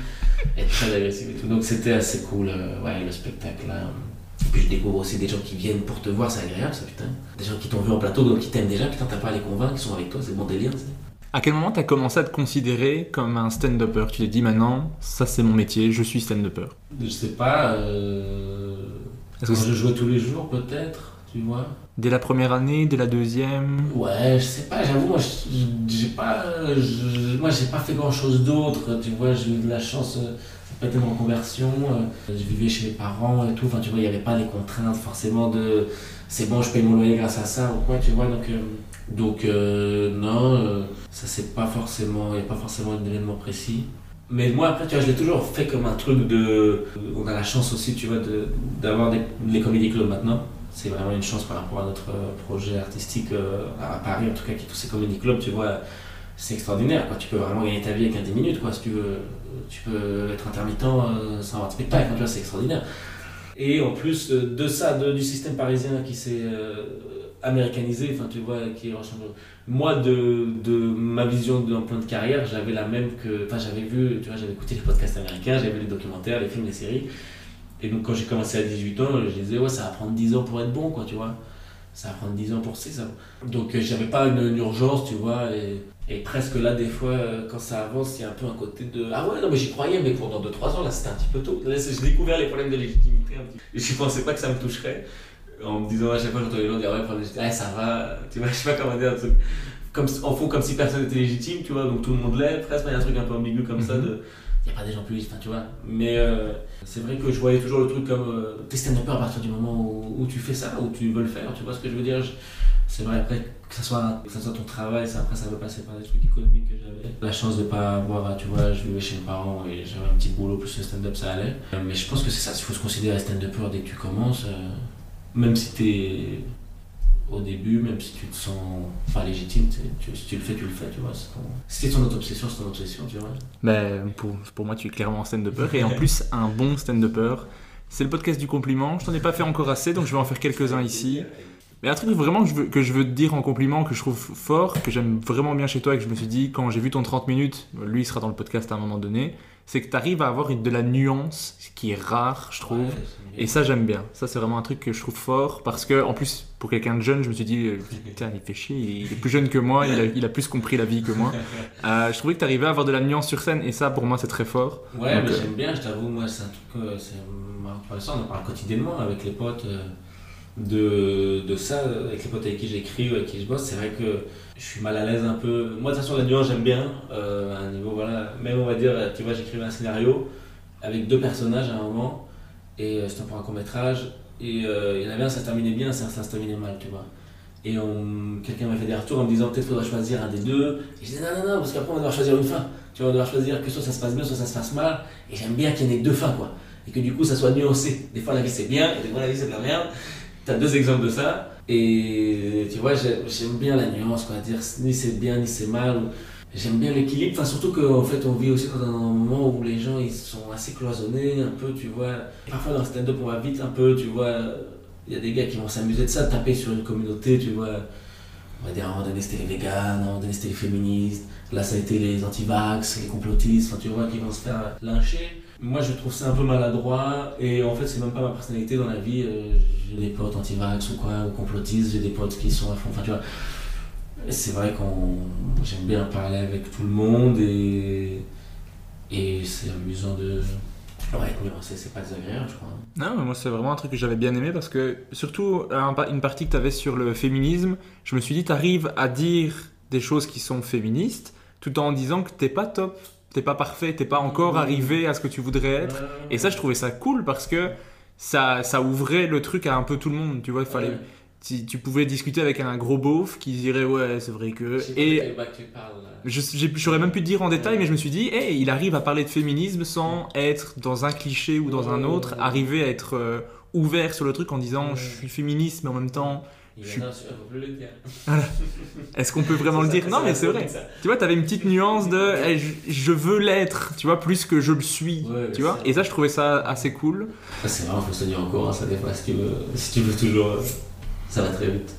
Et très agressif et tout. Donc c'était assez cool, euh, ouais, le spectacle là. Et puis je découvre aussi des gens qui viennent pour te voir, c'est agréable ça, putain. Des gens qui t'ont vu en plateau, donc qui t'aiment déjà, putain, t'as pas à les convaincre, ils sont avec toi, c'est bon délire, À quel moment t'as commencé à te considérer comme un stand-upper? Tu t'es dit maintenant, ça c'est mon métier, je suis stand-upper Je sais pas, euh... Quand je jouais tous les jours peut-être tu vois. Dès la première année, dès la deuxième? Ouais, je sais pas, j'avoue, moi j'ai pas, moi j'ai pas fait grand chose d'autre, tu vois, j'ai eu de la chance, euh, pas été mon conversion, euh, je vivais chez mes parents et tout, enfin tu vois, il n'y avait pas les contraintes forcément de c'est bon, je paye mon loyer grâce à ça ou quoi, tu vois, donc, euh, donc non, ça c'est pas forcément, il n'y a pas forcément un événement précis. Mais moi, après, tu vois, je l'ai toujours fait comme un truc de. On a la chance aussi, tu vois, d'avoir les comédie clubs maintenant c'est vraiment une chance par rapport à notre euh, projet artistique euh, à Paris, en tout cas, qui est tous ces comédie clubs, tu vois. c'est extraordinaire. Quoi. Tu peux vraiment gagner ta vie avec un 10 minutes. Quoi. Si tu tu peux être intermittent euh, sans avoir de spectacle. Tu vois, c'est extraordinaire. Et en plus euh, de ça, de- du système parisien qui s'est euh, américanisé, enfin tu vois, qui. Moi, de, de ma vision d'un plan de carrière, j'avais la même que. Enfin, j'avais vu, tu vois, j'avais écouté les podcasts américains, j'avais vu les documentaires, les films, les séries. Et donc, quand j'ai commencé à 18 ans, je disais, ouais, ça va prendre 10 ans pour être bon, quoi, tu vois. Ça va prendre 10 ans pour c'est ça. Donc, euh, j'avais pas une, une urgence, tu vois. Et, et presque là, des fois, euh, quand ça avance, il y a un peu un côté de Ah ouais, non, mais j'y croyais, mais pour dans 2-3 ans, là, c'était un petit peu tôt. Là, j'ai découvert les problèmes de légitimité un petit peu. Et je pensais pas que ça me toucherait. En me disant à chaque fois, j'entends les gens dire Ouais, problème de légitimité, ah, ça va. Tu vois, je sais pas comment dire un truc. Comme, en fond, comme si personne n'était légitime, tu vois, donc tout le monde l'est, presque, il y a un truc un peu ambigu comme ça de. Il n'y a pas des gens plus enfin, tu vois. Mais euh, c'est vrai que je voyais toujours le truc comme. Euh, T'es stand-upper à partir du moment où, tu fais ça, où tu veux le faire, tu vois ce que je veux dire c'est vrai, après, que ça soit, ça soit ton travail, après, ça peut passer par des trucs économiques que j'avais. La chance de pas avoir, tu vois, je vivais chez mes parents et j'avais un petit boulot, plus le stand-up, ça allait. Euh, Mais je pense que c'est ça, il faut se considérer stand-upper dès que tu commences. euh, même si t'es au début, même si tu te sens pas légitime, tu, si tu le fais, tu le fais, tu vois. ton- Si c'est ton autre obsession, c'est ton obsession, tu vois. Ben, pour, pour moi, tu es clairement un stand-upper et en plus un bon stand-upper. C'est le podcast du compliment. Je t'en ai pas fait encore assez, donc je vais en faire quelques-uns ici. Mais un truc vraiment que je, veux, que je veux te dire en compliment, que je trouve fort, que j'aime vraiment bien chez toi et que je me suis dit, quand j'ai vu ton 30 minutes, lui il sera dans le podcast à un moment donné, c'est que tu arrives à avoir une- de la nuance, ce qui est rare, je trouve. Ouais, Et ça, j'aime bien. Ça, c'est vraiment un truc que je trouve fort parce que, en plus, pour quelqu'un de jeune, je me suis dit, euh, putain, il fait chier, il est plus jeune que moi, il a, il a plus compris la vie que moi. Euh, je trouvais que tu arrivais à avoir de la nuance sur scène et ça, pour moi, c'est très fort. Ouais, Donc, mais euh, j'aime bien, je t'avoue, moi, c'est un truc, c'est on en parle quotidiennement avec les potes euh, de, de ça, avec les potes avec qui j'écris ou avec qui je bosse. C'est vrai que je suis mal à l'aise un peu. Moi, de toute façon, la nuance, j'aime bien, euh, à un niveau, voilà. Même, on va dire, tu vois, j'écrivais un scénario avec deux personnages à un moment, et euh, c'était pour un court-métrage, et euh, il y en avait un, ça se terminait bien, ça, ça se terminait mal, tu vois. Et quelqu'un m'a fait des retours en me disant peut-être faudrait choisir un des deux. Et je disais non, non, non, parce qu'après on va devoir choisir une fin. Tu vois, on va devoir choisir que soit ça se passe bien, soit ça se passe mal. Et j'aime bien qu'il y en ait deux fins, quoi. Et que du coup ça soit nuancé. Des fois la vie c'est bien, et des fois la vie c'est de la merde. T'as deux exemples de ça. Et tu vois, j'ai- j'aime bien la nuance, quoi. Dire ni c'est bien, ni c'est mal. J'aime bien l'équilibre. Enfin, surtout qu'en fait, on vit aussi dans un moment où les gens ils sont assez cloisonnés, un peu, tu vois. Parfois dans le stand-up, on va vite un peu, tu vois. Il y a des gars qui vont s'amuser de ça, taper sur une communauté, tu vois. On va dire à un moment donné c'était les véganes, à un les féministes, là ça a été les anti-vax, les complotistes, enfin tu vois, qui vont se faire lyncher. Moi je trouve ça un peu maladroit et en fait c'est même pas ma personnalité dans la vie. euh, j'ai des potes anti-vax ou quoi, ou complotistes, j'ai des potes qui sont à fond, enfin tu vois. C'est vrai qu'on j'aime bien parler avec tout le monde et, et c'est amusant de. Ouais, c'est pas désagréable, je crois. Non, mais moi c'est vraiment un truc que j'avais bien aimé parce que surtout une partie que tu avais sur le féminisme, je me suis dit tu arrives à dire des choses qui sont féministes tout en disant que t'es pas top, t'es pas parfait, t'es pas encore arrivé à ce que tu voudrais être. Et ça je trouvais ça cool parce que ça, ça ouvrait le truc à un peu tout le monde, tu vois, il fallait Ouais. tu, tu pouvais discuter avec un gros beauf qui dirait ouais c'est vrai que et j'aurais même pu te dire en détail, mais je me suis dit, hey, il arrive à parler de féminisme sans être dans un cliché ou dans un autre, arriver à être euh, ouvert sur le truc en disant je suis féministe, mais en même temps, Il Je il plus le dire. est-ce qu'on peut vraiment le dire? Non, mais c'est vrai. Tu vois, t'avais une petite nuance de hey, je, veux l'être, tu vois, plus que je le suis, Ouais, tu vois? Et ça, je trouvais ça assez cool. Ça, c'est vraiment, faut se tenir en courant, ça, des fois, si tu veux, si tu veux toujours, euh, ça va très vite.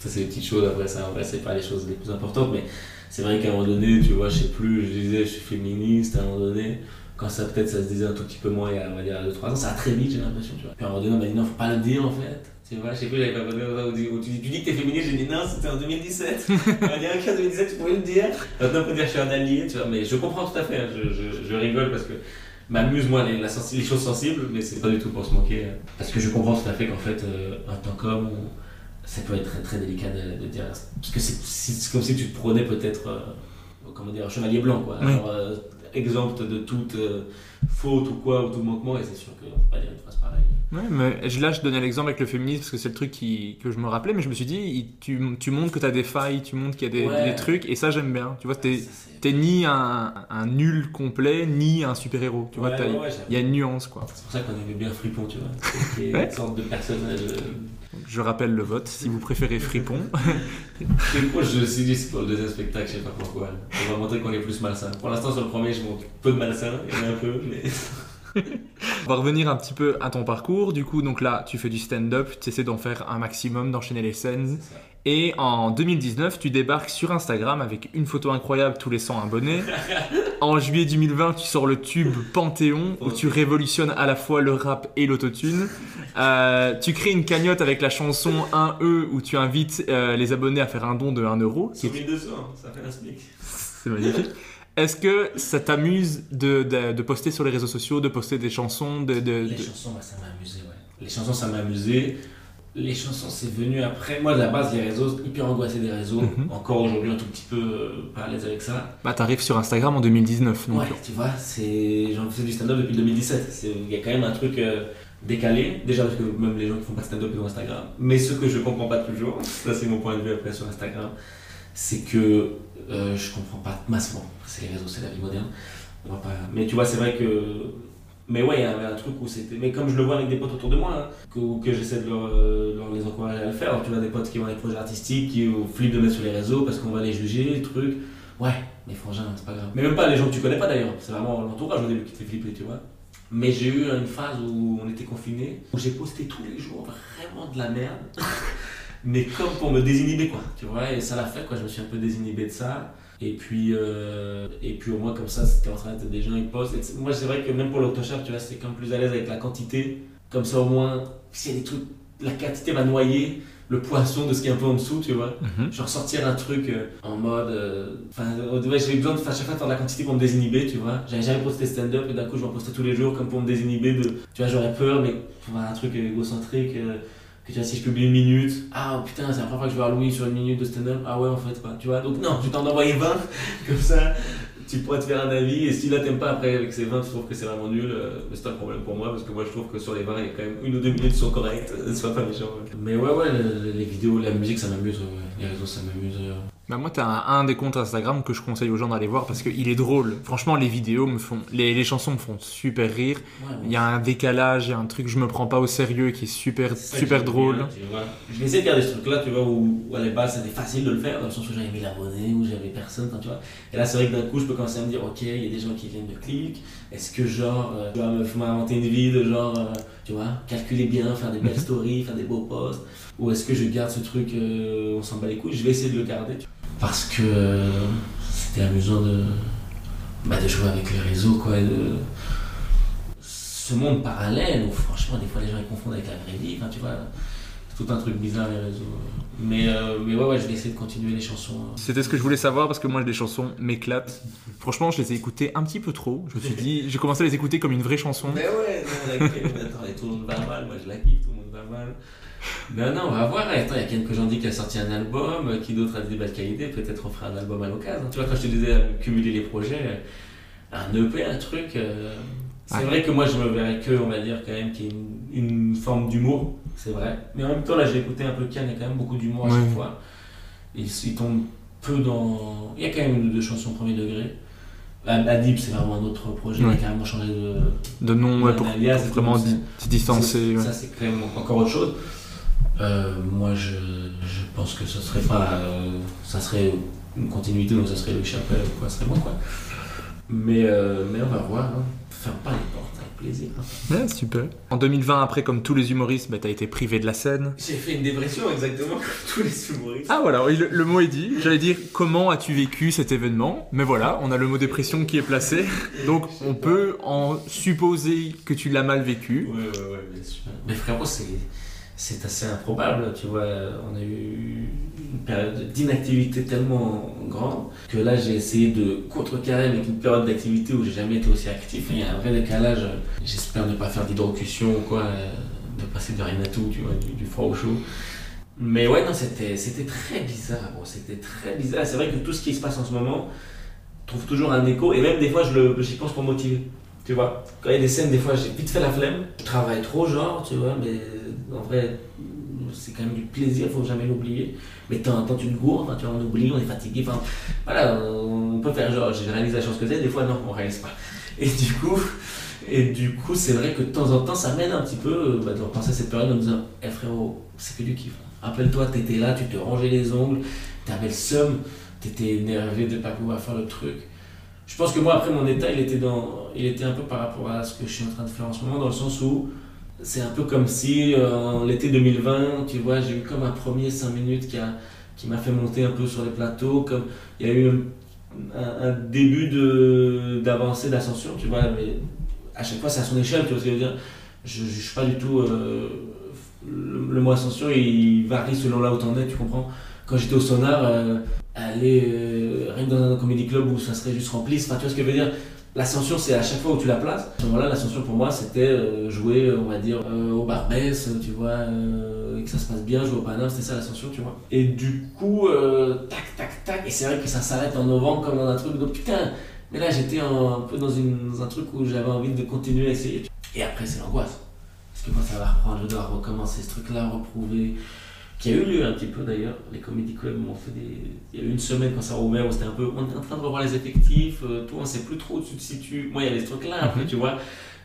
Ça, c'est les petites choses, après, ça, en vrai, c'est pas les choses les plus importantes, mais c'est vrai qu'à un moment donné, tu vois, je sais plus, je disais, je suis féministe, à un moment donné, quand ça, peut-être, ça se disait un tout petit peu moins, il y a, on va dire, 2-3 ans, ça va très vite, j'ai l'impression, tu vois. Puis à un moment donné, on m'a dit, non, faut pas le dire, en fait. Tu vois, je sais plus, j'avais pas posé où tu, tu dis, tu dis que t'es féministe, j'ai dit, non, c'était en 2017. on m'a dit, ok, en 2017, tu pouvais le dire. Maintenant, on peut dire, je suis un allié, tu vois, mais je comprends tout à fait, hein, je, je, je rigole parce que m'amuse moi les, la sensi- les choses sensibles, mais c'est pas du tout pour se moquer. euh, Parce que je comprends tout à fait qu'en fait, euh, en tant qu'homme, on- ça peut être très, très délicat de, de dire. Parce que c'est comme si tu te prenais peut-être, euh, comment dire, un chevalier blanc, quoi. Oui. Euh, exempt de toute euh, faute ou quoi, ou tout manquement, et c'est sûr qu'on peut pas dire une phrase pareille. Ouais, mais je- là, je donnais l'exemple avec le féminisme parce que c'est le truc qui, que je me rappelais, mais je me suis dit, tu, tu montres que t'as des failles, tu montres qu'il y a des, Ouais. des trucs, et ça, j'aime bien. Tu vois, t'es. Ni un, un nul complet, ni un super-héros. Tu vois, il y a une nuance, quoi. C'est pour ça qu'on aimait bien Fripon, tu vois. Ouais. une sorte de personnage. euh, Je rappelle le vote. Si vous préférez Fripon, moi, je suis dit pour le deuxième spectacle, je sais pas pourquoi. On va montrer qu'on est plus malsain. Pour l'instant, sur le premier, je montre peu de malsain, il y en a un peu, mais. On va revenir un petit peu à ton parcours. Du coup, donc là, tu fais du stand-up, tu essaies d'en faire un maximum, d'enchaîner les scènes. C'est. Et en 2019, tu débarques sur Instagram avec une photo incroyable tous les 100 abonnés. En juillet 2020, tu sors le tube Panthéon où tu révolutionnes à la fois le rap et l'autotune. Euh, tu crées une cagnotte avec la chanson 1E où tu invites euh, les abonnés à faire un don de 1 euro. Sur 1200, ça fait un SMIC. C'est magnifique. Est-ce que ça t'amuse de, de- de poster sur les réseaux sociaux, de poster des chansons de, de- Les chansons, bah, ça m'a amusé, ouais. Les chansons, ça m'a amusé. Les chansons, c'est venu après. Moi, de la base, les réseaux, hyper angoissé des réseaux. Mhm. Encore aujourd'hui, un tout petit peu euh, pas à l'aise avec ça. Bah, t'arrives sur Instagram en 2019. Donc, Ouais, tu vois, c'est... j'en fais du stand-up depuis 2017. C'est- Il y a quand même un truc euh, décalé. Déjà parce que même les gens qui font pas stand-up ils ont Instagram. Mais ce que je comprends pas toujours, ça c'est mon point de vue après sur Instagram, c'est que euh, je comprends pas massivement. C'est les réseaux, c'est la vie moderne. Pas... Mais tu vois, c'est vrai que. Mais ouais, il y avait un truc où c'était. Mais comme je le vois avec des potes autour de moi, hein, que, j'essaie de leur, euh, les encourager à le faire. tu vois, des potes qui ont des projets artistiques, qui flippent de mettre sur les réseaux parce qu'on va les juger, trucs. Ouais, mais frangin, c'est pas grave. Mais même pas les gens que tu connais pas d'ailleurs. C'est vraiment l'entourage au début qui te fait flipper, tu vois. Mais j'ai eu une phase où on était confinés, où j'ai posté tous les jours vraiment de la merde. mais comme pour me désinhiber, quoi. Tu vois, et ça l'a fait, quoi. Je me suis un peu désinhibé de ça. Et puis, euh, et puis au moins comme ça, c'était en train d'être des gens, ils. Et c'est- moi, c'est vrai que même pour l'Octoshop, tu vois, c'est comme plus à l'aise avec la quantité. Comme ça, au moins, s'il y a des trucs, la quantité va noyer le poisson de ce qui est un peu en dessous, tu vois. Mhm. Genre sortir un truc euh, en mode. euh, Enfin, euh, ouais, j'avais besoin de faire chaque fois de la quantité pour me désinhiber, tu vois. J'avais jamais posté stand-up et d'un coup je vais en poster tous les jours comme pour me désinhiber de. Tu vois, j'aurais peur, mais pour un truc égocentrique. euh, si je publie une minute, ah putain, c'est la première fois que je vois Louis sur une minute de stand-up, ah ouais, en fait, quoi, tu vois. Donc, non, je t'en envoyer 20, comme ça, tu pourrais te faire un avis, et si là t'aimes pas après avec ces 20, tu trouves que c'est vraiment nul, euh, mais c'est un problème pour moi, parce que moi je trouve que sur les 20, il y a quand même une ou deux minutes qui sont correctes, sois pas méchant. ouais. Mais ouais, ouais, le- les vidéos, la musique, ça m'amuse, ouais. les réseaux, ça m'amuse. euh. Bah moi, t'as un, un des comptes Instagram que je conseille aux gens d'aller voir parce qu'il est drôle. Franchement, les vidéos me font, les, les chansons me font super rire. Ouais, Il y a un décalage, il y a un truc que je me prends pas au sérieux qui est super, ça super drôle. bien, tu vois. Je vais essayer de faire des trucs là, tu vois, où, où à la base c'était facile de le faire, dans le sens où j'avais 1000 abonnés, où j'avais personne, tu vois. Et là, c'est vrai que d'un coup, je peux commencer à me dire, ok, il y a des gens qui viennent de clic, est-ce que genre, euh, je dois me faut m'inventer une vie de genre, euh, tu vois, calculer bien, faire des belles stories, faire des beaux posts, ou est-ce que je garde ce truc, euh, on s'en bat les couilles, je vais essayer de le garder, tu vois. Parce que euh, c'était amusant de, bah, de jouer avec les réseaux, quoi, de ce monde parallèle où franchement des fois les gens ils confondent avec la vraie vie, enfin tu vois, c'est tout un truc bizarre les réseaux. Mais, euh, mais ouais ouais je vais essayer de continuer les chansons. hein. C'était ce que je voulais savoir parce que moi, les chansons m'éclatent. Franchement, je les ai écoutées un petit peu trop. Je me suis dit, j'ai commencé à les écouter comme une vraie chanson. Mais ouais, non, la attends, tout le monde va mal, moi je la kiffe, tout le monde va mal. Mais non, on va voir. Attends, il y a gens dit qui a sorti un album, qui d'autres a des belles qualités, peut-être on fera un album à l'occasion. Tu vois, quand je te disais euh, cumuler les projets, un EP, un truc. euh, C'est vrai que moi je me verrais que, on va dire, quand même, qu'il y ait une, une forme d'humour, c'est vrai. Mais en même temps, là j'ai écouté un peu Kian, il y a quand même beaucoup d'humour à chaque fois. Il, il tombe peu dans. Il y a quand même une ou deux chansons premier degré. Ad- Adib, c'est vraiment un autre projet, il Ouais. a carrément changé de, De nom, ouais, pour, pour vraiment se distancer. ouais. ça, c'est quand même encore autre chose. Euh, moi, je, je pense que ce serait pas. euh, ça serait une continuité, donc ça serait le chapelle ou quoi, ça serait bon quoi. Mais, euh, mais on va voir. Hein. Ferme pas les portes avec plaisir. Ouais, super. En 2020, après, comme tous les humoristes, bah, t'as été privé de la scène. J'ai fait une dépression exactement comme tous les humoristes. Ah voilà, le, le mot est dit. J'allais dire comment as-tu vécu cet événement, mais voilà, on a le mot dépression qui est placé, donc on peut en supposer que tu l'as mal vécu. Ouais, ouais, ouais, bien sûr. Mais frérot, c'est, c'est assez improbable, tu vois. On a eu une période d'inactivité tellement grande que là, j'ai essayé de contrecarrer avec une période d'activité où j'ai jamais été aussi actif. Il y a un vrai décalage. J'espère ne pas faire d'hydrocution ou quoi, euh, de passer de rien à tout, tu vois, du, froid au chaud. Mais ouais, non, c'était, très bizarre, bro. C'était très bizarre. C'est vrai que tout ce qui se passe en ce moment trouve toujours un écho, et même des fois, j'y pense pour motiver. Tu vois, quand il y a des scènes, des fois, j'ai vite fait la flemme. Je travaille trop, genre, tu vois, mais en vrai, c'est quand même du plaisir, faut jamais l'oublier. Mais de temps en tu te vois, on oublie, on est fatigué. Enfin, voilà, on peut faire genre, j'ai réalisé la chose que c'est, des fois, non, on réalise pas. Et du coup, Et du coup, c'est vrai que de temps en temps, ça m'aide un petit peu euh, bah, de repenser à cette période en me disant Eh frérot, c'est que du kiff. Rappelle-toi, t'étais là, tu te rangeais les ongles, t'avais le seum, t'étais énervé de pas pouvoir faire le truc. Je pense que moi, après, mon état, il était, dans, il était un peu par rapport à ce que je suis en train de faire en ce moment, dans le sens où c'est un peu comme si, euh, en l'été 2020, tu vois, j'ai eu comme un premier 5 minutes qui qui m'a fait monter un peu sur les plateaux, comme il y a eu un, début d'avancée, d'ascension, tu vois, mais à chaque fois c'est à son échelle, tu vois ce que je veux dire. Je ne juge pas du tout euh, le, mot ascension, il varie selon là où t'en es, tu comprends. Quand j'étais au sonar, euh, aller euh, rien dans un comédie club où ça serait juste rempli, enfin tu vois ce que je veux dire L'ascension, c'est à chaque fois où tu la places. À ce moment-là, l'ascension pour moi, c'était euh, jouer, on va dire, euh, au Barbès, tu vois, euh, et que ça se passe bien, jouer au Paname, c'était ça l'ascension, tu vois. Et du coup, tac, tac, tac, et c'est vrai que ça s'arrête en novembre comme dans un truc de putain. Mais là, j'étais un, peu dans, un truc où j'avais envie de continuer à essayer. Et après, c'est l'angoisse. Parce que quand ça va reprendre, je dois recommencer ce truc-là, reprouver qui a eu lieu un petit peu d'ailleurs. Les comédie clubs m'ont fait des. Il y a eu une semaine quand ça a ouvert où c'était un peu. On est en train de revoir les effectifs, euh, toi on sait plus trop où tu te situes. Moi il y a des trucs là après, mhm. tu vois.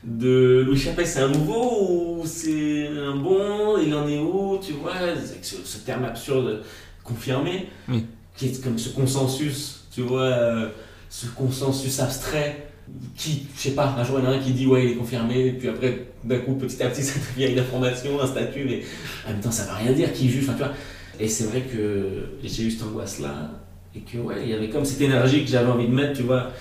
De Louis Chappelle, c'est un nouveau ou c'est un bon? Il en est où? Tu vois ce, ce, terme absurde confirmé, qui est comme ce consensus, tu vois, euh, ce consensus abstrait qui, je sais pas, un jour il y en a un qui dit ouais il est confirmé, puis après d'un coup petit à petit ça devient une information, un statut, mais en même temps ça va rien dire, qui juge, enfin tu vois. Et c'est vrai que j'ai eu cette angoisse là, et que ouais, il y avait comme cette énergie que j'avais envie de mettre, tu vois.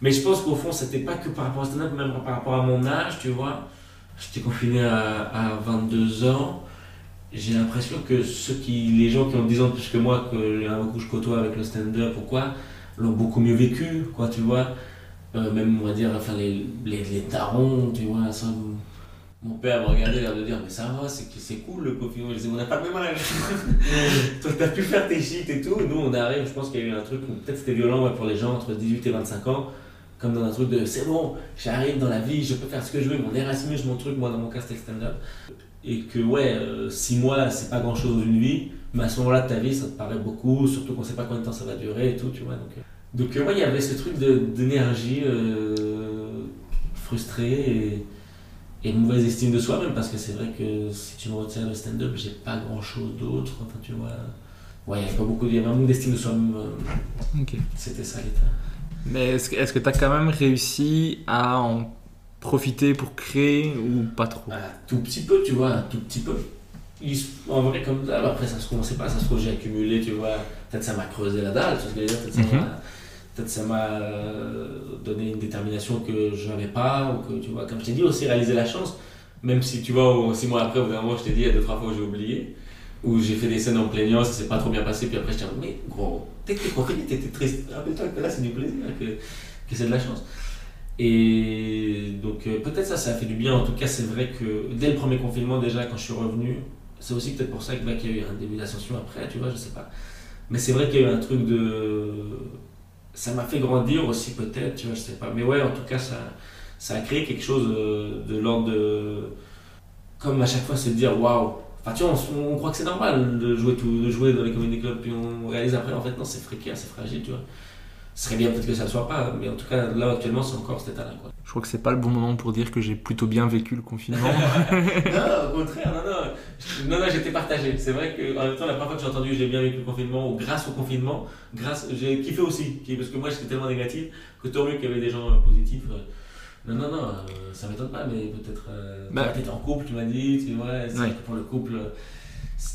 Mais je pense qu'au fond c'était pas que par rapport à stand-up, même par rapport à mon âge, tu vois. J'étais confiné à, à 22 ans. J'ai l'impression que ceux qui, les gens qui ont 10 ans plus que moi, que beaucoup je côtoie avec le stand-up ou quoi, l'ont beaucoup mieux vécu, quoi, tu vois euh, même on va dire enfin les, les, les tarons tu vois ça, mon père m'a regardé l'air de dire mais ça va c'est c'est cool le confinement je disais on n'a pas le même âge. Toi t'as pu faire tes shit et tout. Nous on arrive je pense qu'il y a eu un truc peut-être c'était violent pour les gens entre 18 et 25 ans. Comme dans un truc de c'est bon j'arrive dans la vie je peux faire ce que je veux mon Erasmus mon truc moi dans mon cas c'était stand-up. Et que ouais 6 euh, mois c'est pas grand chose dans une vie. Mais à ce moment-là de ta vie ça te paraît beaucoup surtout qu'on sait pas combien de temps ça va durer et tout tu vois donc euh, donc euh, il y avait ce truc d'énergie euh, frustrée et, et mauvaise estime de soi même parce que c'est vrai que si tu me retiens le stand-up, j'ai pas grand-chose d'autre. Enfin tu vois, ouais, il y avait pas beaucoup, il y avait un manque d'estime de soi même. Euh, c'était ça l'état. Mais est-ce que tu as quand même réussi à en profiter pour créer ou pas trop? Un tout petit peu, tu vois, un tout petit peu. en vrai, comme ça, après ça se commençait pas, ça se trouve j'ai accumulé, tu vois, peut-être ça m'a creusé la dalle, tu vois ce que je veux dire, peut-être ça m'a peut-être ça m'a euh, donné une détermination que je n'avais pas, ou que tu vois, comme je t'ai dit aussi, réaliser la chance, même si tu vois, six mois après, au bout d'un moment, je t'ai dit, il y a deux, trois fois j'ai oublié, où j'ai fait des scènes en plaignant, ça s'est pas trop bien passé, puis après je t'ai dit, mais gros, t'es confiné, t'étais triste, rappelle-toi que là c'est du plaisir, que, que c'est de la chance. Et donc euh, peut-être ça, ça a fait du bien, en tout cas c'est vrai que dès le premier confinement déjà, quand je suis revenu, c'est aussi peut-être pour ça qu'il y a eu un début d'ascension après, tu vois, je sais pas. Mais c'est vrai qu'il y a eu un truc de ça m'a fait grandir aussi peut-être, tu vois, je sais pas. Mais ouais, en tout cas, ça, ça a créé quelque chose euh, de, l'ordre de... Comme à chaque fois, c'est de dire, waouh. Enfin, tu vois, on, croit que c'est normal de jouer, tout, de jouer dans les comédies clubs, puis on réalise après, en fait, non, c'est précaire, c'est fragile, tu vois. Ce serait bien peut-être que ça ne soit pas, mais en tout cas, là, actuellement, c'est encore cet état-là, quoi. Je crois que c'est pas le bon moment pour dire que j'ai plutôt bien vécu le confinement. non, au contraire, non, non. Non, non, j'étais partagé. C'est vrai que, en même temps, la première fois que j'ai entendu j'ai bien vécu le confinement, ou grâce au confinement, grâce, j'ai kiffé aussi. Parce que moi, j'étais tellement négatif que tant mieux qu'il y avait des gens euh, positifs. Euh. Non, non, non, euh, ça m'étonne pas, mais peut-être. bah, tu étais en couple, tu m'as dit, tu vois, c'est vrai que pour le couple.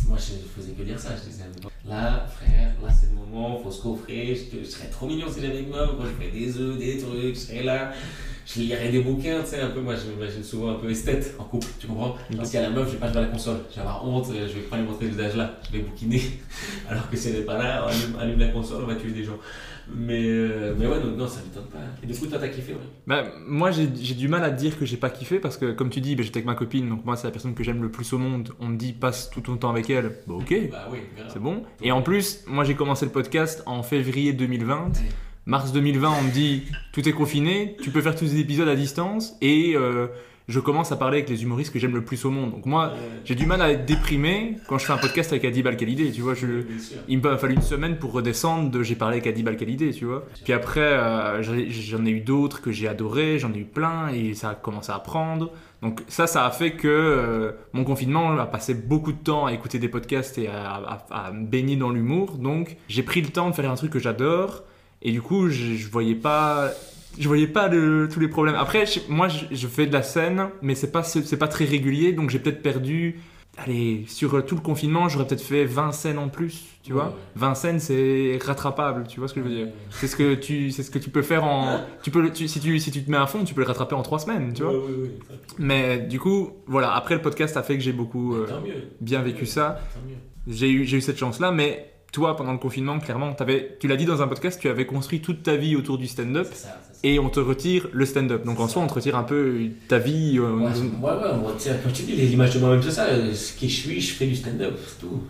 Moi, je faisais que dire ça. Je disais, là, frère, là, c'est le moment, faut se coffrer. Je, serais trop mignon si j'avais une meuf. Je ferais des œufs, des trucs, je serais là je lirais des bouquins, tu sais, un peu, moi je m'imagine souvent un peu esthète en couple, tu comprends? Parce qu'il y a la meuf, je vais pas jouer à la console, je vais avoir honte, je vais pas lui montrer le visage là, je vais bouquiner, alors que si elle n'est pas là, on allume, la console, on va tuer des gens. Mais, euh, mais ouais, non, non ça m'étonne pas. Et du coup, toi, t'as kiffé, ouais bah, Moi, j'ai du mal à dire que j'ai pas kiffé parce que, comme tu dis, bah, j'étais avec ma copine, donc moi, c'est la personne que j'aime le plus au monde. On me dit, passe tout ton temps avec elle. Bah, ok, bah, oui, c'est bon. Et en plus, moi, j'ai commencé le podcast en février 2020. Mars 2020, on me dit tout est confiné, tu peux faire tous les épisodes à distance et, euh, je commence à parler avec les humoristes que j'aime le plus au monde. Donc moi, j'ai du mal à être déprimé quand je fais un podcast avec Adib Al-Khalidé, tu vois. Je, il m'a fallu une semaine pour redescendre de j'ai parlé avec Adib Al-Khalidé, tu vois. Puis après, euh, j'en ai eu d'autres que j'ai adoré, j'en ai eu plein et ça a commencé à prendre. Donc ça, ça a fait que euh, mon confinement a passé beaucoup de temps à écouter des podcasts et à, à- à me baigner dans l'humour. Donc j'ai pris le temps de faire un truc que j'adore et du coup, je, je voyais pas, je voyais pas tous les problèmes. Après, je- moi, je, je fais de la scène, mais c'est pas c'est pas très régulier, donc j'ai peut-être perdu. Allez, sur tout le confinement, j'aurais peut-être fait 20 scènes en plus, tu vois. ouais. 20 scènes, c'est rattrapable, tu vois ce que je veux dire. C'est ce que tu, c'est ce que tu peux faire en, tu peux, tu- si tu, si tu te mets à fond, tu peux le rattraper en 3 semaines, tu vois. Ouais, Mais du coup, voilà, après le podcast a fait que j'ai beaucoup euh, bien vécu ça. J'ai eu, j'ai eu cette chance-là, mais toi, pendant le confinement, clairement, tu l'as dit dans un podcast, tu avais construit toute ta vie autour du stand-up et on te retire le stand-up. Donc en soi, on te retire un peu ta vie. euh, Ouais, ouais, ouais, on retire, comme tu dis, les images de moi-même, c'est ça. euh, Ce qui je suis, je fais du stand-up, c'est tout.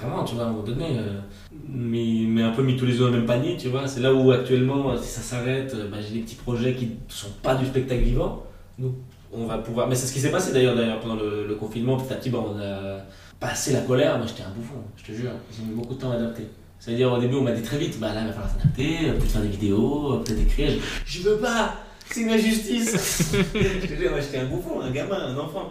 Vraiment, tu vois, à un moment donné, euh, mais, mais un peu mis tous les œufs dans le même panier, tu vois. C'est là où actuellement, si ça s'arrête, bah, j'ai des petits projets qui ne sont pas du spectacle vivant. Donc, on va pouvoir. Mais c'est ce qui s'est passé d'ailleurs, d'ailleurs pendant le, le confinement. Petit à petit, bah, on a passé la colère. Moi, j'étais un bouffon, je te jure. J'ai mis beaucoup de temps à adapter. C'est-à-dire, au début, on m'a dit très vite, bah là, il va falloir s'adapter, euh, peut-être faire des vidéos, euh, peut-être écrire. Je, je veux pas, c'est une injustice. je te jure, moi, j'étais un bouffon, un gamin, un enfant.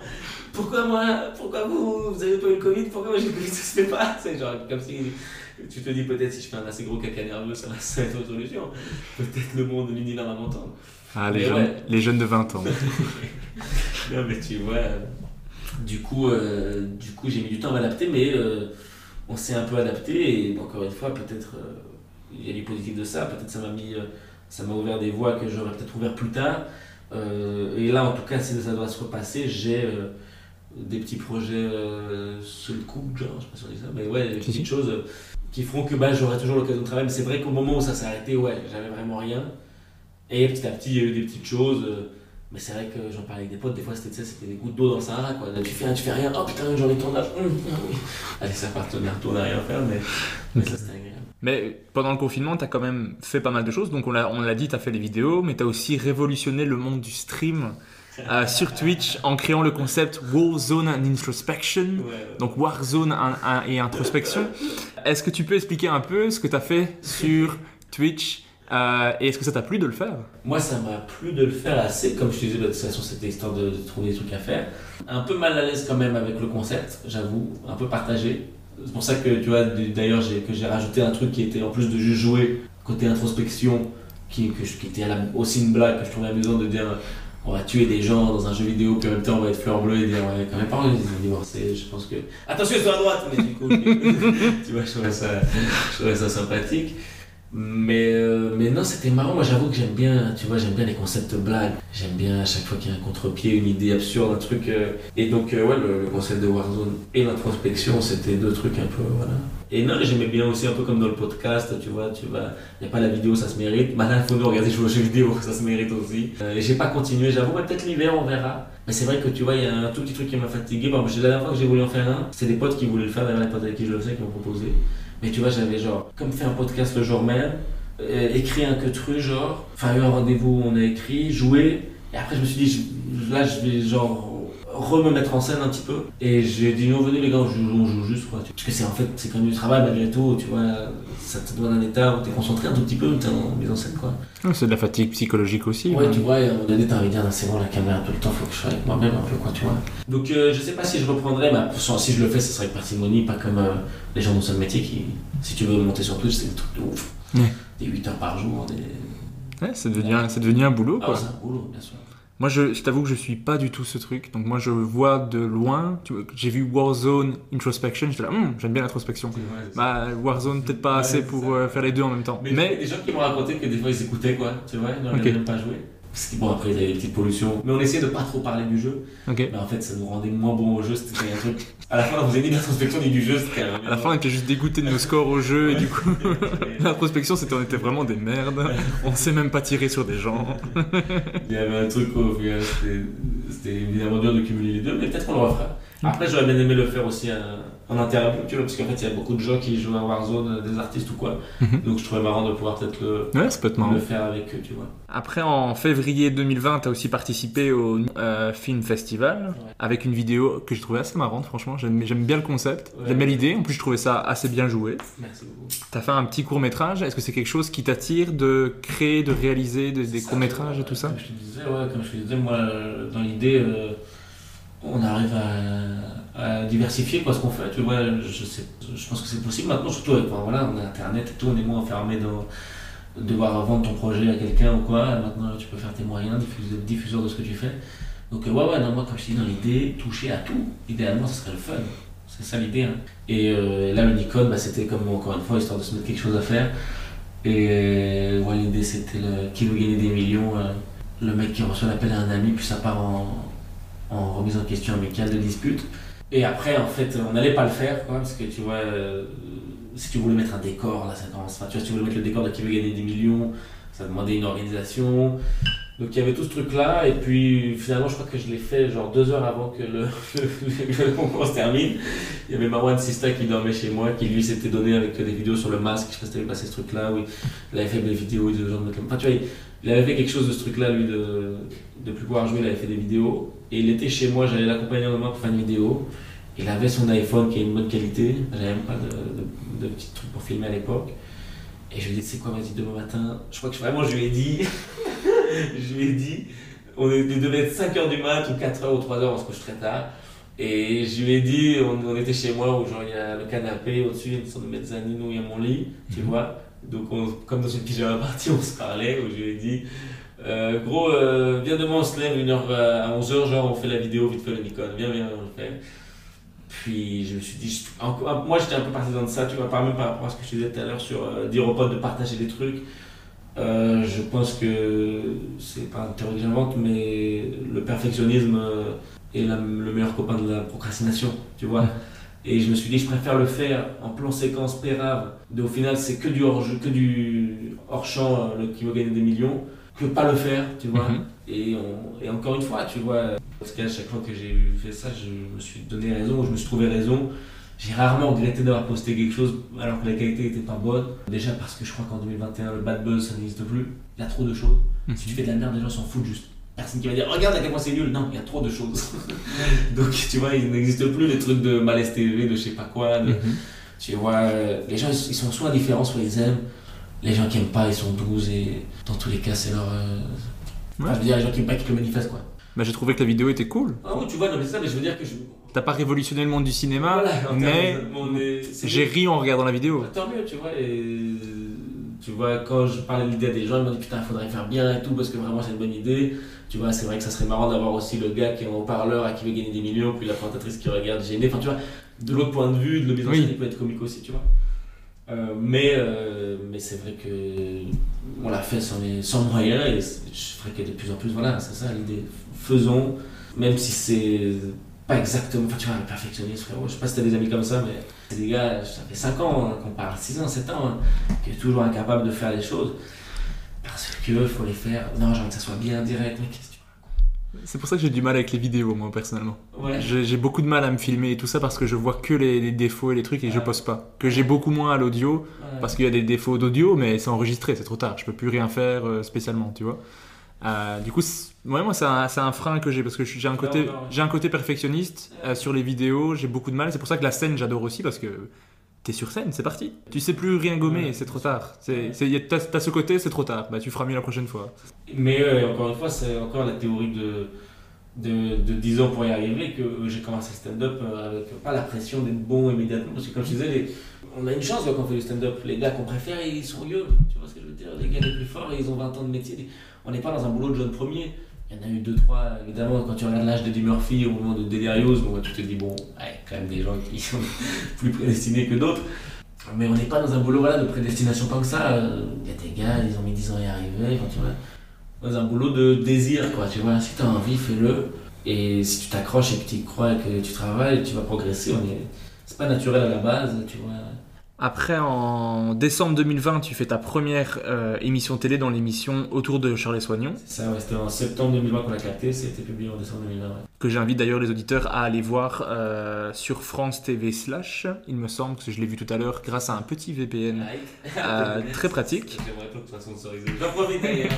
Pourquoi moi Pourquoi vous Vous avez pas eu le Covid? Pourquoi moi j'ai le Covid Ça? Se fait pas C'est genre comme si tu te dis peut-être si je fais un assez gros caca nerveux, ça va être autre solution. Peut-être le monde, l'univers va m'entendre. Ah, les, Mais jeunes, ouais. les jeunes de 20 ans. Non, mais tu vois, du coup, euh, du coup j'ai mis du temps à m'adapter, mais euh, on s'est un peu adapté. Et encore une fois, peut-être euh, il y a du positif de ça. Peut-être ça m'a mis, ça m'a ouvert des voies que j'aurais peut-être ouvert plus tard. Et là, en tout cas, si ça doit se repasser, j'ai des petits projets sur le coup, genre, je sais pas si on dit ça, mais ouais, des petites choses qui feront que bah, j'aurai toujours l'occasion de travailler. Mais c'est vrai qu'au moment où ça s'est arrêté, ouais, j'avais vraiment rien. Et petit à petit, il y a eu des petites choses. Mais c'est vrai que j'en parlais avec des potes, des fois c'était tu des gouttes d'eau dans le Sahara. Quoi. Là, tu fais rien, tu fais rien, oh putain, journée de tournage. hum, ah oui. Allez, ça part, on retourne à rien faire, mais, mais ça c'était agréable. Mais pendant le confinement, t'as quand même fait pas mal de choses. Donc on l'a, dit, t'as fait les vidéos, mais t'as aussi révolutionné le monde du stream euh, sur Twitch en créant le concept Warzone and Introspection. Donc Warzone un- un- et introspection. Est-ce que tu peux expliquer un peu ce que t'as fait sur Twitch euh, et est-ce que ça t'a plu de le faire? Moi, ça m'a plu de le faire assez, comme je te disais, bah, de toute façon, c'était histoire de, trouver des trucs à faire. Un peu mal à l'aise quand même avec le concept, j'avoue, un peu partagé. C'est pour ça que, tu vois, d'ailleurs, j'ai, que j'ai rajouté un truc qui était, en plus de juste jouer, côté introspection, qui, était la- aussi une blague que je trouvais amusant de dire on va tuer des gens dans un jeu vidéo, puis en même temps on va être fleur bleue et dire ouais, quand mes parents ils ont divorcé, je pense que. Attention, sur la droite Mais du coup, tu vois, je trouvais ça sympathique. Mais, euh, mais non, c'était marrant. Moi, j'avoue que j'aime bien, tu vois, j'aime bien les concepts blagues. J'aime bien à chaque fois qu'il y a un contre-pied, une idée absurde, un truc. euh, Et donc, euh, ouais, le, concept de Warzone et l'introspection, c'était deux trucs un peu, voilà. Et non, j'aimais bien aussi un peu comme dans le podcast, tu vois, tu vas, il n'y a pas la vidéo, ça se mérite. Maintenant, il faut nous regarder jouer aux jeux vidéo, ça se mérite aussi. Euh, et j'ai pas continué, j'avoue, peut-être l'hiver, on verra. Mais c'est vrai que tu vois, il y a un tout petit truc qui m'a fatigué. Bon, la dernière fois que j'ai voulu en faire un, c'est des potes qui voulaient le faire, d'ailleurs, les potes avec qui je le faisais, qui m'ont proposé. Mais tu vois, j'avais genre, comme fait un podcast le jour même, euh, écrit un que tru, genre, enfin, eu un rendez-vous, on a écrit, joué, et après, je me suis dit, là, je vais genre re-me mettre en scène un petit peu. Et j'ai dit, non, venez les gars, on joue, on joue juste, quoi. Parce que c'est en fait, c'est quand même du travail malgré tout, tu vois, ça te donne un état où t'es concentré un tout petit peu, t'es en mise en scène, quoi. C'est de la fatigue psychologique aussi. Ouais, tu vois, et à un moment donné, t'as envie de dire, Ah, c'est bon, la caméra tout le temps, faut que je sois avec moi-même un peu, quoi, tu vois. Donc, euh, je sais pas si je reprendrai, mais si je le fais, ce serait avec parcimonie, pas comme euh, les gens mon seul métier qui, si tu veux monter sur Twitch, c'est des trucs de ouf. Ouais. Des 8 heures par jour, des. Ouais, c'est devenu, c'est devenu un boulot. Ah, Quoi. ouais, c'est un boulot, bien sûr. Moi, je, je t'avoue que je suis pas du tout ce truc. Donc, moi, je vois de loin. J'ai vu Warzone Introspection. J'étais là, Hum, j'aime bien l'introspection. Bah, Warzone, peut-être pas Ouais, assez pour euh, faire les deux en même temps. Mais, il y Mais, a des gens qui m'ont raconté que des fois ils écoutaient, quoi, tu vois, ils n'auraient Ok. même pas joué. Parce que bon, après, il y avait des petites pollutions. Mais on essayait de pas trop parler du jeu. ok. Mais en fait, ça nous rendait moins bon au jeu. C'était un truc. À la fin, on faisait ni l'introspection ni du jeu. À la fin, on était juste dégoûté de nos scores au jeu. Et du coup, l'introspection, c'était on était vraiment des merdes. On sait même pas tirer sur des gens. Il y avait un truc au final, c'était- évidemment dur de cumuler les deux, mais peut-être qu'on le refera. Après, j'aurais bien aimé le faire aussi un, en interview, tu vois, parce qu'en fait, il y a beaucoup de gens qui jouent à Warzone, des artistes ou quoi. Mhm. Donc, je trouvais marrant de pouvoir peut-être le, Ouais, peut marrant. faire avec eux, tu vois. Après, en février 2020, tu as aussi participé au euh, Film Festival Ouais. avec une vidéo que je trouvais assez marrante, franchement. J'aime bien le concept, Ouais. j'aime bien l'idée. En plus, je trouvais ça assez bien joué. Merci beaucoup. Tu as fait un petit court-métrage. Est-ce que c'est quelque chose qui t'attire de créer, de réaliser des, des courts-métrages et tout ça? Comme je te disais, ouais, comme je te disais, moi, euh, dans l'idée, euh, on arrive à, diversifier quoi, ce qu'on fait. Tu vois, je, je pense que c'est possible maintenant, surtout avec voilà, Internet et tout, on est moins enfermé dans devoir vendre ton projet à quelqu'un ou quoi. Maintenant, tu peux faire tes moyens, diffuseur de ce que tu fais. Donc, euh, ouais, ouais, non, moi, comme je dis, dans l'idée, toucher à tout. Idéalement, ce serait le fun. C'est ça l'idée. hein. Et euh, là, Nikon, bah, c'était comme encore une fois, histoire de se mettre quelque chose à faire. Et ouais, l'idée, c'était qui veut gagner des millions. euh, le mec qui reçoit l'appel à un ami, puis ça part en, en remise en question amicale de dispute. Et après, en fait, on n'allait pas le faire, quoi, parce que tu vois, euh, si tu voulais mettre un décor, là, ça commence. Enfin, tu vois, si tu voulais mettre le décor de qui veut gagner des millions, ça demandait une organisation. Donc il y avait tout ce truc-là, et puis finalement, je crois que je l'ai fait genre deux heures avant que le, le, concours se termine. Il y avait Marwan Sista qui dormait chez moi, qui lui s'était donné avec des vidéos sur le masque. Je sais pas si t'avais passé ce truc-là, où il avait fait des vidéos de gens de Enfin, tu vois, il- avait fait quelque chose de ce truc-là, lui, de, de plus pouvoir jouer. Il avait fait des vidéos. Et il était chez moi, j'allais l'accompagner demain pour faire une vidéo. Il avait son iPhone qui a une bonne qualité. J'avais même pas de, de, de petits trucs pour filmer à l'époque. Et je lui ai dit, c'est quoi, vas-y, demain matin. Je crois que je- vraiment, je lui ai dit. je lui ai dit. On est- il devait être 5h du mat ou 4h ou 3h, on se couche très tard. Et je lui ai dit, on, on était chez moi où genre il y a le canapé, au-dessus il y a une sorte de mezzanine où il y a mon lit, tu vois. Donc on- comme dans une pyjama party, on se parlait, où je lui ai dit, euh, gros, euh, viens demain on se lève une euh, à 11h, genre on fait la vidéo, vite fait le Nikon, viens, viens, on le fait. Puis je me suis dit, moi j'étais un peu partisan de ça, tu vois, par même par rapport à ce que je disais tout à l'heure sur dire aux potes de partager des trucs. Je pense que c'est pas un théorie que j'invente, mais le perfectionnisme est le meilleur copain de la procrastination, tu vois. Et je me suis dit, je préfère le faire en plan séquence pérave, au final c'est que du hors que du hors champ le, qui va gagner des millions, que pas le faire, tu vois. Mhm. Et, on- et encore une fois, tu vois, parce qu'à chaque fois que j'ai fait ça, je me suis donné raison, je me suis trouvé raison. J'ai rarement regretté d'avoir posté quelque chose alors que la qualité n'était pas bonne. Déjà parce que je crois qu'en 2021, le bad buzz, ça n'existe plus. Il y a trop de choses. Si tu fais de la merde, les gens s'en foutent juste. Personne qui va dire regarde à quel point c'est nul. Non, il y a trop de choses. Donc tu vois, il n'existe plus les trucs de malaise TV, de je sais pas quoi. de- Tu vois, les gens ils sont soit différents, soit ils aiment. Les gens qui aiment pas, ils sont 12 et dans tous les cas, c'est leur. euh, Ouais. enfin, je veux dire, les gens qui aiment pas, qui le manifestent quoi. Bah, j'ai trouvé que la vidéo était cool. Ah oui, tu vois, non, mais c'est ça, mais je veux dire que je. T'as pas révolutionné le monde du cinéma, Voilà, mais est- j'ai ri en regardant la vidéo. Bah, Tant mieux, tu vois. Et, tu vois, quand je parlais de l'idée à des gens, ils m'ont dit putain, il faudrait faire bien et tout, parce que vraiment c'est une bonne idée. Tu vois, c'est vrai que ça serait marrant d'avoir aussi le gars qui est en haut-parleur à qui veut gagner des millions, puis la présentatrice qui regarde gênée. Enfin, tu vois, de l'autre point de vue, de en Oui. peut être comique aussi, tu vois. Euh, mais euh, mais c'est vrai que on l'a fait sans, les, sans moyens et je ferais que de plus en plus, voilà, c'est ça l'idée. Faisons, même si c'est pas exactement, enfin tu vois, le perfectionnisme, frérot, je sais pas si t'as des amis comme ça, mais c'est des gars, ça fait 5 ans hein, qu'on parle, 6 ans, 7 ans, hein, qui est toujours incapable de faire les choses parce que faut les faire. Non, j'ai envie que ça soit bien direct, mais qu'est-ce que tu C'est pour ça que j'ai du mal avec les vidéos, moi, personnellement. Ouais. J'ai beaucoup de mal à me filmer et tout ça parce que je vois que les, les défauts et les trucs et je Ouais. poste pas. Que j'ai beaucoup moins à l'audio Ouais. parce qu'il y a des défauts d'audio, mais c'est enregistré, c'est trop tard. Je peux plus rien faire euh, spécialement, tu vois. Euh, du coup, moi, c'est un, un frein que j'ai parce que je j'ai un côté, un côté perfectionniste euh, sur les vidéos. J'ai beaucoup de mal. C'est pour ça que la scène, j'adore aussi parce que t'es sur scène, c'est parti. Tu sais plus rien gommer, Ouais. c'est trop tard. T'as, ce côté, c'est trop tard. Bah, tu feras mieux la prochaine fois. Mais euh, encore une fois, c'est encore la théorie de, de, de 10 ans pour y arriver que euh, j'ai commencé le stand-up euh, avec pas la pression d'être bon immédiatement. Parce que comme je disais, les- on a une chance quand on fait du stand-up. Les gars qu'on préfère, ils sont vieux. Tu vois ce que je veux dire? Les gars les plus forts, ils ont 20 ans de métier. On n'est pas dans un boulot de jeune premier. Il y en a eu 2-3, évidemment, quand tu regardes l'âge d'Eddie Murphy au moment de Delirious, bon, tu te dis, bon, ouais, quand même des gens qui sont plus prédestinés que d'autres. Mais on n'est pas dans un boulot voilà, de prédestination comme ça. Euh, Il y a des gars, ils ont mis 10 ans à y arriver. Enfin, tu vois, dans un boulot de désir, quoi. Tu vois, si tu as envie, fais-le. Et si tu t'accroches et que tu y crois que tu travailles, tu vas progresser. On est... C'est pas naturel à la base, tu vois. Après, en décembre 2020, tu fais ta première euh, émission télé dans l'émission Autour de Charles Soignon, C'est ça, ouais, c'était en septembre 2020 qu'on l'a capté, c'était publié en décembre 2020. ouais. que j'invite d'ailleurs les auditeurs à aller voir euh, sur France TV slash, il me semble, que je l'ai vu tout à l'heure, grâce à un petit VPN euh, très pratique. J'en profite d'ailleurs.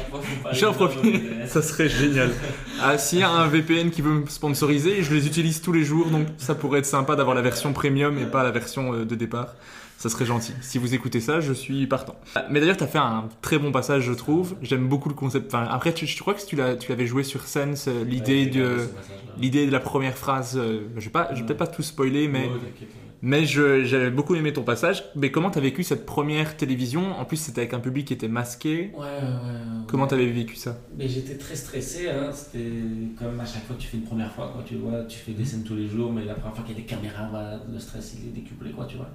J'en profite, ça serait génial. Ah, S'il y a un VPN qui veut me sponsoriser, je les utilise tous les jours, donc ça pourrait être sympa d'avoir la version premium et pas la version de départ. Ça serait gentil. Si vous écoutez ça, je suis partant. Mais d'ailleurs, tu as fait un très bon passage, je trouve. J'aime beaucoup le concept. Enfin, après, tu, je crois que tu l'as- tu l'avais joué sur scène, l'idée de l'idée de la première phrase. euh, je vais pas, je vais peut-être pas tout spoiler, mais mais je- j'avais beaucoup aimé ton passage. Mais comment t'as vécu cette première télévision? En plus, c'était avec un public qui était masqué. Ouais, ouais, ouais. Comment t'avais vécu ça? Mais j'étais très stressé, hein. c'était comme à chaque fois que tu fais une première fois, quoi, tu vois, tu fais des scènes tous les jours, mais la première fois qu'il y a des caméras, voilà, le stress il est décuplé, quoi, tu vois.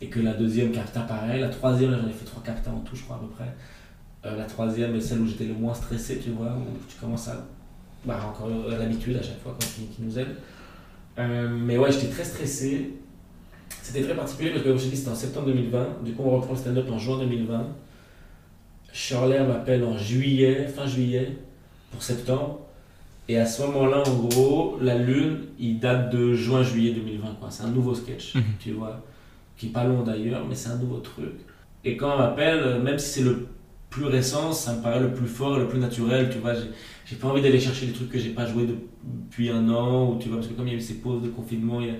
Et que la deuxième capta, pareil, la troisième, j'en ai fait trois captas en tout, je crois, à peu près. Euh, la troisième est celle où j'étais le moins stressé, tu vois, où tu commences à. Bah, encore l'habitude à chaque fois, quoi, qui, qui nous aide. Euh, mais ouais, j'étais très stressé. C'était très particulier parce que, comme je t'ai dit, c'était en septembre 2020. Du coup, on reprend le stand-up en juin 2020. Shirley m'appelle en juillet, fin juillet, pour septembre. Et à ce moment-là, en gros, la lune, il date de juin-juillet 2020. quoi. C'est un nouveau sketch, Mhm. tu vois, qui est pas long d'ailleurs, mais c'est un nouveau truc. Et quand on m'appelle, euh, même si c'est le plus récent, ça me paraît le plus fort et le plus naturel, tu vois. J'ai, pas envie d'aller chercher des trucs que j'ai pas joué depuis un an, ou tu vois, parce que comme il y a eu ces pauses de confinement, il y a-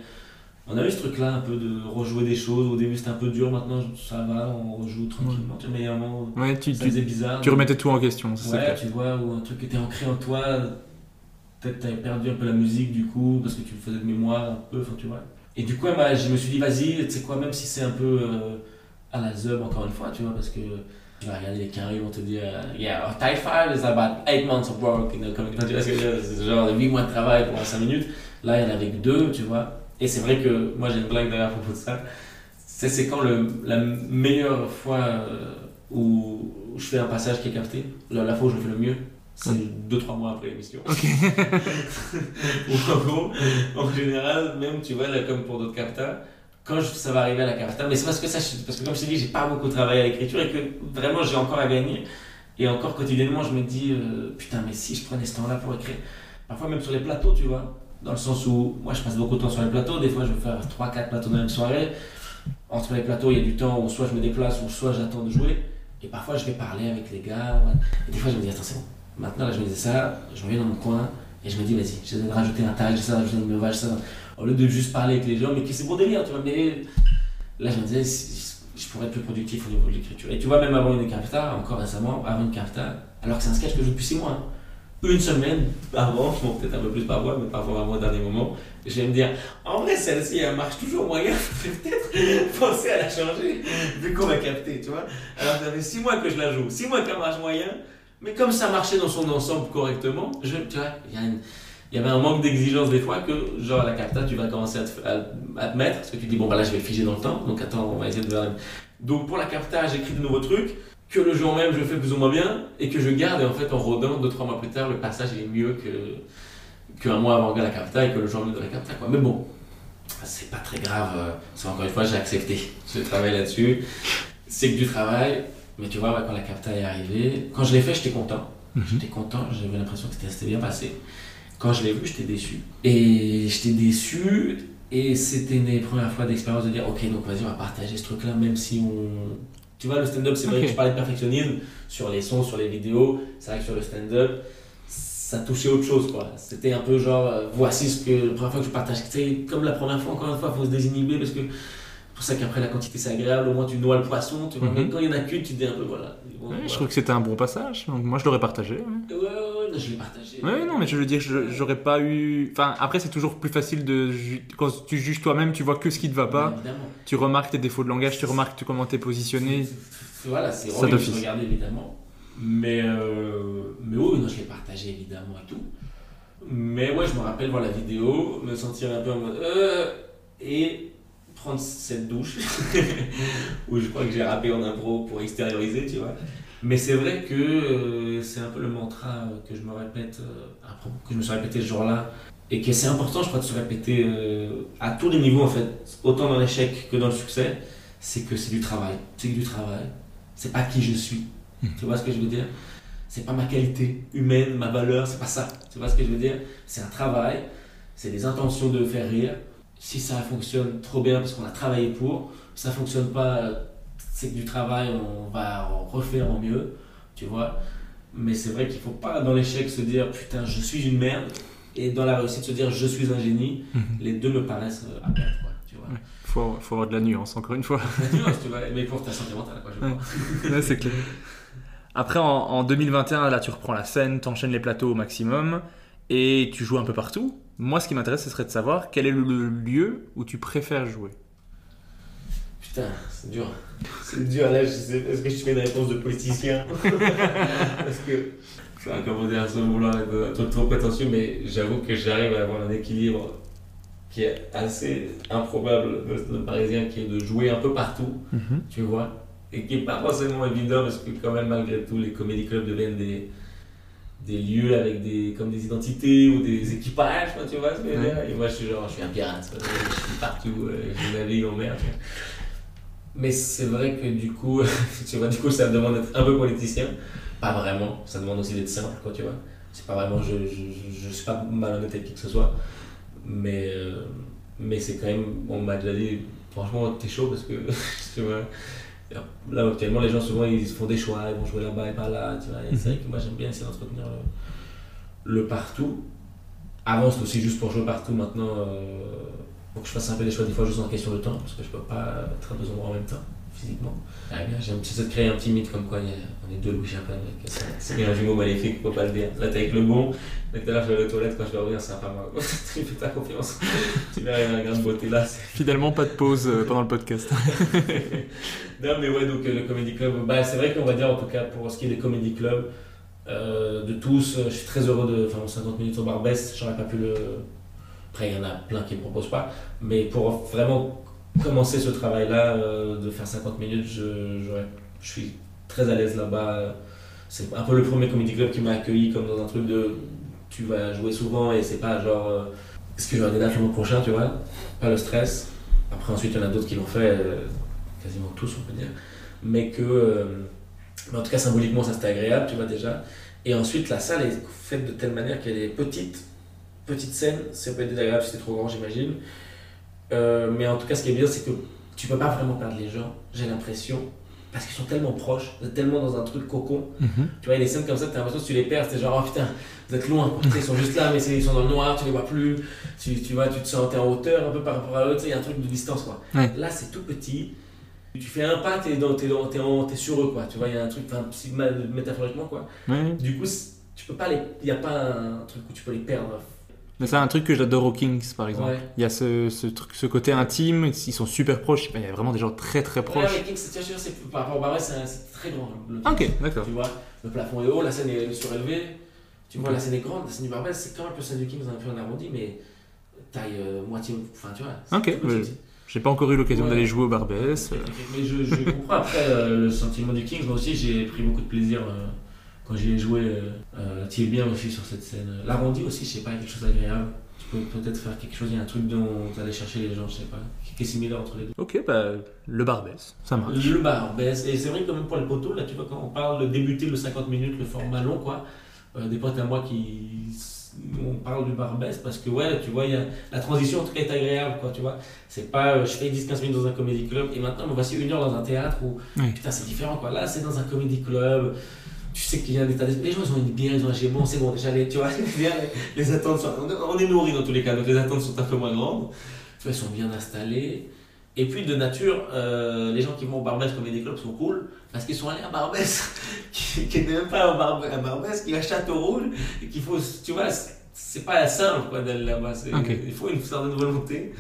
on a eu ce truc-là un peu de rejouer des choses. Au début, c'était un peu dur, maintenant ça va, on rejoue tranquillement. Tu vois, Mais moment, Ouais, tu, ça tu, faisait bizarre. tu remettais tout en question. c'est Ouais, tu vois, ou un truc qui était ancré en toi, peut-être t'avais perdu un peu la musique du coup, parce que tu faisais de mémoire un peu, enfin tu vois. Et du coup, je me suis dit, vas-y, tu sais quoi, même si c'est un peu euh, à la zub encore une fois, tu vois, parce que tu vas regarder les carrés, ils vont te dire, euh, yeah, our type 5 is about 8 months of work, you know, comme, tu vois c'est genre 8 mois de travail pour 5 minutes. Là, il y en avait que deux, tu vois. Et c'est vrai que moi, j'ai une blague d'ailleurs à propos de ça. C'est, quand le, la meilleure fois euh, où, où je fais un passage qui est capté, la, la fois où je le fais le mieux, c'est 2-3 mois après l'émission. Ou en gros, en général, même tu vois, là, comme pour d'autres captas, quand je- ça va arriver à la capta, mais c'est parce que ça, parce que comme je t'ai dit, j'ai pas beaucoup travaillé à l'écriture et que vraiment j'ai encore à gagner. Et encore quotidiennement, je me dis, euh, putain, mais si je prenais ce temps-là pour écrire, parfois même sur les plateaux, tu vois, dans le sens où moi je passe beaucoup de temps sur les plateaux, des fois je vais faire 3-4 plateaux dans la même soirée. Entre les plateaux, il y a du temps où soit je me déplace ou soit j'attends de jouer. Et parfois je vais parler avec les gars. Et des fois je me dis, attends, c'est bon. Maintenant, là, je me disais ça, je reviens dans mon coin et je me dis, vas-y, j'essaie de rajouter un tag, j'essaie de rajouter une vache, ça. Au lieu de juste parler avec les gens, mais qui c'est bon délire, tu vois. Mais là, je me disais, je pourrais être plus productif au niveau de l'écriture. Et tu vois, même avant une capta, encore récemment, avant une capta, alors que c'est un sketch que je joue depuis 6 mois, hein, une semaine avant, bon, peut-être un peu plus par mois, mais parfois vraiment au dernier moment, je vais me dire, en vrai, celle-ci, elle marche toujours moyen, faut peut-être penser à la changer, vu qu'on va capter, tu vois. Alors, ça fait 6 mois que je la joue, 6 mois qu'elle marche moyen, mais comme ça marchait dans son ensemble correctement, tu vois, il y avait un manque d'exigence des fois que, genre, à la capta, tu vas commencer à te, mettre, parce que tu dis, bon, bah là, je vais figer dans le temps, donc attends, on va essayer de faire. Donc, pour la capta, j'écris de nouveaux trucs, que le jour même, je fais plus ou moins bien, et que je garde, et en fait, en rodant, 2-3 mois plus tard, le passage est mieux que qu'un mois avant la capta, et que le jour même de la capta, quoi. Mais bon, c'est pas très grave, euh, parce qu'encore une fois, j'ai accepté, je travaille là-dessus, c'est que du travail, mais tu vois, ouais, quand la capta est arrivée, quand je l'ai fait, j'étais content. J'étais content, j'avais l'impression que c'était c'était bien passé. Quand je l'ai vu, j'étais déçu. Et j'étais déçu, et c'était une des premières fois d'expérience de dire, ok, donc vas-y, on va partager ce truc-là, même si on. Tu vois, le stand-up, c'est vrai que je parlais de perfectionnisme sur les sons, sur les vidéos. C'est vrai que sur le stand-up, ça touchait autre chose, quoi. C'était un peu genre, euh, voici ce que. La première fois que je partage, sais, comme la première fois, encore une fois, il faut se désinhiber parce que. C'est pour ça qu'après la quantité c'est agréable, au moins tu noies le poisson, tu vois. Mhm. Mais quand il y en a qu'une, tu te dis un peu, voilà. Bon, Ouais, voilà. Je trouve que c'était un bon passage, donc moi je l'aurais partagé. ouais. Ouais, ouais, ouais, non, je l'ai partagé. Ouais, non, mais je veux dire, j'aurais pas eu. Enfin, après, c'est toujours plus facile de. Quand tu juges toi-même, tu vois que ce qui te va pas. Évidemment. Tu remarques tes défauts de langage, tu remarques comment t'es positionné. Voilà, c'est horrible de regarder évidemment. Mais, euh, mais oui, non, je l'ai partagé évidemment et tout. Mais ouais, je me rappelle voir la vidéo, me sentir un peu en mode. Euh, et prendre cette douche, où je crois que j'ai rappé en impro pour extérioriser, tu vois. Mais c'est vrai que euh, c'est un peu le mantra euh, que je me répète, euh, propos- que je me suis répété ce jour-là. Et que c'est important, je crois, de se répéter euh, à tous les niveaux, en fait, autant dans l'échec que dans le succès, c'est que c'est du travail. C'est du travail. C'est pas qui je suis. Tu vois ce que je veux dire? C'est pas ma qualité humaine, ma valeur, c'est pas ça. Tu vois ce que je veux dire? C'est un travail, c'est des intentions de faire rire. Si ça fonctionne trop bien parce qu'on a travaillé pour, ça fonctionne pas, c'est que du travail, on va en refaire en mieux, tu vois. Mais c'est vrai qu'il faut pas dans l'échec se dire putain, je suis une merde, et dans la réussite se dire je suis un génie. Mhm. Les deux me paraissent euh, à perdre, quoi, tu vois. Ouais. Faut, faut avoir de la nuance, encore une fois. La nuance, tu vois, mais pour ta santé mentale, quoi, je Ouais. crois. Ouais, c'est clair. Après, en, en 2021, là, tu reprends la scène, t'enchaînes les plateaux au maximum et tu joues un peu partout. Moi, ce qui m'intéresse, ce serait de savoir quel est le, le lieu où tu préfères jouer. Putain, c'est dur. C'est dur là, je sais, est-ce que je fais une réponse de politicien Parce que, enfin, comment dire, sans vouloir être trop, trop prétentieux, mais j'avoue que j'arrive à avoir un équilibre qui est assez improbable de, parisien, qui est de jouer un peu partout, tu vois, et qui est pas forcément évident parce que quand même malgré tout les comédie clubs deviennent des des lieux avec des comme des identités ou des équipages quoi, tu vois ce que je veux dire. Et moi je suis genre je suis un pirate quoi, je suis partout euh, je navigue en mer tu vois. mais c'est vrai que du coup tu vois du coup ça me demande d'être un peu politicien. Pas vraiment. Ça demande aussi d'être simple quoi tu vois. C'est pas vraiment je, je, je, je suis pas malhonnête avec qui que ce soit. Mais euh, mais c'est quand même on m'a déjà dit franchement t'es chaud parce que tu vois Là, actuellement, les gens, souvent, ils font des choix, ils vont jouer là-bas et pas là, tu vois. Et c'est vrai que moi, j'aime bien essayer d'entretenir le, le partout. Avant, c'était aussi juste pour jouer partout. Maintenant, euh, faut que je fasse un peu des choix, des fois, juste en question de temps, parce que je peux pas être à deux endroits en même temps, physiquement. Ah, bien, J'aime j'essaie de créer un petit mythe comme quoi il y a- on est deux Louis mec. C'est- un jumeau magnifique, faut pas le dire. Là, t'es avec le bon, mais tout à l'heure, je vais aux toilettes, quand je vais revenir, c'est un pas moi. tu fais ta confiance. tu verras, il y a un grain de beauté là, Finalement, pas de pause euh, pendant le podcast. non mais ouais donc euh, le comedy club bah c'est vrai qu'on va dire en tout cas pour ce qui est des comedy clubs euh, de tous euh, je suis très heureux de faire mon 50 minutes au Barbès j'aurais pas pu le après il y en a plein qui ne proposent pas mais pour vraiment commencer ce travail là de faire 50 minutes je, je suis très à l'aise là-bas. C'est un peu le premier comedy club qui m'a accueilli comme dans un truc de tu vas jouer souvent et c'est pas genre euh, est-ce que j'aurai des dates le mois prochain tu vois. Pas le stress. Après ensuite il y en a d'autres qui l'ont fait euh, quasiment tous on peut dire. Mais que euh, mais en tout cas symboliquement ça c'était agréable tu vois déjà. Et ensuite la salle est faite de telle manière qu'elle est petite. Petite scène ça peut être désagréable si c'est trop grand j'imagine Euh, mais en tout cas ce qui est bien c'est que tu peux pas vraiment perdre les gens j'ai l'impression parce qu'ils sont tellement proches vous êtes tellement dans un truc cocon tu vois, il y a des scènes comme ça, t'as l'impression que tu les perds, c'est genre, oh putain, vous êtes loin. Tu ils sont juste là, mais ils sont dans le noir, tu les vois plus, tu, tu vois, tu te sens, t'es en hauteur un peu par rapport à eux, tu il y a un truc de distance, quoi. Ouais. Là, c'est tout petit, tu fais un pas, t'es, dans, t'es, dans- en- t'es sur eux, quoi, tu vois, il y a un truc, enfin, si- mal- métaphoriquement, quoi. Ouais. Du coup, tu peux pas les, il y a pas un truc où tu peux les perdre. Mais c'est un truc que j'adore aux Kings, par exemple. Ouais. Il y a ce, ce, truc, ce côté intime, ils sont super proches. Il y a vraiment des gens très très Ouais, proches. mais King, c'est, tu vois, c'est, par rapport au Barret, c'est, un- c'est très grand. le ok, d'accord. Tu vois, le plafond est haut, la scène est surélevée. Tu vois, la scène est grande, la scène du Barbès, c'est quand même un peu celle du Kings, un peu en arrondi, mais taille euh, moitié. Enfin, tu vois. c'est Ok, ouais. J'ai pas encore eu l'occasion Ouais. d'aller jouer au Barbès. euh. Mais je, je comprends après euh, le sentiment du Kings. Moi aussi, j'ai pris beaucoup de plaisir euh, quand j'y ai joué. Euh, euh, tu es bien aussi sur cette scène. L'arrondi aussi, je sais pas, quelque chose d'agréable. Tu peux peut-être faire quelque chose, il y a un truc dont tu allais chercher les gens, je sais pas, qui est similaire entre les deux. Ok, bah, le Barbès, ça marche. Le bar baisse. Et c'est vrai que même pour les poteaux, là, tu vois, quand on parle de débuter le 50 minutes, le format long, quoi, euh, des potes à moi qui. On parle du bar baisse parce que, ouais, tu vois, y a, la transition en tout cas est agréable, quoi, tu vois. C'est pas euh, je fais 10-15 minutes dans un comédie club et maintenant me voici une heure dans un théâtre où, Oui. putain, c'est différent, quoi. Là, c'est dans un comédie club. Tu sais qu'il y a un état d'esprit. Les gens, ils ont une bière, ils ont un chez bon, c'est bon, déjà, les, tu vois, les, attentes sont. On est, nourris dans tous les cas, donc les attentes sont un peu moins grandes. Tu vois, ils sont bien installés. Et puis de nature, euh, les gens qui vont au Barbès Comedy Club sont cool parce qu'ils sont allés à Barbès, qui, qui n'est même pas un Barbès, qui est à Châteauroux, et qu'il faut, tu vois, c'est- pas simple quoi d'aller là-bas. Il faut une certaine volonté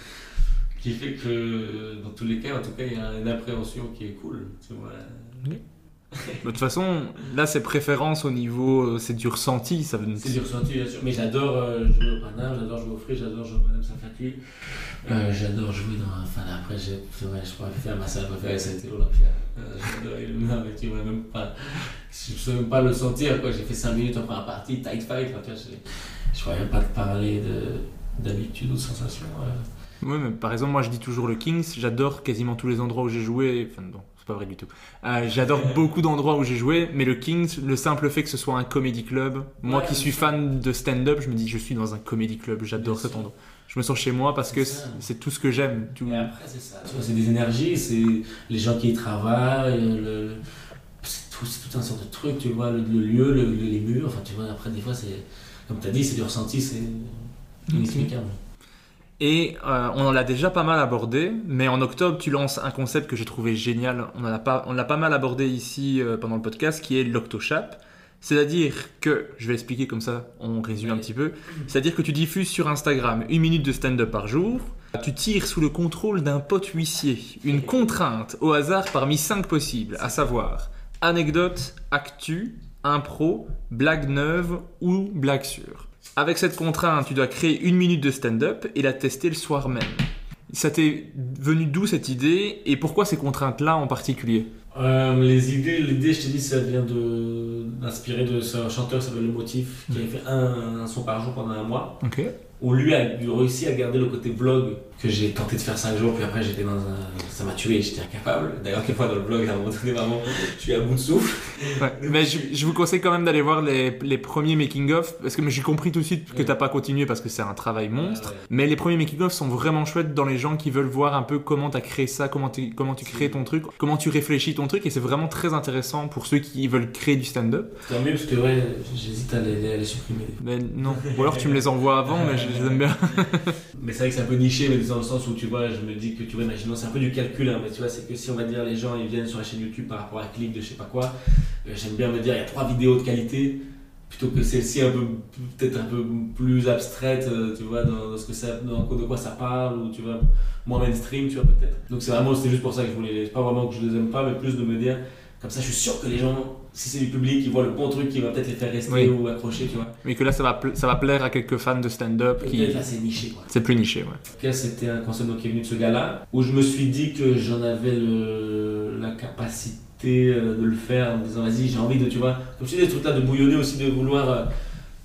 qui fait que dans tous les cas, en tout cas, il y a une appréhension qui est cool. Tu vois. De toute façon, là, c'est préférence au niveau, euh, c'est du ressenti. Ça veut C'est du ressenti, bien sûr. Mais j'adore euh, jouer au Paname, j'adore jouer au Free, j'adore jouer au Madame Safati. Euh, j'adore jouer dans. Enfin, après, j'ai, je pourrais faire ma salle préférée, été l'Olympia. Euh, j'adore le mais tu vois, même pas. Je ne sais même pas le sentir, quoi. J'ai fait 5 minutes en première partie, tight fight. Enfin, tu vois, je je pourrais même pas te parler de, d'habitude ou de sensation. euh. Oui, mais par exemple, moi, je dis toujours le Kings. J'adore quasiment tous les endroits où j'ai joué. Enfin, bon, pas vrai du tout. Euh, J'adore beaucoup d'endroits où j'ai joué, mais le Kings, le simple fait que ce soit un comedy club, moi Ouais, qui suis fan de stand-up, je me dis je suis dans un comedy club, j'adore cet endroit. Je me sens chez moi parce que C'est tout ce que j'aime. tout- Et après, c'est ça. Tu vois, c'est des énergies, c'est les gens qui y travaillent, le... c'est tout, un sorte de truc, tu vois, le, le lieu, le- le- les murs. Enfin, tu vois, après, des fois, c'est. Comme tu as dit, c'est du ressenti, c'est inexplicable. Et euh, on en a déjà pas mal abordé, mais en octobre, tu lances un concept que j'ai trouvé génial. On en a pas, on l'a pas mal abordé ici euh, pendant le podcast, qui est l'Octoshap. C'est-à-dire que, je vais expliquer comme ça, on résume un petit peu. C'est-à-dire que tu diffuses sur Instagram une minute de stand-up par jour. Tu tires sous le contrôle d'un pote huissier une contrainte au hasard parmi cinq possibles, à savoir anecdote, actu, impro, blague neuve ou blague sûre. Avec cette contrainte, tu dois créer une minute de stand-up et la tester le soir même. Ça t'est venu d'où cette idée et pourquoi ces contraintes-là en particulier? Euh, les idées, l'idée, je te dis, ça vient de d'inspirer de ce chanteur qui s'appelle Le Motif, qui avait fait un, un son par jour pendant un mois. Ok. où lui a réussi à garder le côté vlog que j'ai tenté de faire 5 jours, puis après j'étais dans un. Ça m'a tué, j'étais incapable. D'ailleurs, quelquefois dans le blog, à un moment donné, vraiment, je suis à bout de souffle. Ouais, mais je, je vous conseille quand même d'aller voir les, les premiers making-of, parce que j'ai compris tout de suite que Ouais. t'as pas continué parce que c'est un travail monstre. Ouais. Mais les premiers making-of sont vraiment chouettes dans les gens qui veulent voir un peu comment t'as créé ça, comment, tu- comment tu crées ton truc, comment tu réfléchis ton truc, et c'est vraiment très intéressant pour ceux qui veulent créer du stand-up. Tant mieux, parce que ouais, j'hésite à les, à les supprimer. Mais non, ou alors tu me les envoies avant, mais je les aime bien. Mais c'est vrai que c'est un peu niché, mais dans le sens où tu vois, je me dis que tu vois, imaginons, c'est un peu du calcul, hein, mais tu vois, c'est que si on va dire les gens ils viennent sur la chaîne YouTube par rapport à clic de je sais pas quoi, euh, j'aime bien me dire il y a trois vidéos de qualité plutôt que celle-ci un peu peut-être un peu plus abstraite, euh, tu vois, dans, ce que ça, dans de quoi ça parle ou tu vois moins mainstream, tu vois peut-être. Donc c'est vraiment, c'est juste pour ça que je voulais, pas vraiment que je les aime pas, mais plus de me dire comme ça, je suis sûr que les gens, si c'est du public, ils voient le bon truc qui va peut-être les faire rester Oui. ou accrocher, tu vois. Mais que là, ça va, ça va plaire à quelques fans de stand-up qui. Là c'est niché quoi. C'est plus niché, ouais. En tout cas, c'était un concept qui est venu de ce gars-là, où je me suis dit que j'en avais le, la capacité euh, de le faire en me disant vas-y, j'ai envie de, tu vois, comme tu dis, des trucs là de bouillonner aussi, de vouloir euh,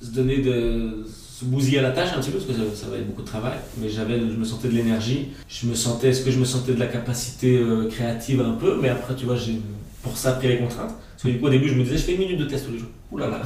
se donner de. se bousiller à la tâche un petit peu, parce que ça, ça va être beaucoup de travail, mais j'avais, je me sentais de l'énergie, je me sentais, est-ce que je me sentais de la capacité euh, créative un peu, mais après, tu vois, j'ai pour ça pris les contraintes. Parce du coup, au début, je me disais, je fais une minute de test tous les jours. Ouh là là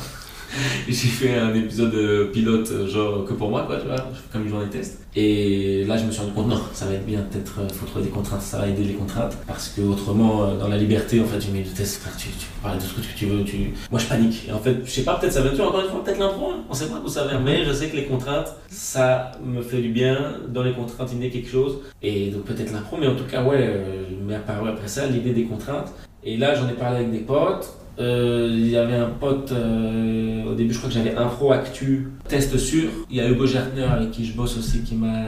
j'ai fait un épisode pilote, genre que pour moi, quoi, tu vois, je fais comme une journée test. Et là, je me suis rendu compte, non, ça va être bien, peut-être, euh, faut trouver des contraintes, ça va aider les contraintes. Parce que autrement, euh, dans la liberté, en fait, j'ai mis de test, tu, tu peux parler de ce que tu veux, tu... moi je panique. Et en fait, je sais pas, peut-être ça va être encore une fois, peut-être l'impro, hein, on sait pas d'où ça vient, mais je sais que les contraintes, ça me fait du bien. Dans les contraintes, il y a quelque chose. Et donc peut-être l'impro, mais en tout cas, ouais, euh, m'est apparu après ça l'idée des contraintes. Et là, j'en ai parlé avec des potes. Euh, Il y avait un pote, euh, au début je crois que j'avais Info Actu, test sûr. Il y a Hugo Gertner avec qui je bosse aussi qui m'a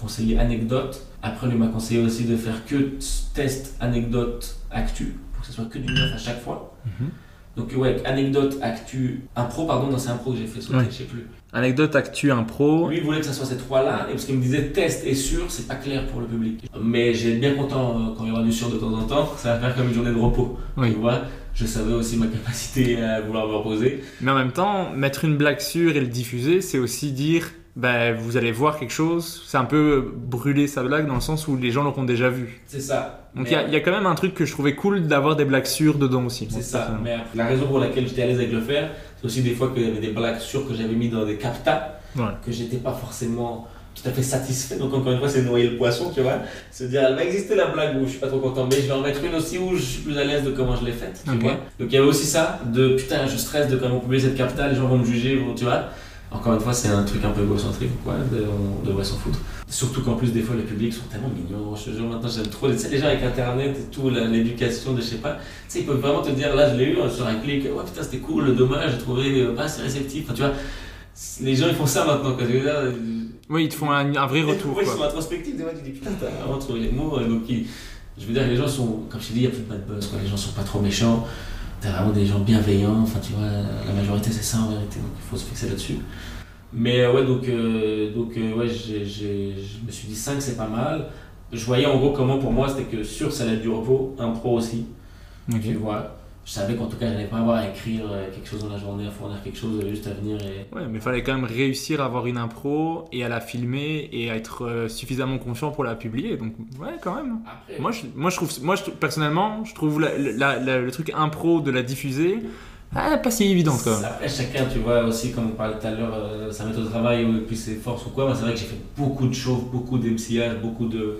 conseillé Anecdote. Après lui m'a conseillé aussi de faire que test, anecdote, actu, pour que ce soit que du neuf à chaque fois. Donc ouais, anecdote, actu, impro, pardon, non c'est impro que j'ai fait sauter, Ouais. je sais plus. Anecdote, actu, impro. Lui il voulait que ça soit ces trois-là, et parce qu'il me disait test et sûr, c'est pas clair pour le public. Mais j'ai bien content euh, quand il y aura du sûr de temps en temps, ça va faire comme une journée de repos. Oui. Tu vois, je savais aussi ma capacité à vouloir me reposer. Mais en même temps, mettre une blague sûre et le diffuser, c'est aussi dire, ben, vous allez voir quelque chose. C'est un peu brûler sa blague dans le sens où les gens l'auront déjà vu. C'est ça. Donc Mais- il y, a- il y a quand même un truc que je trouvais cool d'avoir des blagues sûres dedans aussi. C'est ça. Mais la raison pour laquelle j'étais à l'aise avec le faire, c'est aussi des fois qu'il y avait des blagues sûres que j'avais mis dans des captas, Voilà. que j'étais pas forcément tout à fait satisfait. Donc encore une fois, c'est noyer le poisson, tu vois. Se dire, elle va exister la blague où je suis pas trop content, mais je vais en mettre une aussi où je suis plus à l'aise de comment je l'ai faite, tu vois. Donc il y avait aussi ça, de putain, je stresse de comment publier cette capta, les gens vont me juger, tu vois. Encore une fois, c'est un truc un peu égocentrique, quoi. on devrait s'en foutre. Surtout qu'en plus, des fois, les publics sont tellement mignons. Je te jure, maintenant, j'aime trop. Sais, les gens avec Internet et tout, l'éducation de je sais pas. Tu sais, ils peuvent vraiment te dire, là, je l'ai eu euh, sur un clic. Ouais, putain, c'était cool, dommage, j'ai trouvé euh, pas assez réceptif. Enfin, tu vois, les gens, ils font ça maintenant, quoi. Dire, euh, Oui, ils te font un, un vrai retour. Ouais, ils sont introspectifs, des fois, tu dis, putain, t'as vraiment trouvé les mots. Donc, ils- je veux dire, les gens sont, comme je t'ai dit, il y a plus de bad buzz, quoi. Les gens sont pas trop méchants. T'as vraiment des gens bienveillants. Enfin, tu vois, la majorité, c'est ça en vérité. Donc, il faut se fixer là-dessus. Mais euh, ouais, donc, euh, donc euh, ouais, j'ai- j'ai- je me suis dit 5 c'est pas mal. Je voyais en gros comment pour moi c'était que sûr ça allait être du repos, un pro aussi, tu vois. Je savais qu'en tout cas, je n'allais pas avoir à écrire euh, quelque chose dans la journée, à fournir quelque chose, j'avais juste à venir et. Ouais, mais il fallait quand même réussir à avoir une impro et à la filmer et à être euh, suffisamment confiant pour la publier. Donc, ouais, quand même. Après, Moi, je, moi, je trouve, moi je, personnellement, je trouve la- la- la- le truc impro de la diffuser ah, pas si évidente quand même. Après, chacun, tu vois, aussi, comme on parlait tout à l'heure, euh, sa méthode de travail ou et puis ses forces ou quoi. Moi, c'est vrai que j'ai fait beaucoup de choses, beaucoup d'MCH, beaucoup de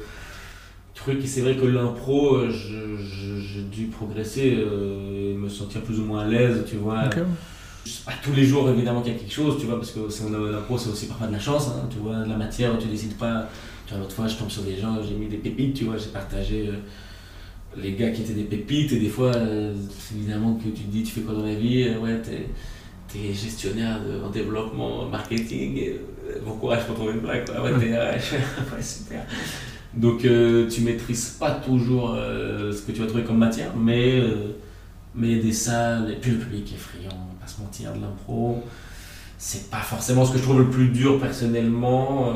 trucs. Et c'est vrai que l'impro, euh, j'ai dû progresser euh, et me sentir plus ou moins à l'aise, tu vois. Pas tous les jours, évidemment, qu'il y a quelque chose, tu vois, parce que l'impro, c'est aussi parfois de la chance, hein, tu vois, de la matière, tu décides pas. Tu vois, l'autre fois, je tombe sur des gens, j'ai mis des pépites, tu vois, j'ai partagé. euh, les gars qui étaient des pépites et des fois euh, c'est évidemment que tu te dis tu fais quoi dans la vie Euh, ouais t'es gestionnaire de, en développement marketing et euh, bon courage pour trouver une blague quoi. ouais t'es ouais super donc euh, tu maîtrises pas toujours euh, ce que tu vas trouver comme matière mais euh, mais des salles et puis le public est friand on va pas se mentir de l'impro c'est pas forcément ce que je trouve le plus dur personnellement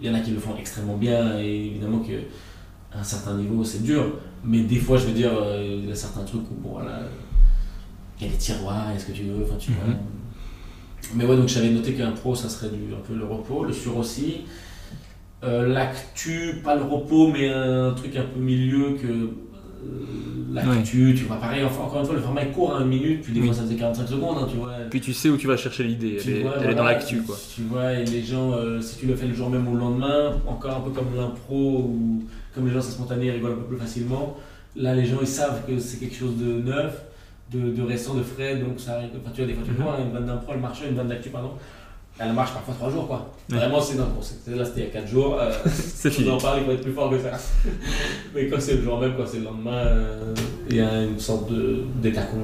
il y en a qui le font extrêmement bien et évidemment que à un certain niveau, c'est dur. Mais des fois, je veux dire, il y a certains trucs où, bon, voilà, il y a des tiroirs, est-ce que tu veux, enfin, tu Mhm. vois. Mais ouais, donc j'avais noté qu'un pro, ça serait du, un peu le repos, le sur aussi. Euh, L'actu, pas le repos, mais un truc un peu milieu que euh, l'actu, tu vois, pareil, enfin, encore une fois, le format est court, à une minute, puis des Oui. fois ça faisait 45 secondes, hein, tu vois. Puis tu sais où tu vas chercher l'idée. Tu Elle, est, vois, elle est dans l'actu quoi. Tu vois, et les gens, euh, si tu le fais le jour même ou le lendemain, encore un peu comme l'impro, ou comme les gens c'est spontané, ils rigolent un peu plus facilement. Là, les gens, ils savent que c'est quelque chose de neuf, de, de récent, de frais, donc ça arrive. Enfin, tu vois, des fois, tu Mhm. vois, hein, une vanne d'impro, elle marche, une vanne d'actu, pardon. Elle marche parfois trois jours, quoi. Ouais. Vraiment, c'est non, bon, c'était- là, c'était il y a quatre jours. euh, C'est on en parle, il faut être plus fort que ça. Mais quand c'est le jour même, quand c'est le lendemain, euh, il y a une sorte de- d'état con-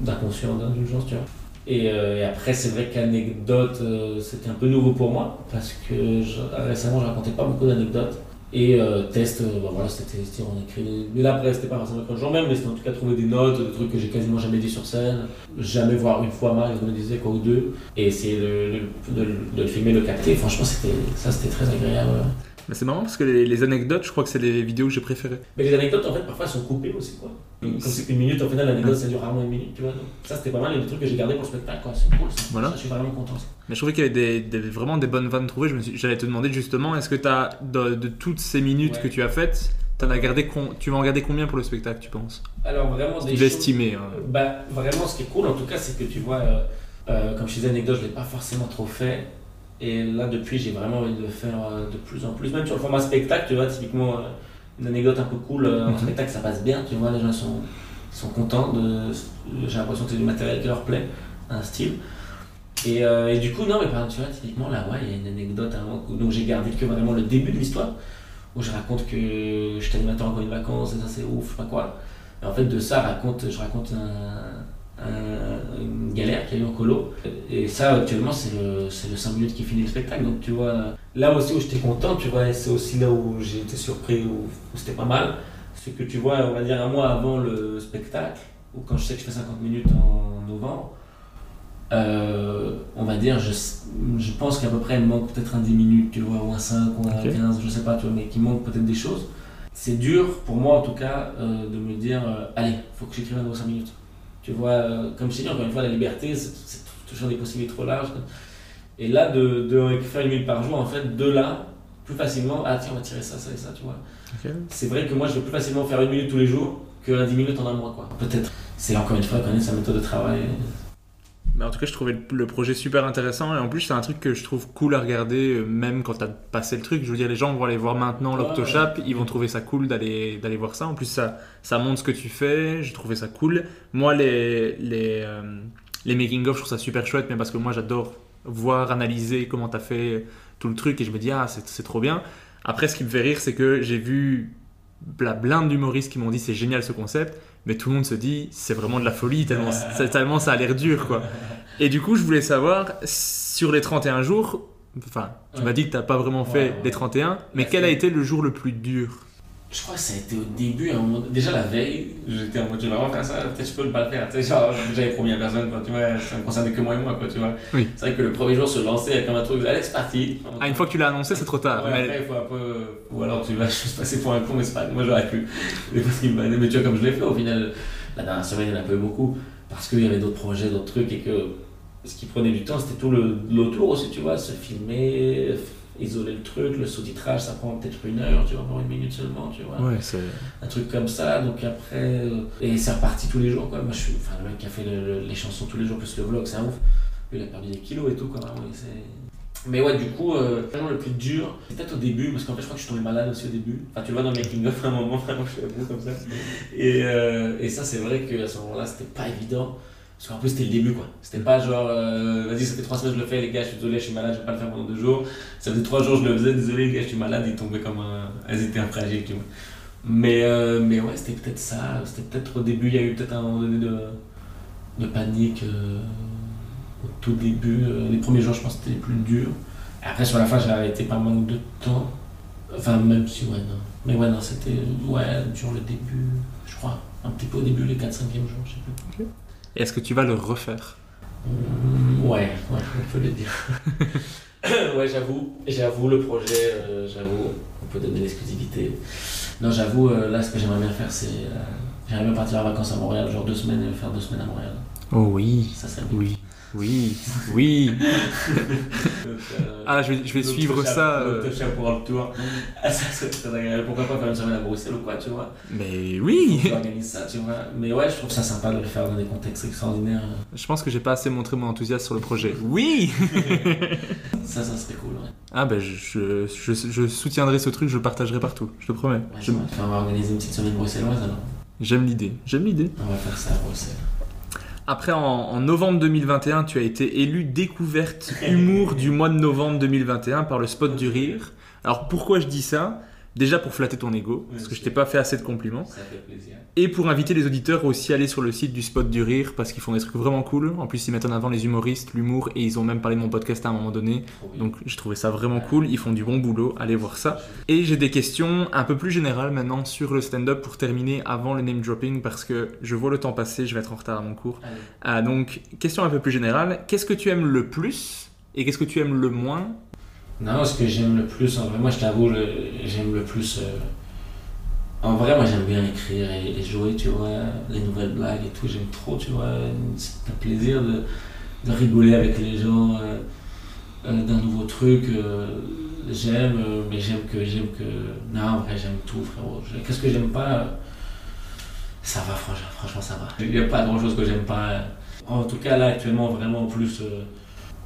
d'inconscient, d'indulgence, tu vois. Et, euh, et après, c'est vrai qu'anecdote, euh, c'était un peu nouveau pour moi, parce que je- récemment, je racontais pas beaucoup d'anecdotes. Et euh, test, euh, bah voilà, c'était, on écrit. Mais là, après, c'était pas forcément le jour même, mais c'était en tout cas trouver des notes, des trucs que j'ai quasiment jamais dit sur scène, jamais voir une fois mal, je me disais quoi, ou deux, et essayer de, de- de- le filmer, le capter. Franchement, c'était, ça, c'était très agréable. Mais c'est marrant parce que les, les anecdotes, je crois que c'est les vidéos que j'ai préférées. Mais les anecdotes, en fait, parfois, elles sont coupées aussi, quoi. Comme c'est qu'une minute, au final, l'anecdote, ça dure rarement une minute, tu vois. Donc, ça, c'était pas mal, des trucs que j'ai gardés pour le spectacle, quoi. C'est cool, ça. Voilà. Ça, je suis vraiment content. ça. Mais je trouvais qu'il y avait des, des- vraiment des bonnes vannes trouvées. J'allais te demander justement, est-ce que tu as, de, de toutes ces minutes Ouais. que tu as faites, as gardé tu vas en garder combien pour le spectacle, tu penses? Alors, vraiment, des Tu choses- estimé. hein. Bah, vraiment, ce qui est cool, en tout cas, c'est que tu vois, euh, euh, comme je disais, anecdote, je l'ai pas forcément trop fait. Et là, depuis, j'ai vraiment envie de faire euh, de plus en plus. Même sur le format spectacle, tu vois, typiquement, euh, une anecdote un peu cool, euh, en Mhm. spectacle, ça passe bien, tu vois, les gens sont, sont contents. De, j'ai l'impression que c'est du matériel qui leur plaît, un style. Et, euh, et du coup, non, mais par exemple, tu vois, typiquement, là, ouais, il y a une anecdote donc j'ai gardé que vraiment le début de l'histoire, où je raconte que j'étais animateur en de vacances, et ça c'est ouf, je sais pas quoi. Et en fait, de ça, raconte, je raconte un- un- une galère qu'il y a eu en colo. Et ça, actuellement, c'est le, c'est le 5 minutes qui finit le spectacle. Donc, tu vois, là aussi où j'étais content, tu vois, et c'est aussi là où j'ai été surpris, où, où c'était pas mal, c'est que tu vois, on va dire un mois avant le spectacle, ou quand je sais que je fais 50 minutes en novembre, euh, on va dire, je, je pense qu'à peu près il manque peut-être un 10 minutes, tu vois, ou un 5, ou un Ok. 15, je sais pas, tu vois, mais qu'il manque peut-être des choses. C'est dur, pour moi en tout cas, euh, de me dire, euh, allez, faut que j'écrive un nouveau 5 minutes. Tu vois, euh, comme je t'ai dit, encore une fois, la liberté, c'est toujours des possibilités trop larges. Et là, de, de faire une minute par jour, en fait, de là, plus facilement, ah tiens, on va tirer ça, ça et ça, tu vois. C'est vrai que moi, je vais plus facilement faire une minute tous les jours que 10 minutes en un mois, quoi. Peut-être. C'est encore une fois connaître sa méthode de travail. Mais en tout cas, je trouvais le, projet super intéressant et en plus, c'est un truc que je trouve cool à regarder, euh, même quand t'as passé le truc. Je veux dire, les gens vont aller voir maintenant Ouais, l'Octochap, ils vont trouver ça cool d'aller d'aller voir ça. En plus, ça, ça montre ce que tu fais, j'ai trouvé ça cool. Moi, les, les, euh, les making-of, je trouve ça super chouette, mais parce que moi, j'adore voir, analyser comment t'as fait tout le truc et je me dis, ah, c'est c'est trop bien. Après, ce qui me fait rire, c'est que j'ai vu la blinde d'humoristes qui m'ont dit c'est génial ce concept, mais tout le monde se dit c'est vraiment de la folie tellement, ça a l'air dur quoi. Et du coup, je voulais savoir sur les 31 jours, enfin, tu m'as dit que t'as pas vraiment fait les 31, mais quel a été le jour le plus dur? Je crois que ça a été au début, déjà la veille, j'étais en mode je vais vraiment faire ça, peut-être je peux ne pas le faire. Tu sais, genre, j'avais promis à personne, quoi, tu vois, ça me concernait que moi et moi, quoi, tu vois. Oui. C'est vrai que le premier jour se lancer comme un truc, allez, c'est parti. Ah, une fois que tu l'as annoncé, c'est trop tard. Ouais, mais- après, il faut un peu. Ou alors tu vas juste passer pour un con, mais c'est pas. Moi j'aurais pu. Mais parce qu'il m'a- mais tu vois, comme je l'ai fait au final. La dernière semaine, il y en a pas eu beaucoup parce qu'il y avait d'autres projets, d'autres trucs et que ce qui prenait du temps, c'était tout le- l'autour aussi, tu vois, se filmer, isoler le truc, le sous-titrage, ça prend peut-être une heure, tu vois, pour une minute seulement, tu vois. Ouais, c'est. Un truc comme ça, donc après. euh, et c'est reparti tous les jours, quoi. Moi, je suis. Enfin, le mec qui a fait le- le- les chansons tous les jours, plus le vlog, c'est un ouf. Lui, il a perdu des kilos et tout, et c'est- Mais ouais, du coup, euh, vraiment le plus dur, c'est peut-être au début, parce qu'en fait, je crois que je suis tombé malade aussi au début. Enfin, tu le vois dans le making of à un moment, vraiment, je suis à bout comme ça. Et, euh, et ça, c'est vrai qu'à ce moment-là, c'était pas évident. Parce qu'en plus, c'était le début, quoi. C'était pas genre, euh, vas-y, ça fait trois semaines je le fais, les gars, je suis désolé, je suis malade, je vais pas le faire pendant deux jours. Ça faisait trois jours, je le faisais, désolé, les gars, je suis malade, ils tombaient comme un. Elles étaient un fragile, tu vois. Mais, euh, mais ouais, c'était peut-être ça. C'était peut-être au début, il y a eu peut-être un moment donné de, de panique. euh, au tout début, les premiers jours, je pense que c'était les plus dur. Et après, sur la fin, j'ai arrêté par manque de temps. Enfin, même si, ouais, non. Mais ouais, non, c'était, ouais, dur le début, je crois. Un petit peu au début, les 4-5e jours, je sais plus. Est-ce que tu vas le refaire Ouais, ouais, on peut le dire. ouais, j'avoue, j'avoue le projet, euh, j'avoue, on peut donner l'exclusivité. Non, j'avoue, euh, là, ce que j'aimerais bien faire, c'est. euh, j'aimerais bien partir en vacances à Montréal, genre deux semaines, et faire deux semaines à Montréal. Oh oui. Ça serait. Oui. Oui. Oui. Donc, euh, Ah, je vais, je vais suivre ça. euh, pour le tour. Ah, ça serait très agréable. Pourquoi pas faire une semaine à Bruxelles ou quoi, tu vois? Mais oui. On organise ça, tu vois. Mais ouais, je trouve ça sympa de le faire dans des contextes extraordinaires. Je pense que j'ai pas assez montré mon enthousiasme sur le projet. Oui. Ça, ça serait cool, ouais. Ah ben je, je, je, je soutiendrai ce truc, je le partagerai partout. Je te promets. Ouais, Je- c'est vrai. Enfin, on va organiser une petite semaine bruxelloise alors. J'aime l'idée. J'aime l'idée. On va faire ça à Bruxelles. Après, en, novembre 2021, tu as été élu découverte humour du mois de novembre 2021 par le Spot du Rire. Alors pourquoi je dis ça? Déjà pour flatter ton ego, parce que je t'ai pas fait assez de compliments. Ça fait plaisir. Et pour inviter les auditeurs aussi à aller sur le site du Spot du Rire, parce qu'ils font des trucs vraiment cool. En plus, ils mettent en avant les humoristes, l'humour, et ils ont même parlé de mon podcast à un moment donné. Donc j'ai trouvé ça vraiment cool, ils font du bon boulot, allez voir ça. Et j'ai des questions un peu plus générales maintenant sur le stand-up pour terminer avant le name dropping parce que je vois le temps passer, je vais être en retard à mon cours. Ah, donc, question un peu plus générale, qu'est-ce que tu aimes le plus et qu'est-ce que tu aimes le moins Non, ce que j'aime le plus, en vrai, moi je t'avoue, j'aime le plus. euh, En vrai, moi j'aime bien écrire et, jouer, tu vois, les nouvelles blagues et tout, j'aime trop, tu vois. C'est un plaisir de, rigoler avec les gens euh, euh, d'un nouveau truc. j'aime, mais j'aime que. j'aime que Non, en vrai, j'aime tout, frérot. Qu'est-ce que j'aime pas Ça va, franchement, franchement, ça va. Il n'y a pas grand chose que j'aime pas. euh. En tout cas, là, actuellement, vraiment, en plus.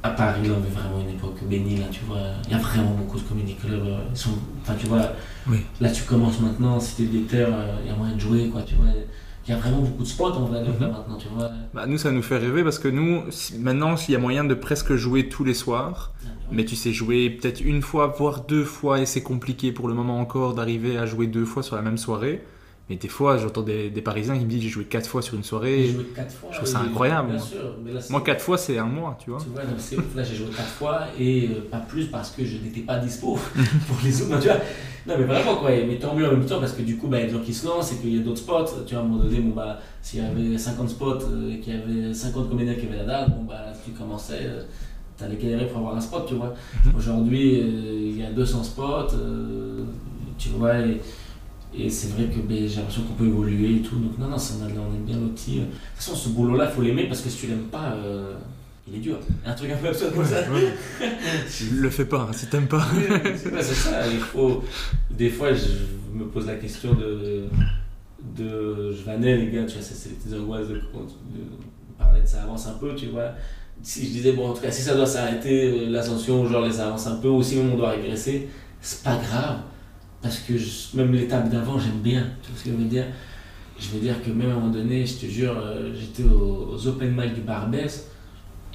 À Paris, là, on vit vraiment une époque bénie, là, tu vois. Il y a vraiment beaucoup de comedy clubs. euh, sont, enfin, tu vois, Oui. là, tu commences maintenant, si t'es déter, euh, il y a moyen de jouer, quoi, tu vois. Il y a vraiment beaucoup de spots, en vrai, Mhm. maintenant, tu vois. bah, Nous, ça nous fait rêver parce que nous, si- maintenant, il y a moyen de presque jouer tous les soirs. Mais tu sais jouer peut-être une fois, voire deux fois, et c'est compliqué pour le moment encore d'arriver à jouer deux fois sur la même soirée. Mais des fois, j'entends des, des Parisiens qui me disent j'ai joué quatre fois sur une J'ai soirée. joué quatre fois. je trouve ça incroyable, Bien moi. sûr, mais là, c'est- Moi, quatre fois, c'est un mois, tu vois. Tu vois, c'est ouf. Là, j'ai joué quatre fois et euh, pas plus parce que je n'étais pas dispo pour les autres. Non, tu vois. Non, mais vraiment, quoi. Mais tant mieux en même temps parce que du coup, bah, il y a des gens qui se lancent et qu'il y a d'autres spots. Tu vois, à un moment donné, bon, bah, s'il y avait 50 spots euh, et qu'il y avait 50 comédiens qui avaient la dalle, bon, bah, tu commençais. euh, T'allais galérer pour avoir un spot, tu vois. Aujourd'hui, euh, il y a 200 spots, euh, tu vois, et, et c'est vrai que ben, j'ai l'impression qu'on peut évoluer et tout. Donc, non, non, ça, on, a- on aime bien l'outil. De toute façon, ce boulot-là, il faut l'aimer parce que si tu l'aimes pas, euh, il est dur. Un truc un peu absurde comme ça. Le fais pas, hein, si t'aimes pas. C'est pas- ça, il faut. Des fois, je me pose la question de. de je vannais les gars, tu vois, c'est des angoisses de, de parler de ça avance un peu, tu vois. Si je disais, bon, en tout cas, si ça doit s'arrêter, euh, l'ascension, genre les avance un peu, ou si même on doit régresser, c'est pas grave. Parce que même l'étape d'avant, j'aime bien. Tu vois ce que je veux dire? Je veux dire que même à un moment donné, je te jure, euh, j'étais aux, open mic du Barbès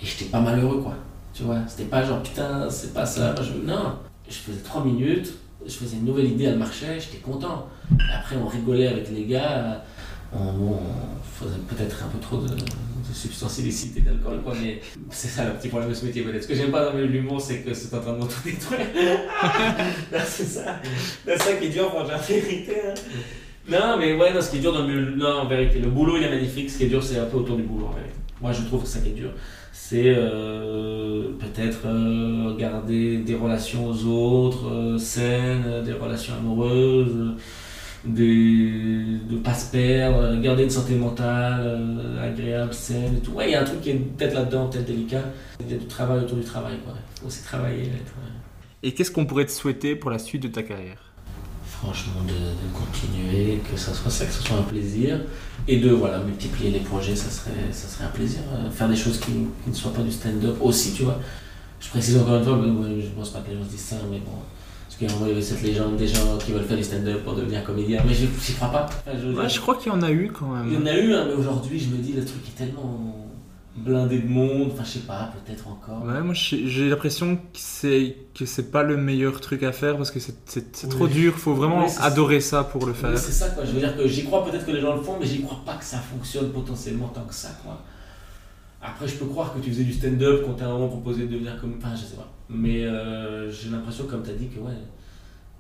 et j'étais pas malheureux, quoi. Tu vois, c'était pas genre putain, c'est pas ça. Non, je faisais 3 minutes, je faisais une nouvelle idée, elle marchait, j'étais content. Après, on rigolait avec les gars, bon, on faisait peut-être un peu trop de, de substances illicites et d'alcool, quoi, mais c'est ça le petit problème de ce métier, peut-être. Ce que j'aime pas dans l'humour, c'est que c'est en train de m'auto-détruire. Non, c'est ça, c'est ça qui est dur, franchement, la vérité. hein. Non, mais ouais, non, ce qui est dur dans le non, en vérité, le boulot il est magnifique, ce qui est dur, c'est un peu autour du boulot, en vérité. Moi, je trouve que ça qui est dur c'est euh, peut-être euh, garder des relations aux autres, euh, saines, des relations amoureuses, des, de pas se perdre, garder une santé mentale euh, agréable, saine et tout. Ouais, il y a un truc qui est peut-être là-dedans, peut-être délicat. Il y a du travail autour du travail, quoi. Faut aussi travailler. être, ouais. Et qu'est-ce qu'on pourrait te souhaiter pour la suite de ta carrière? Franchement, de, de continuer, que ça soit ça, que ce soit un plaisir. Et de voilà, multiplier les projets, ça serait, ça serait un plaisir. Euh, Faire des choses qui, qui ne soient pas du stand-up aussi, tu vois. Je précise encore une fois, je pense pas que les gens se disent ça, mais bon. Parce qu'il y a vraiment cette légende des gens qui veulent faire du stand-up pour devenir comédien. Mais je j'y crois pas. Enfin, je Ouais, Je crois qu'il y en a eu quand Il y en même. a eu, hein, mais aujourd'hui, je me dis, le truc est tellement blindé de monde. Enfin, je sais pas, peut-être encore. Ouais, moi j'ai l'impression que c'est que c'est pas le meilleur truc à faire parce que c'est- c'est trop Oui. dur. Faut vraiment Oui, ça. adorer ça pour le Oui, faire. c'est ça, quoi. Je veux dire que j'y crois peut-être que les gens le font, mais j'y crois pas que ça fonctionne potentiellement tant que ça, quoi. Après, je peux croire que tu faisais du stand-up, qu'on t'a vraiment proposé de devenir comme. Enfin, je sais pas. Mais euh, j'ai l'impression, comme tu as dit, que ouais,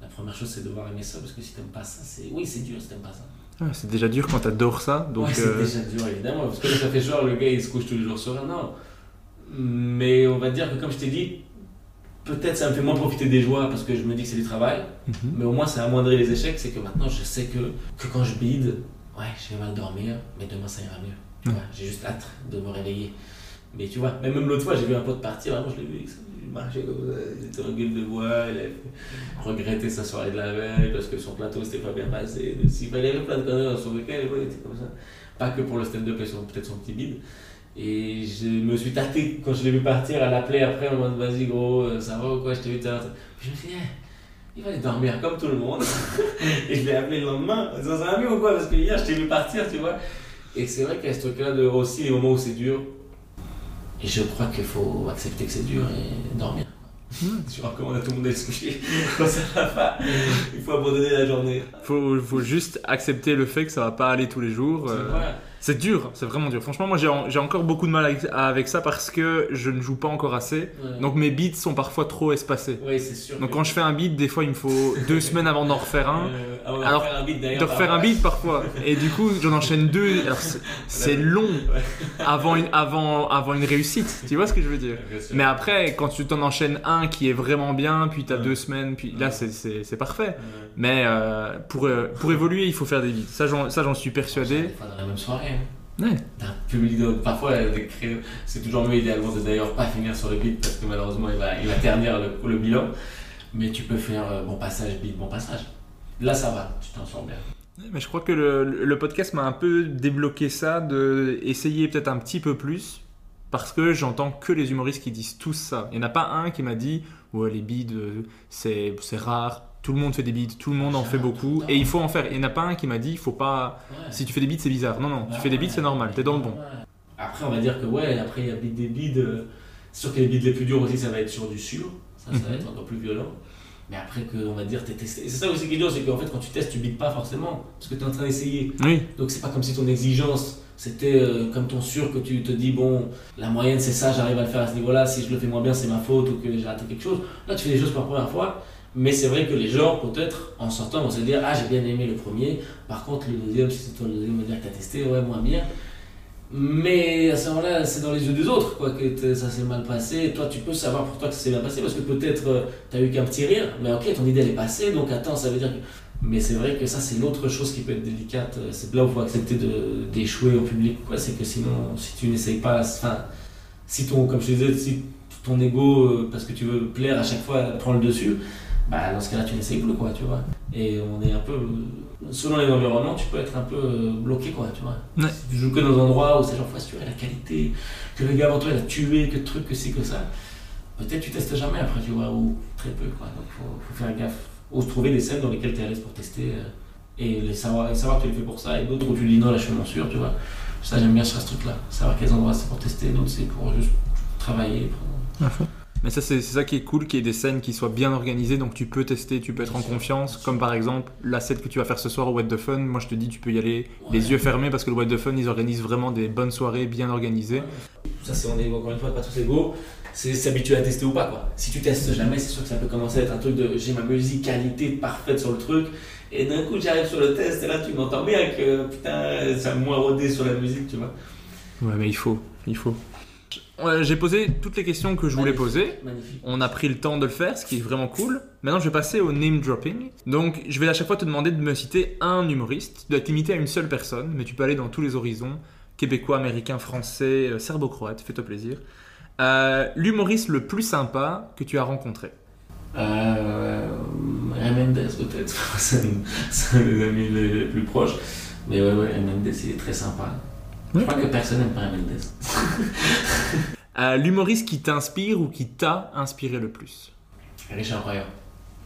la première chose c'est de devoir aimer ça, parce que si t'aimes pas ça, c'est. Oui, c'est dur si t'aimes pas ça. Ouais, c'est déjà dur quand t'adores ça. Donc ouais, c'est euh, déjà dur, évidemment, parce que là, ça fait genre, le gars il se couche tous les jours sur un. Non. Mais on va dire que, comme je t'ai dit, peut-être ça me fait moins profiter des joies parce que je me dis que c'est du travail. mhm. Mais au moins, ça amoindrit les échecs. C'est que maintenant, je sais que, que quand je bide, ouais, je vais mal dormir, mais demain, ça ira mieux. J'ai juste hâte de me réveiller. Mais tu vois, même l'autre fois, j'ai vu un pote partir, vraiment, je l'ai vu, il marchait comme ça, il était en gueule de bois, il avait regretté sa soirée de la veille parce que son plateau s'était pas bien passé. S'il fallait plein de conneries dans son week-end, il était comme ça. Pas que pour le stand-up et peut-être son petit bide. Et je me suis tâté quand je l'ai vu partir à l'appeler après en mode vas-y gros, euh, ça va ou quoi, je t'ai vu. Puis je me suis dit, eh, il va aller dormir comme tout le monde. et je l'ai appelé le lendemain, ça va mieux ou quoi Parce que hier je t'ai vu partir, tu vois. Et c'est vrai qu'il y a ce truc-là de aussi les moments où c'est dur. Et je crois qu'il faut accepter que c'est dur et dormir. Je recommande à tout le monde d'aller se coucher quand ça va pas. Il faut abandonner la journée. faut, faut juste accepter le fait que ça va pas aller tous les jours. euh. C'est dur, c'est vraiment dur. Franchement, moi j'ai en- j'ai encore beaucoup de mal avec, avec ça parce que je ne joue pas encore assez. Ouais. Donc mes beats sont parfois trop espacés. Oui, c'est sûr. Donc quand je fais un beat, des fois il me faut deux semaines avant d'en refaire un. Euh, avant Alors, refaire un beat d'ailleurs, de refaire un beat parfois. Et du coup, j'en enchaîne deux. Alors, c'est- long avant une, avant, avant une réussite. Tu vois ce que je veux dire? Mais après, quand tu t'en enchaînes un qui est vraiment bien, puis t'as Ouais. deux semaines, puis là, c'est- parfait. Ouais. Mais euh, pour, euh, pour évoluer, il faut faire des beats. Ça, j'en suis Des persuadé. fois dans la même soirée. Ouais. D'un public de... Parfois, euh, c'est toujours mieux idéalement de d'ailleurs pas finir sur le beat parce que malheureusement il va, il va ternir le, le bilan. Mais tu peux faire euh, bon passage, beat, bon passage. Là ça va, tu t'en sors bien. Mais je crois que le, le podcast m'a un peu débloqué ça, de essayer peut-être un petit peu plus. Parce que j'entends que les humoristes qui disent tous ça. Il n'y en a pas un qui m'a dit Ouais, les beats, euh, c'est rare. Tout le monde fait des beats, tout le monde en fait beaucoup. Et il faut en faire. Il n'y en a pas un qui m'a dit Il faut pas. Si tu fais des beats, c'est bizarre. Non, non, tu fais des beats, c'est normal. T'es dans le bon. Après, on va dire que ouais, après il y a des bids. euh, sûr que les bids les plus durs aussi, ça va être sur du sûr. Ça, ça va Mhm. être encore plus violent. Mais après, que, on va dire, t'es testé. C'est ça aussi qui est dur, c'est qu'en fait, quand tu testes, tu bides pas forcément. Parce que tu es en train d'essayer. Oui, Donc c'est pas comme si ton exigence c'était euh, comme ton sûr que tu te dis bon la moyenne c'est ça j'arrive à le faire à ce niveau là si je le fais moins bien c'est ma faute ou que j'ai raté quelque chose là tu fais les choses pour la première fois mais c'est vrai que les gens peut-être en sortant vont se dire ah j'ai bien aimé le premier par contre le deuxième si c'est toi le deuxième me dire que t'as testé ouais moins bien mais à ce moment-là c'est dans les yeux des autres quoi que ça s'est mal passé toi tu peux savoir pour toi que ça s'est bien passé parce que peut-être euh, t'as eu qu'un petit rire mais ok ton idée elle est passée donc attends ça veut dire que mais c'est vrai que ça, c'est l'autre chose qui peut être délicate. Euh, C'est là où il faut accepter d'échouer au public. Quoi. C'est que sinon, si tu n'essayes pas, enfin, si ton, comme je te disais, si ton ego, euh, parce que tu veux plaire à chaque fois, prend le dessus, bah, dans ce cas-là, tu n'essayes plus, quoi, tu vois. Et on est un peu, selon les environnements, tu peux être un peu euh, bloqué, quoi, tu vois. Ouais. Si tu joues que dans un endroit où c'est genre, faut assurer la qualité, que le gars avant toi, il a tué, que truc, que ci, que ça, peut-être tu testes jamais après, tu vois, ou très peu, quoi. Donc, faut, faut faire gaffe. Ou trouver des scènes dans lesquelles tu es à l'aise pour tester euh, et, les savoir, et savoir que tu les fais pour ça, et d'autres où tu dis non, là je suis moins sûr, tu vois. Ça, j'aime bien sur ce truc-là. Savoir quels endroits c'est pour tester, d'autres c'est pour juste travailler. pour- Mais ça, c'est ça qui est cool, qu'il y ait des scènes qui soient bien organisées, donc tu peux tester, tu peux être en confiance. Comme par exemple, la set que tu vas faire ce soir au What the Fun, moi je te dis, tu peux y aller les yeux fermés parce que le What the Fun, ils organisent vraiment des bonnes soirées bien organisées. Ça, c'est on est encore une fois pas tous égaux. C'est s'habituer à tester ou pas quoi. Si tu testes jamais, c'est sûr que ça peut commencer à être un truc de j'ai ma musicalité parfaite sur le truc et d'un coup j'arrive sur le test et là tu m'entends bien que putain ça a moins rodé sur la musique, tu vois. Ouais, mais il faut, il faut. J'ai posé toutes les questions que je voulais poser. Magnifique. On a pris le temps de le faire, ce qui est vraiment cool. Maintenant, je vais passer au name dropping. Donc, je vais à chaque fois te demander de me citer un humoriste. Tu dois te limiter à une seule personne, mais tu peux aller dans tous les horizons québécois, américain, français, euh, serbo-croate, fais-toi plaisir. Euh, L'humoriste le plus sympa que tu as rencontré. Euh, Mendes peut-être, c'est un- des amis les, les plus proches. Mais ouais, ouais, Mendes il est très sympa. Je crois que personne n'aime pas Ray Mendes. Euh, L'humoriste qui t'inspire ou qui t'a inspiré le plus? Richard Pryor.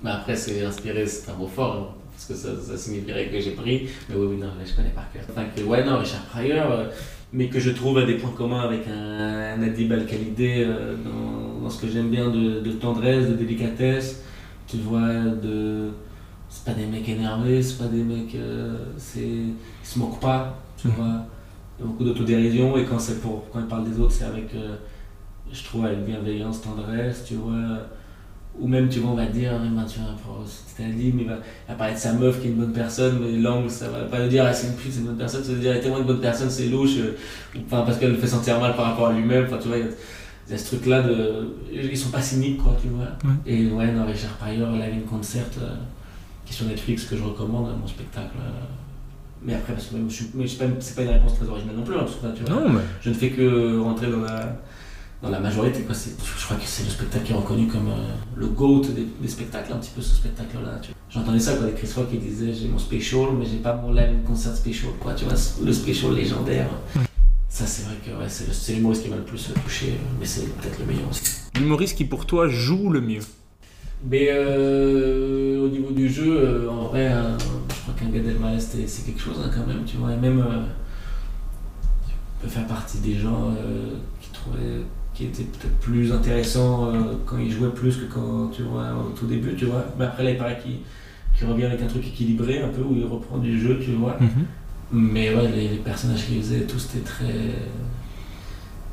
Mais après, c'est inspiré, c'est un mot fort, hein, parce que ça, ça signifierait que j'ai pris. Mais oui, oui, non, là, je connais par cœur. Enfin, que, ouais, non, Richard Pryor, euh, mais que je trouve à des points communs avec un, un Adib euh, dans, dans ce que j'aime bien de, de tendresse, de délicatesse. Tu vois, de. C'est pas des mecs énervés, c'est pas des mecs. c'est, ils se moquent pas, tu Mhm. vois. Il beaucoup d'autodérision, et quand, c'est pour, quand ils parlent des autres, c'est avec. euh, je trouve avec bienveillance, tendresse, tu vois. Ou même, tu vois, on va dire, eh ben, tu vois, c'était un livre, mais il va, il parler de sa meuf qui est une bonne personne, mais l'angle, ça va pas le dire, ah, c'est une pute, c'est une bonne personne, ça veut dire, elle est tellement une bonne personne, c'est louche, euh, enfin, parce qu'elle le fait sentir mal par rapport à lui-même, enfin, tu vois, il y a- il y a ce truc-là de. Ils sont pas cyniques, quoi, tu vois. Ouais. Et ouais, non, Richard Pryor, Live in Concert, euh, qui est sur Netflix, que je recommande, mon spectacle. Mais après, parce que je suis, mais c'est pas, c'est pas une réponse très originale non plus, hein, parce que, enfin, tu vois, Non, mais. je ne fais que rentrer dans la, dans la majorité. Quoi. C'est- Je crois que c'est le spectacle qui est reconnu comme euh, le GOAT des, des spectacles, un petit peu ce spectacle-là. tu vois. J'entendais ça quand les Chris Rock qui disait j'ai mon special, mais j'ai pas mon live concert special. Quoi, tu vois, le special légendaire. Ça, c'est vrai que ouais, c'est l'humoriste qui m'a le plus touché, mais c'est peut-être le meilleur aussi. L'humoriste qui pour toi joue le mieux. Mais euh, au niveau du jeu, euh, en vrai, crois qu'un Gad Elmaleh, c'est quelque chose hein, quand même, tu vois. Et même, euh, faire partie des gens euh, qui trouvaient qui étaient peut-être plus intéressants euh, quand il jouait plus que quand, tu vois, au tout début, tu vois. Mais après, là, il paraît qu'il revient avec un truc équilibré un peu, où il reprend du jeu, tu vois. Mais ouais, les, les personnages qu'il faisait, tous c'était très.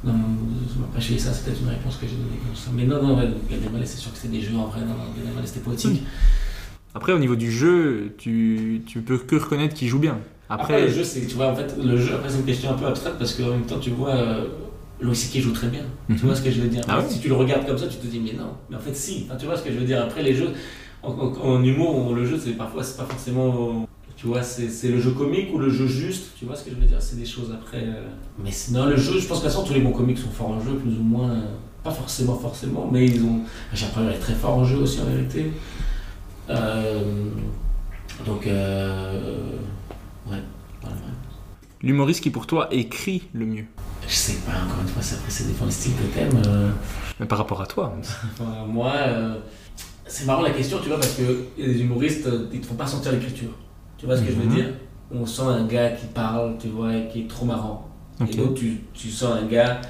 Non, je fais ça, c'est peut-être une réponse que j'ai donnée comme ça. Mais non, non, ouais, c'est sûr que c'était des jeux en vrai, non, non, c'était poétique. Après, au niveau du jeu, tu, tu peux que reconnaître qu'il joue bien. Après, Après, le jeu, c'est, tu vois, en fait, le jeu, après, c'est une question un peu abstraite parce qu'en même temps, tu vois, euh, Louis C.K. joue très bien. Mhm. Tu vois ce que je veux dire? Ah ouais Si tu le regardes comme ça, tu te dis, mais non, mais en fait, si. Enfin, tu vois ce que je veux dire? Après, les jeux, en, en- en humour, on- le jeu, c'est parfois, c'est pas forcément. Tu vois, c'est, c'est le jeu comique ou le jeu juste, tu vois ce que je veux dire? C'est des choses après. euh, Mais sinon, le jeu, je pense qu'à ça, tous les bons comiques sont forts en jeu, plus ou moins. euh, Pas forcément, forcément, mais ils ont. Pryor est très fort en jeu aussi, en vérité. Euh, donc, euh, ouais, l'humoriste qui pour toi écrit le mieux. Je sais pas, encore une fois, ça après, ça dépend des styles que t'aimes. euh. Mais par rapport à toi. Moi, euh, c'est marrant la question, tu vois, parce a des humoristes, ils te font pas sentir l'écriture. Tu vois ce que je veux Mhm. dire? On sent un gars qui parle, tu vois, et qui est trop marrant. Et l'autre, tu, tu sens un gars,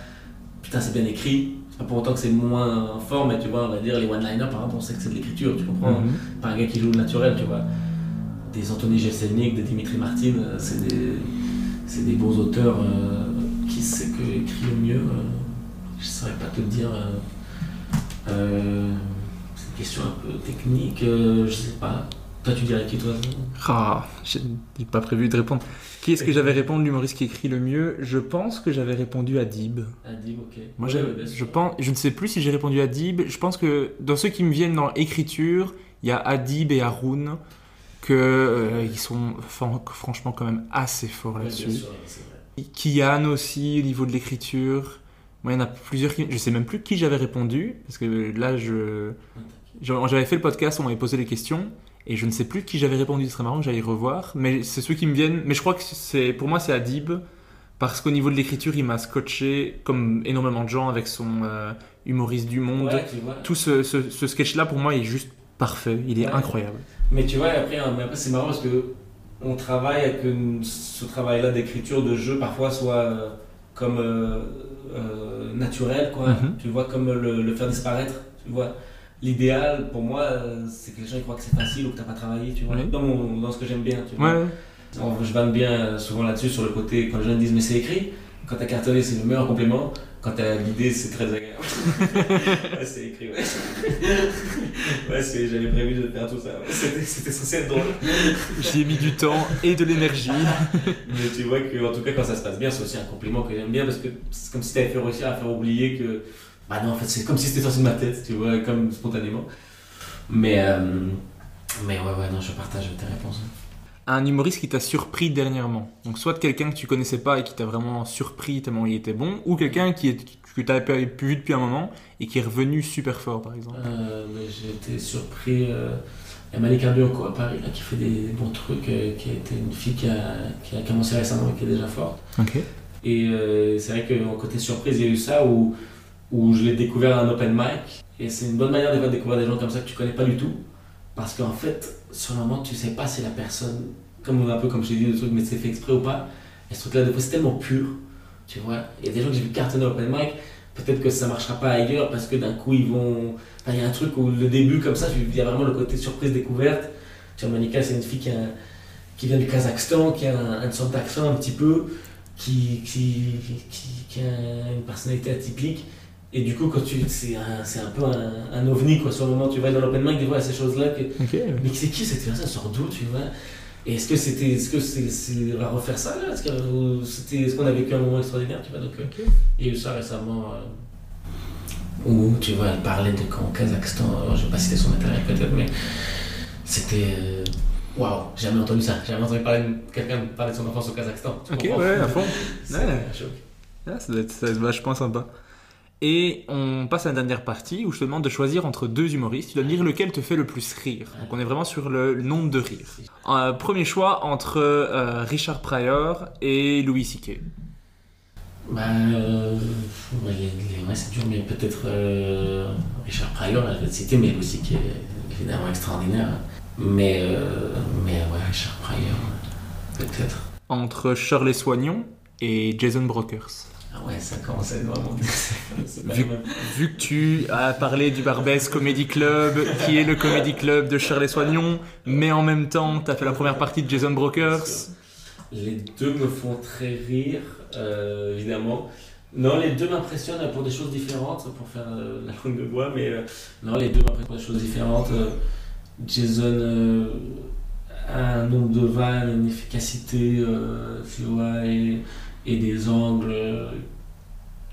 putain, c'est bien écrit. C'est pas pour autant que c'est moins fort, mais tu vois, on va dire, les one-liners, par exemple, on sait que c'est de l'écriture, tu comprends Mhm. Pas un gars qui joue le naturel, tu vois. Des Anthony Jeselnik, des Dimitri Martin, euh, c'est des, c'est des beaux auteurs. euh, qui sait que écrit le mieux euh, Je saurais pas te le dire. euh, c'est une question un peu technique, je sais pas. Toi, tu dirais qui, toi Ah, j'ai pas prévu de répondre. Qui est-ce que j'avais répondu l'humoriste qui écrit le mieux? Je pense que j'avais répondu à Dib. Adib, ok. Moi, Ouais, ouais, je pense, je ne sais plus si j'ai répondu à Dib. Je pense que dans ceux qui me viennent dans écriture, il y a Adib et Haroun que euh, ils sont fran- franchement quand même assez forts Ouais, là-dessus. Kian aussi au niveau de l'écriture. Moi, il y en a plusieurs qui... Je sais même plus qui j'avais répondu, parce que là, je... J'avais fait le podcast, on m'avait posé les questions, et je ne sais plus qui j'avais répondu, ce serait marrant que j'aille revoir, mais c'est ceux qui me viennent... Mais je crois que c'est pour moi, c'est Adib, parce qu'au niveau de l'écriture, il m'a scotché, comme énormément de gens, avec son euh, humoriste du monde. Ouais. Tout ce, ce- ce sketch-là, pour moi, il est juste parfait, il est Ouais. incroyable. Mais tu vois, après, hein, mais après c'est marrant parce que on travaille avec une- ce travail-là d'écriture de jeu, parfois soit euh, comme euh, naturel, quoi. Mhm. Tu vois, comme le, le faire disparaître. Tu vois, l'idéal pour moi, euh, c'est que les gens ils croient que c'est facile ou que t'as pas travaillé, tu vois. Oui. Dans, mon- dans ce que j'aime bien, tu vois. Ouais, On- je vanne bien euh, souvent là-dessus sur le côté quand les gens disent mais c'est écrit. Quand t'as cartonné, c'est le meilleur complément. quand t'as l'idée, c'est très agréable. ouais, c'est écrit, ouais. ouais, j'avais prévu de faire tout ça. c'était censé être drôle. J'y ai mis du temps et de l'énergie. Mais tu vois que, en tout cas, quand ça se passe bien, c'est aussi un compliment que j'aime bien parce que c'est comme si t'avais fait réussir à faire oublier que. Bah non, en fait, c'est comme si c'était sorti de ma tête, tu vois, comme spontanément. Mais. euh, mais ouais, ouais, non, je partage tes réponses. Un humoriste qui t'a surpris dernièrement. Donc soit quelqu'un que tu connaissais pas et qui t'a vraiment surpris tellement il était bon, ou quelqu'un qui est, que tu avais plus vu depuis un moment et qui est revenu super fort par exemple. Euh, mais j'ai été surpris. Euh, il y a Malika Bianco à Paris là, qui fait des bons trucs, euh, qui a été une fille qui a, qui a commencé récemment et qui est déjà forte. Ok. Et euh, c'est vrai que mon côté surprise, il y a eu ça où, où je l'ai découvert un open mic. Et c'est une bonne manière de découvrir des gens comme ça que tu connais pas du tout. Parce qu'en fait, sur le moment, tu sais pas si la personne, comme un peu comme je t'ai dit, le truc, mais c'est fait exprès ou pas. Et ce truc-là, des fois, c'est tellement pur. Tu vois, il y a des gens que j'ai vu cartonner open mic. Peut-être que ça marchera pas ailleurs parce que d'un coup, ils vont. Il y a un truc où le début, comme ça, il y a vraiment le côté surprise découverte. Tu vois, Monica, c'est une fille qui, vient du Kazakhstan, qui a un- une sorte d'accent un petit peu, qui, qui, qui a une personnalité atypique. Et du coup, quand tu, c'est un, c'est un peu un, un ovni, quoi. Sur le moment, tu vas dans l'open mic, y a ces choses-là. Que, Ok. mais c'est qui cette personne? Sort d'où, tu vois? Et est-ce que c'était, est-ce que c'est, c'est, on va refaire ça là? Est-ce que c'était, est-ce qu'on a vécu un moment extraordinaire, tu vois? Donc, euh, il y a eu ça récemment. euh, où, tu vois, elle parlait de quand Kazakhstan. Alors, je vais pas citer son matériel peut-être, mais c'était. euh, Waouh, j'ai jamais entendu ça. J'ai jamais entendu parler de quelqu'un parler de son enfance au Kazakhstan. Tu Ok, ouais, à fond. C'est Ouais. un choc. Ah, ça doit être vachement sympa. Et on passe à la dernière partie où je te demande de choisir entre deux humoristes. Tu dois me dire lequel te fait le plus rire. Donc on est vraiment sur le nombre de rires. Euh, premier choix entre euh, Richard Pryor et Louis C.K. Bah, euh, ouais, c'est dur, mais peut-être euh, Richard Pryor, je vais le citer, mais aussi qui est évidemment extraordinaire. Mais, mais ouais, Richard Pryor, peut-être. Entre Shirley Soignon et Jason Brokers. Ah ouais, ça commence à être vraiment. Vu, vu que tu as parlé du Barbès Comedy Club, qui est le comedy club de Shirley Soignon, mais en même temps, tu as fait la première partie de Jason Brokers. Les deux me font très rire, euh, évidemment. Non, les deux m'impressionnent pour des choses différentes, pour faire euh, la langue de bois, mais euh, non, les deux m'impressionnent pour des choses différentes. Jason a un nombre de vannes, une efficacité, tu vois, et, et des angles euh,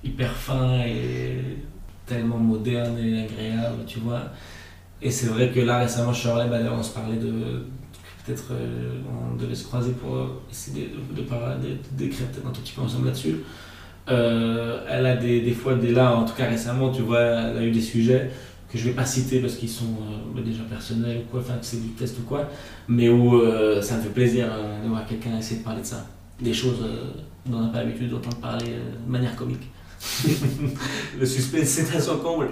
hyper fins et tellement modernes et agréables, tu vois. Et c'est vrai que là, récemment, Shirley, bah, on se parlait de, peut-être euh, on devait se croiser pour euh, essayer de, de, de- de- d'écrire un tout petit peu ensemble là-dessus. Euh, elle a des, des fois, des là, en tout cas récemment, tu vois, elle a eu des sujets que je vais pas citer parce qu'ils sont bah, déjà personnels ou quoi, enfin que c'est du test ou quoi, mais où ça me fait plaisir de voir quelqu'un essayer de parler de ça. Des choses dont on n'a pas l'habitude d'entendre parler euh, de manière comique. le suspense c'est à son comble.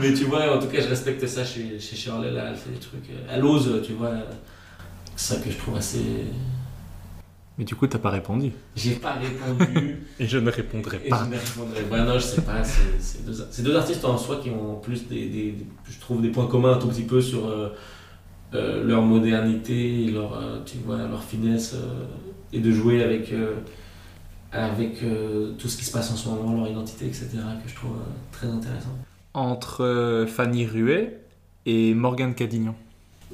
Mais tu vois, en tout cas, je respecte ça chez, chez Shirley, là, elle fait des trucs. euh, Elle ose, tu vois. ça que je trouve assez. Mais du coup, t'as pas répondu. J'ai pas répondu. Et je ne répondrai et je ne répondrai pas. Non, je sais pas. C'est deux, artistes en soi qui ont en plus des, des- des- je trouve, des points communs un tout petit peu sur euh, euh, leur modernité, leur, euh, tu vois, leur finesse euh, et de jouer avec, euh, avec euh, tout ce qui se passe en ce moment, leur identité, etc., que je trouve euh, très intéressant. Entre euh, Fanny Ruet et Morgane Cadignan.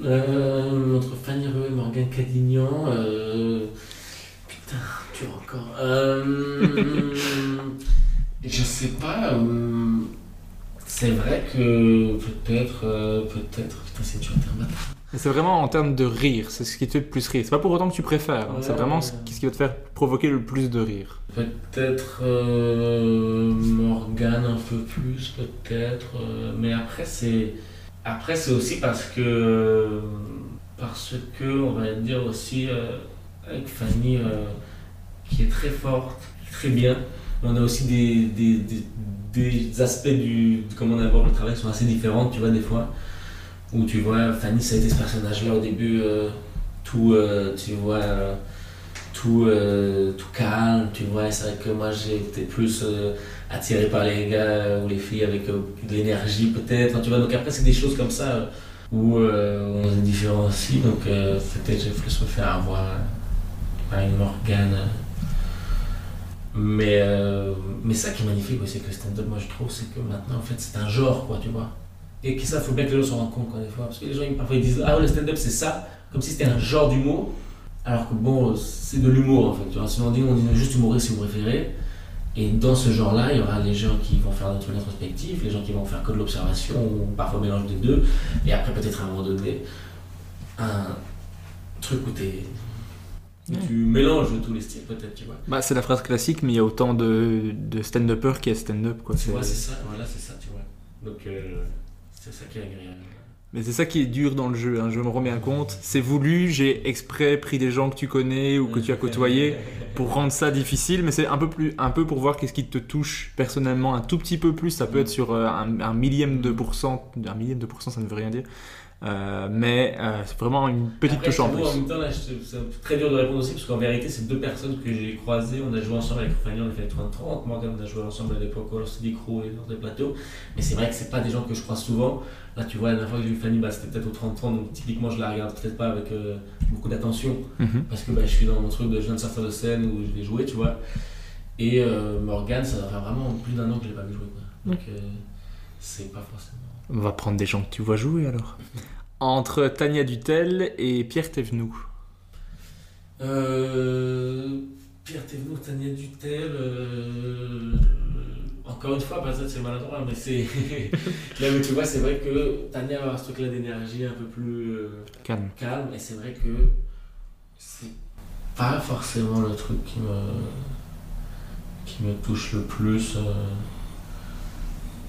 Euh, entre Fanny Reux et Morgane Cadignan, euh, putain, dur encore. Euh, je sais pas. euh, c'est vrai que peut-être, euh, peut-être. Putain, c'est dur, t'es C'est vraiment en termes de rire, c'est ce qui te fait le plus rire. C'est pas pour autant que tu préfères, hein. c'est vraiment ce qui ce qui va te faire provoquer le plus de rire. Peut-être euh, Morgane un peu plus, peut-être. euh, mais après, c'est après c'est aussi parce que parce que on va dire aussi euh, avec Fanny qui est très forte, très bien. On a aussi des, des, des, des aspects du de comment on aborde le travail qui sont assez différents, tu vois des fois. Où tu vois Fanny, ça a été ce personnage-là au début, euh, tout, euh, tu vois. euh, tout, calme, tu vois. C'est vrai que moi été plus attiré par les gars ou les filles avec de l'énergie peut-être, tu vois. Donc après c'est des choses comme ça où on différents aussi, donc peut-être j'ai plus me avoir une Morgane. Mais, mais ça qui est magnifique aussi avec le stand-up, moi je trouve, c'est que maintenant en fait c'est un genre, quoi, tu vois. Et que ça, faut bien que les gens se rendent compte, quoi, des fois. Parce que les gens, ils- parfois, ils disent Ah, ouais, le stand-up c'est ça, comme si c'était un genre d'humour. Alors que bon, c'est de l'humour en fait, tu vois. Sinon on dit, on dit juste humoriste si vous préférez. Et dans ce genre-là, il y aura les gens qui vont faire notre introspectif, les gens qui vont faire que de l'observation, ou parfois mélange des deux. Et après, peut-être à un moment donné, un truc où t'es. tu mélanges tous les styles, peut-être, tu vois. Bah, c'est la phrase classique, mais il y a autant de, de stand-uppers qu'il y a stand-up. Quoi. Tu vois, c'est ça, voilà, c'est ça, tu vois. Donc, euh, c'est ça qui est agréable. Mais c'est ça qui est dur dans le jeu, hein, je me rends bien compte. C'est voulu, j'ai exprès pris des gens que tu connais ou que tu as côtoyés pour rendre ça difficile, mais c'est un peu plus, un peu pour voir qu'est-ce qui te touche personnellement un tout petit peu plus. Ça peut être sur euh, un, un millième de pourcent, un millième de pourcent, ça ne veut rien dire. Euh, mais euh, c'est vraiment une petite Après, touche en plus. En même temps, là, c'est très dur de répondre aussi, parce qu'en vérité, c'est deux personnes que j'ai croisées. On a joué ensemble avec Fanny, on a fait les 30-30. Morgan, on a joué ensemble à l'époque au Lost Crew et dans des plateaux. Mais c'est vrai que c'est pas des gens que je croise souvent. Là, tu vois, la dernière fois que j'ai vu Fanny, bah, c'était peut-être au 30-30, donc typiquement, je la regarde peut-être pas avec euh, beaucoup d'attention. Mhm. Parce que bah, je suis dans mon truc de je viens de sortir de scène où je l'ai joué, tu vois. Et Morgan, ça faire vraiment plus d'un an que je l'ai pas vu jouer. Quoi. Donc, c'est pas forcément. On va prendre des gens que tu vois jouer alors. Entre Tania Dutel et Pierre Thévenoud. Euh, Pierre Thévenoud, Tania Dutel, euh, encore une fois, peut-être c'est maladroit, mais c'est. Là, mais tu vois, c'est vrai que Tania va avoir ce truc-là d'énergie un peu plus euh, Calme. calme, et c'est vrai que c'est pas forcément le truc qui me, qui me touche le plus. euh.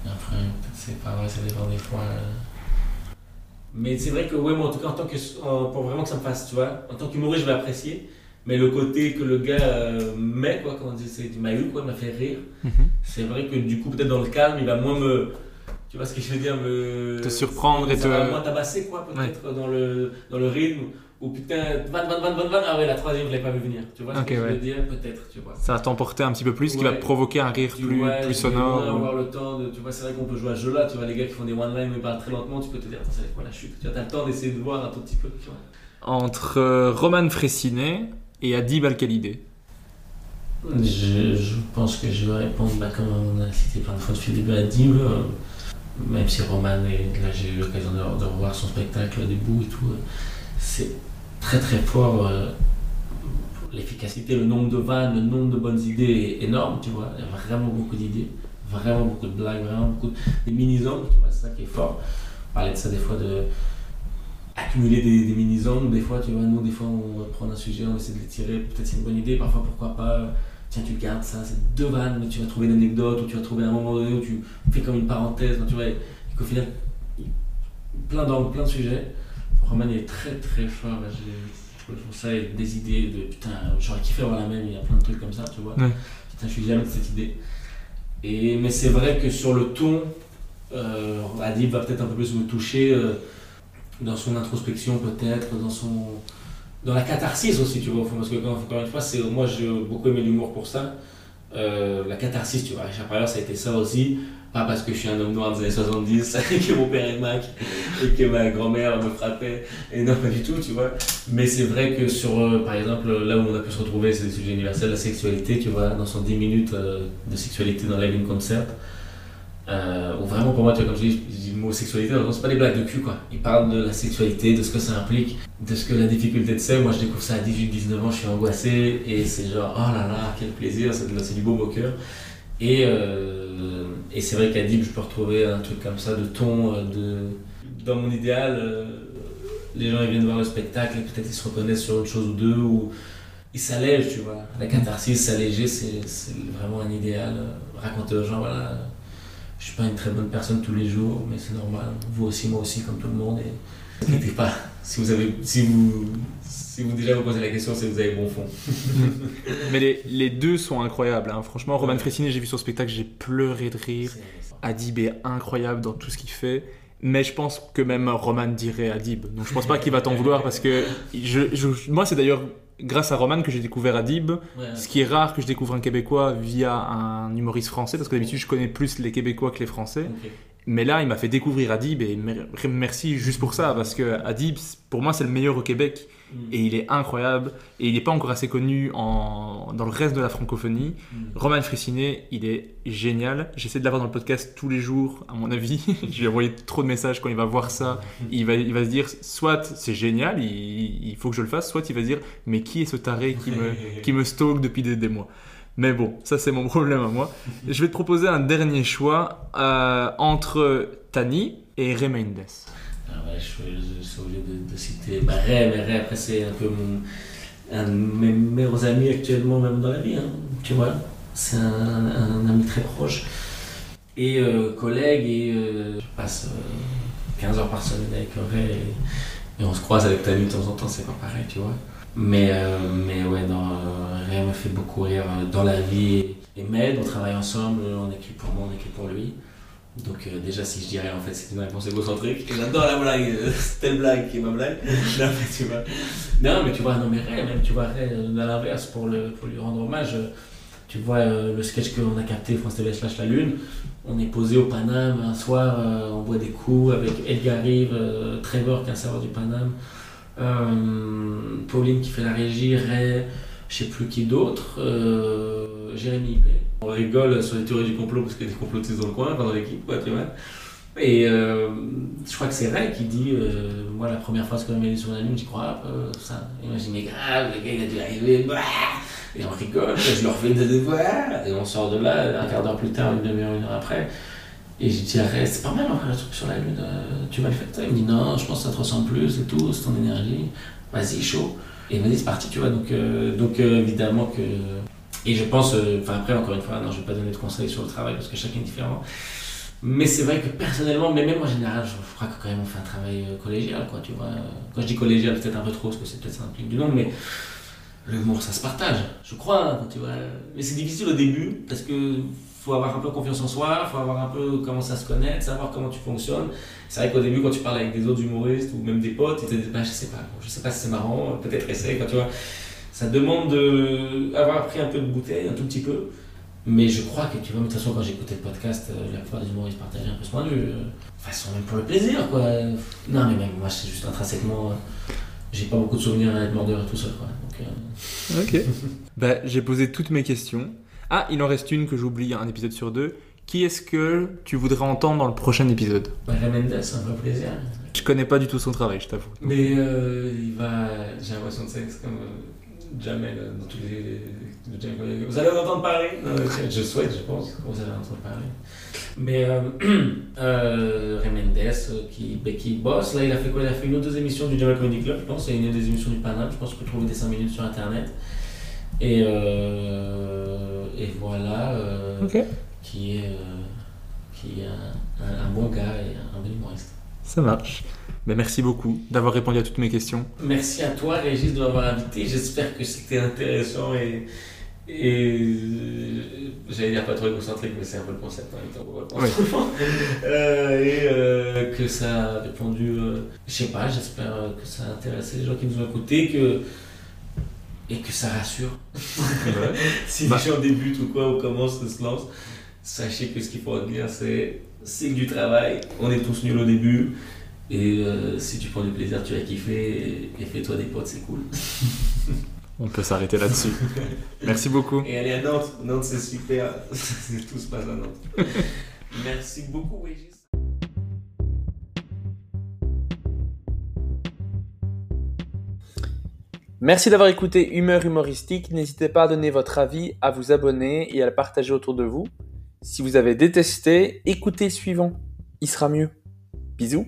Après, c'est pas vrai, ça dépend des fois. euh. Mais c'est vrai que, ouais, moi, en tout cas, en tant que, en- pour vraiment que ça me fasse, tu vois, en tant qu'humoriste, je vais apprécier. Mais le côté que le gars euh, met, quoi, comment dire, c'est, il m'a eu, quoi, il m'a fait rire. Mhm. C'est vrai que du coup, peut-être dans le calme, il va moins me. Tu vois ce que je veux dire me... Te surprendre et ça te- va moins tabasser, quoi, peut-être, dans, le, dans le rythme. Ou putain, van, van, van, van, van, ah ouais, la troisième, je l'ai pas vu venir. Tu vois ce Ok, que je ouais. veux dire? Peut-être, tu vois. Ça va t'emporter un petit peu plus, ce qui va Ouais. provoquer un rire Tu plus, vois, plus sonore. ou- avoir le temps de. Tu vois, c'est vrai qu'on peut jouer à ce jeu-là. Tu vois, les gars qui font des one-line mais parlent très lentement, tu peux te dire, attends, ça va être quoi la chute? Tu vois, t'as le temps d'essayer de voir un tout petit peu. Tu vois. Entre euh, Roman Fressinet et Adib Al-Khalidé. Je, je pense que je vais répondre, bah, comme on a cité plein de fois depuis le début à Dim, euh, même si Roman, est, là j'ai eu l'occasion de, de revoir son spectacle au début et tout, euh, c'est très très fort. euh, L'efficacité, le nombre de vannes, le nombre de bonnes idées est énorme, tu vois. Il y a vraiment beaucoup d'idées, vraiment beaucoup de blagues, vraiment beaucoup de mini-angles, tu vois, c'est ça qui est fort. On parlait de ça des fois de accumuler des, mini-angles, des fois, tu vois, nous, des fois, on va prendre un sujet, on essaie de les tirer, peut-être c'est une bonne idée, parfois, pourquoi pas, tiens, tu gardes ça, c'est deux vannes, mais tu vas trouver une anecdote, ou tu vas trouver un moment donné où tu fais comme une parenthèse, tu vois, et qu'au final, plein d'angles, plein de sujets. Roman est très très fort, je trouve ça, il a des idées de putain, j'aurais kiffé avoir la même, il y a plein de trucs comme ça, tu vois. Ouais. Putain, je suis jamais de cette idée. Et, mais c'est vrai que sur le ton, euh, Adib va peut-être un peu plus me toucher euh, dans son introspection peut-être, dans son dans la catharsis aussi, tu vois, parce que quand- encore une fois, c'est moi j'ai beaucoup aimé l'humour pour ça. Euh, la catharsis, tu vois, Richard Pryor, ça a été ça aussi. Pas parce que je suis un homme noir des années 70 et que mon père est Mac et que ma grand-mère me frappait. Et non, pas du tout, tu vois. Mais c'est vrai que sur, euh, par exemple, là où on a pu se retrouver, c'est des sujets universels, la sexualité, tu vois, dans son 10 minutes euh, de sexualité dans in Concert. Euh, vraiment pour moi, tu vois, comme je dis, je dis le mot sexualité, c'est pas des blagues de cul quoi. Il parle de la sexualité, de ce que ça implique, de ce que la difficulté de c'est. Moi je découvre ça à 18-19 ans, je suis angoissé et c'est genre oh là là, quel plaisir, c'est c'est du beau au cœur. Et, euh, et c'est vrai qu'à Deep, je peux retrouver un truc comme ça de ton, euh, de, dans mon idéal. euh, les gens ils viennent voir le spectacle et peut-être ils se reconnaissent sur une chose ou deux ou ils s'allègent, tu vois. La catharsis, s'alléger, c'est vraiment un idéal. Raconter aux gens, voilà, je suis pas une très bonne personne tous les jours, mais c'est normal. Vous aussi, moi aussi, comme tout le monde. N'inquiétez pas. Si vous avez, si vous, si vous déjà vous posez la question, c'est que vous avez bon fond. Mais les, les deux sont incroyables. hein. Franchement, Roman Fressinet, j'ai vu son spectacle, j'ai pleuré de rire. Adib est incroyable dans tout ce qu'il fait. Mais je pense que même Roman dirait Adib. Donc je pense pas qu'il va t'en vouloir parce que je, je- moi, c'est d'ailleurs grâce à Roman que j'ai découvert Adib. Ouais. Ce qui est rare que je découvre un Québécois via un humoriste français parce que d'habitude je connais plus les Québécois que les Français. Mais là, il m'a fait découvrir Adib et merci juste pour ça, parce que Adib, pour moi, c'est le meilleur au Québec. Mm. Et il est incroyable. Et il n'est pas encore assez connu en, dans le reste de la francophonie. Mm. Roman Frissinet, il est génial. J'essaie de l'avoir dans le podcast tous les jours, à mon avis. je lui ai envoyé trop de messages quand il va voir ça. Il va, il va se dire soit c'est génial, il, il, faut que je le fasse, soit il va se dire mais qui est ce taré qui me, qui me stalk depuis des, des mois? Mais bon, ça c'est mon problème à moi. Je vais te proposer un dernier choix euh, entre Tani et Ray Mendes. Ah je, suis obligé de, citer bah, Ray, mais Ray après c'est un peu un de mes meilleurs amis actuellement même dans la vie, hein, tu vois. C'est un, ami très proche et euh, collègue et euh, je passe 15 heures par semaine avec Ray et, on se croise avec Tani de temps en temps, c'est pas pareil, tu vois. Mais, euh, mais ouais, non, me fait beaucoup rire euh, dans la vie et m'aide. On travaille ensemble, on écrit pour moi, on écrit pour lui. Donc euh, déjà si je dirais en fait c'est une réponse égocentrique, j'adore la blague, c'est telle blague qui est ma blague. non mais tu vois, non mais tu vois, non mais Ray, même tu vois Ray, à l'inverse pour, le, pour lui rendre hommage, tu vois le sketch qu'on a capté France TV slash la Lune, on est posé au Paname un soir, on boit des coups avec Edgar Rive, Trevor qui est un serveur du Paname, euh, Pauline qui fait la régie, Ray, je sais plus qui d'autre, euh, Jérémy. On rigole sur les théories du complot parce qu'il y a des complotistes dans le coin, dans l'équipe, quoi, tu vois. Et euh, je crois que c'est Ray qui dit Moi, la première fois que je mis sur la Lune, j'y crois un peu. Ça. Mais grave, le gars, il a dû arriver. Bah et on rigole, je leur fais des devoirs. Et on sort de là, un quart d'heure plus tard, une demi-heure, une heure après. Et je dis, arrête, c'est pas mal un truc sur la lune, euh, tu vas le faire. Il me dit, non, je pense que ça te ressemble plus et tout, c'est ton énergie, vas-y, chaud. Et il m'a dit, c'est parti, tu vois. Donc, euh, euh, évidemment que. Et je pense, enfin après, encore une fois, non, je vais pas donner de conseils sur le travail parce que chacun est différent. Mais c'est vrai que personnellement, mais même en général, je crois que quand même on fait un travail collégial, quoi, tu vois. Quand je dis collégial, peut-être un peu trop, parce que c'est peut-être ça implique du nom, mais l'humour, ça se partage, je crois, hein, tu vois. Mais c'est difficile au début, parce que faut avoir un peu confiance en soi, faut avoir un peu comment ça se connaître, savoir comment tu fonctionnes. C'est vrai qu'au début, quand tu parles avec des autres humoristes ou même des potes, ils te disent bah, je sais pas, je sais pas si c'est marrant, peut-être essaye, tu vois. Ça demande d'avoir pris un peu de bouteille, un tout petit peu. Mais je crois que tu vois, de toute façon, quand j'écoutais le podcast, euh, la plupart des humoristes partageaient un peu ce point de vue. Euh, de façon, même pour le plaisir, quoi. Non, mais même moi, c'est juste intrinsèquement. Euh, j'ai pas beaucoup de souvenirs à être mordeur et tout seul, quoi. Donc, ok. bah, j'ai posé toutes mes questions. Ah, il en reste une que j'oublie, un épisode sur deux. Qui est-ce que tu voudrais entendre dans le prochain épisode? Bah, Mendes, ça me fait plaisir. Je connais pas du tout son travail, je t'avoue. Mais euh, il va. J'ai l'impression de c'est comme euh, Jamel dans tous les. Vous allez en entendre parler? Je souhaite, je pense que vous allez en entendre parler. Mais euh, euh, Mendes, euh, qui, bah, qui bosse, là il a fait quoi? Il a fait une ou deux émissions du Jamel Comedy Club, je pense. C'est une des émissions du Paname, je pense que tu peux trouver des 5 minutes sur internet. Et, euh, et voilà, euh, qui est, euh, qui est un, un, bon gars et un bon humoriste. Ça marche. Ben, merci beaucoup d'avoir répondu à toutes mes questions. Merci à toi, Régis, de m'avoir invité. J'espère que c'était intéressant et, et j'allais dire pas trop égocentrique, mais c'est un peu le concept en même temps. et que ça a répondu, je sais pas, j'espère que ça a intéressé les gens qui nous ont écoutés, que et que ça rassure. si les bah. gens débutent ou quoi, ou commencent, se lance, sachez que ce qu'il faut retenir, c'est c'est du travail, on est tous nuls au début, et euh, si tu prends du plaisir, tu vas kiffer, et, fais-toi des potes, c'est cool. on peut s'arrêter là-dessus. Merci beaucoup. Et allez à Nantes, Nantes c'est super, tout se passe à Nantes. Merci beaucoup, Régis. Merci d'avoir écouté Humeur Humoristique. N'hésitez pas à donner votre avis, à vous abonner et à le partager autour de vous. Si vous avez détesté, écoutez le suivant. Il sera mieux. Bisous.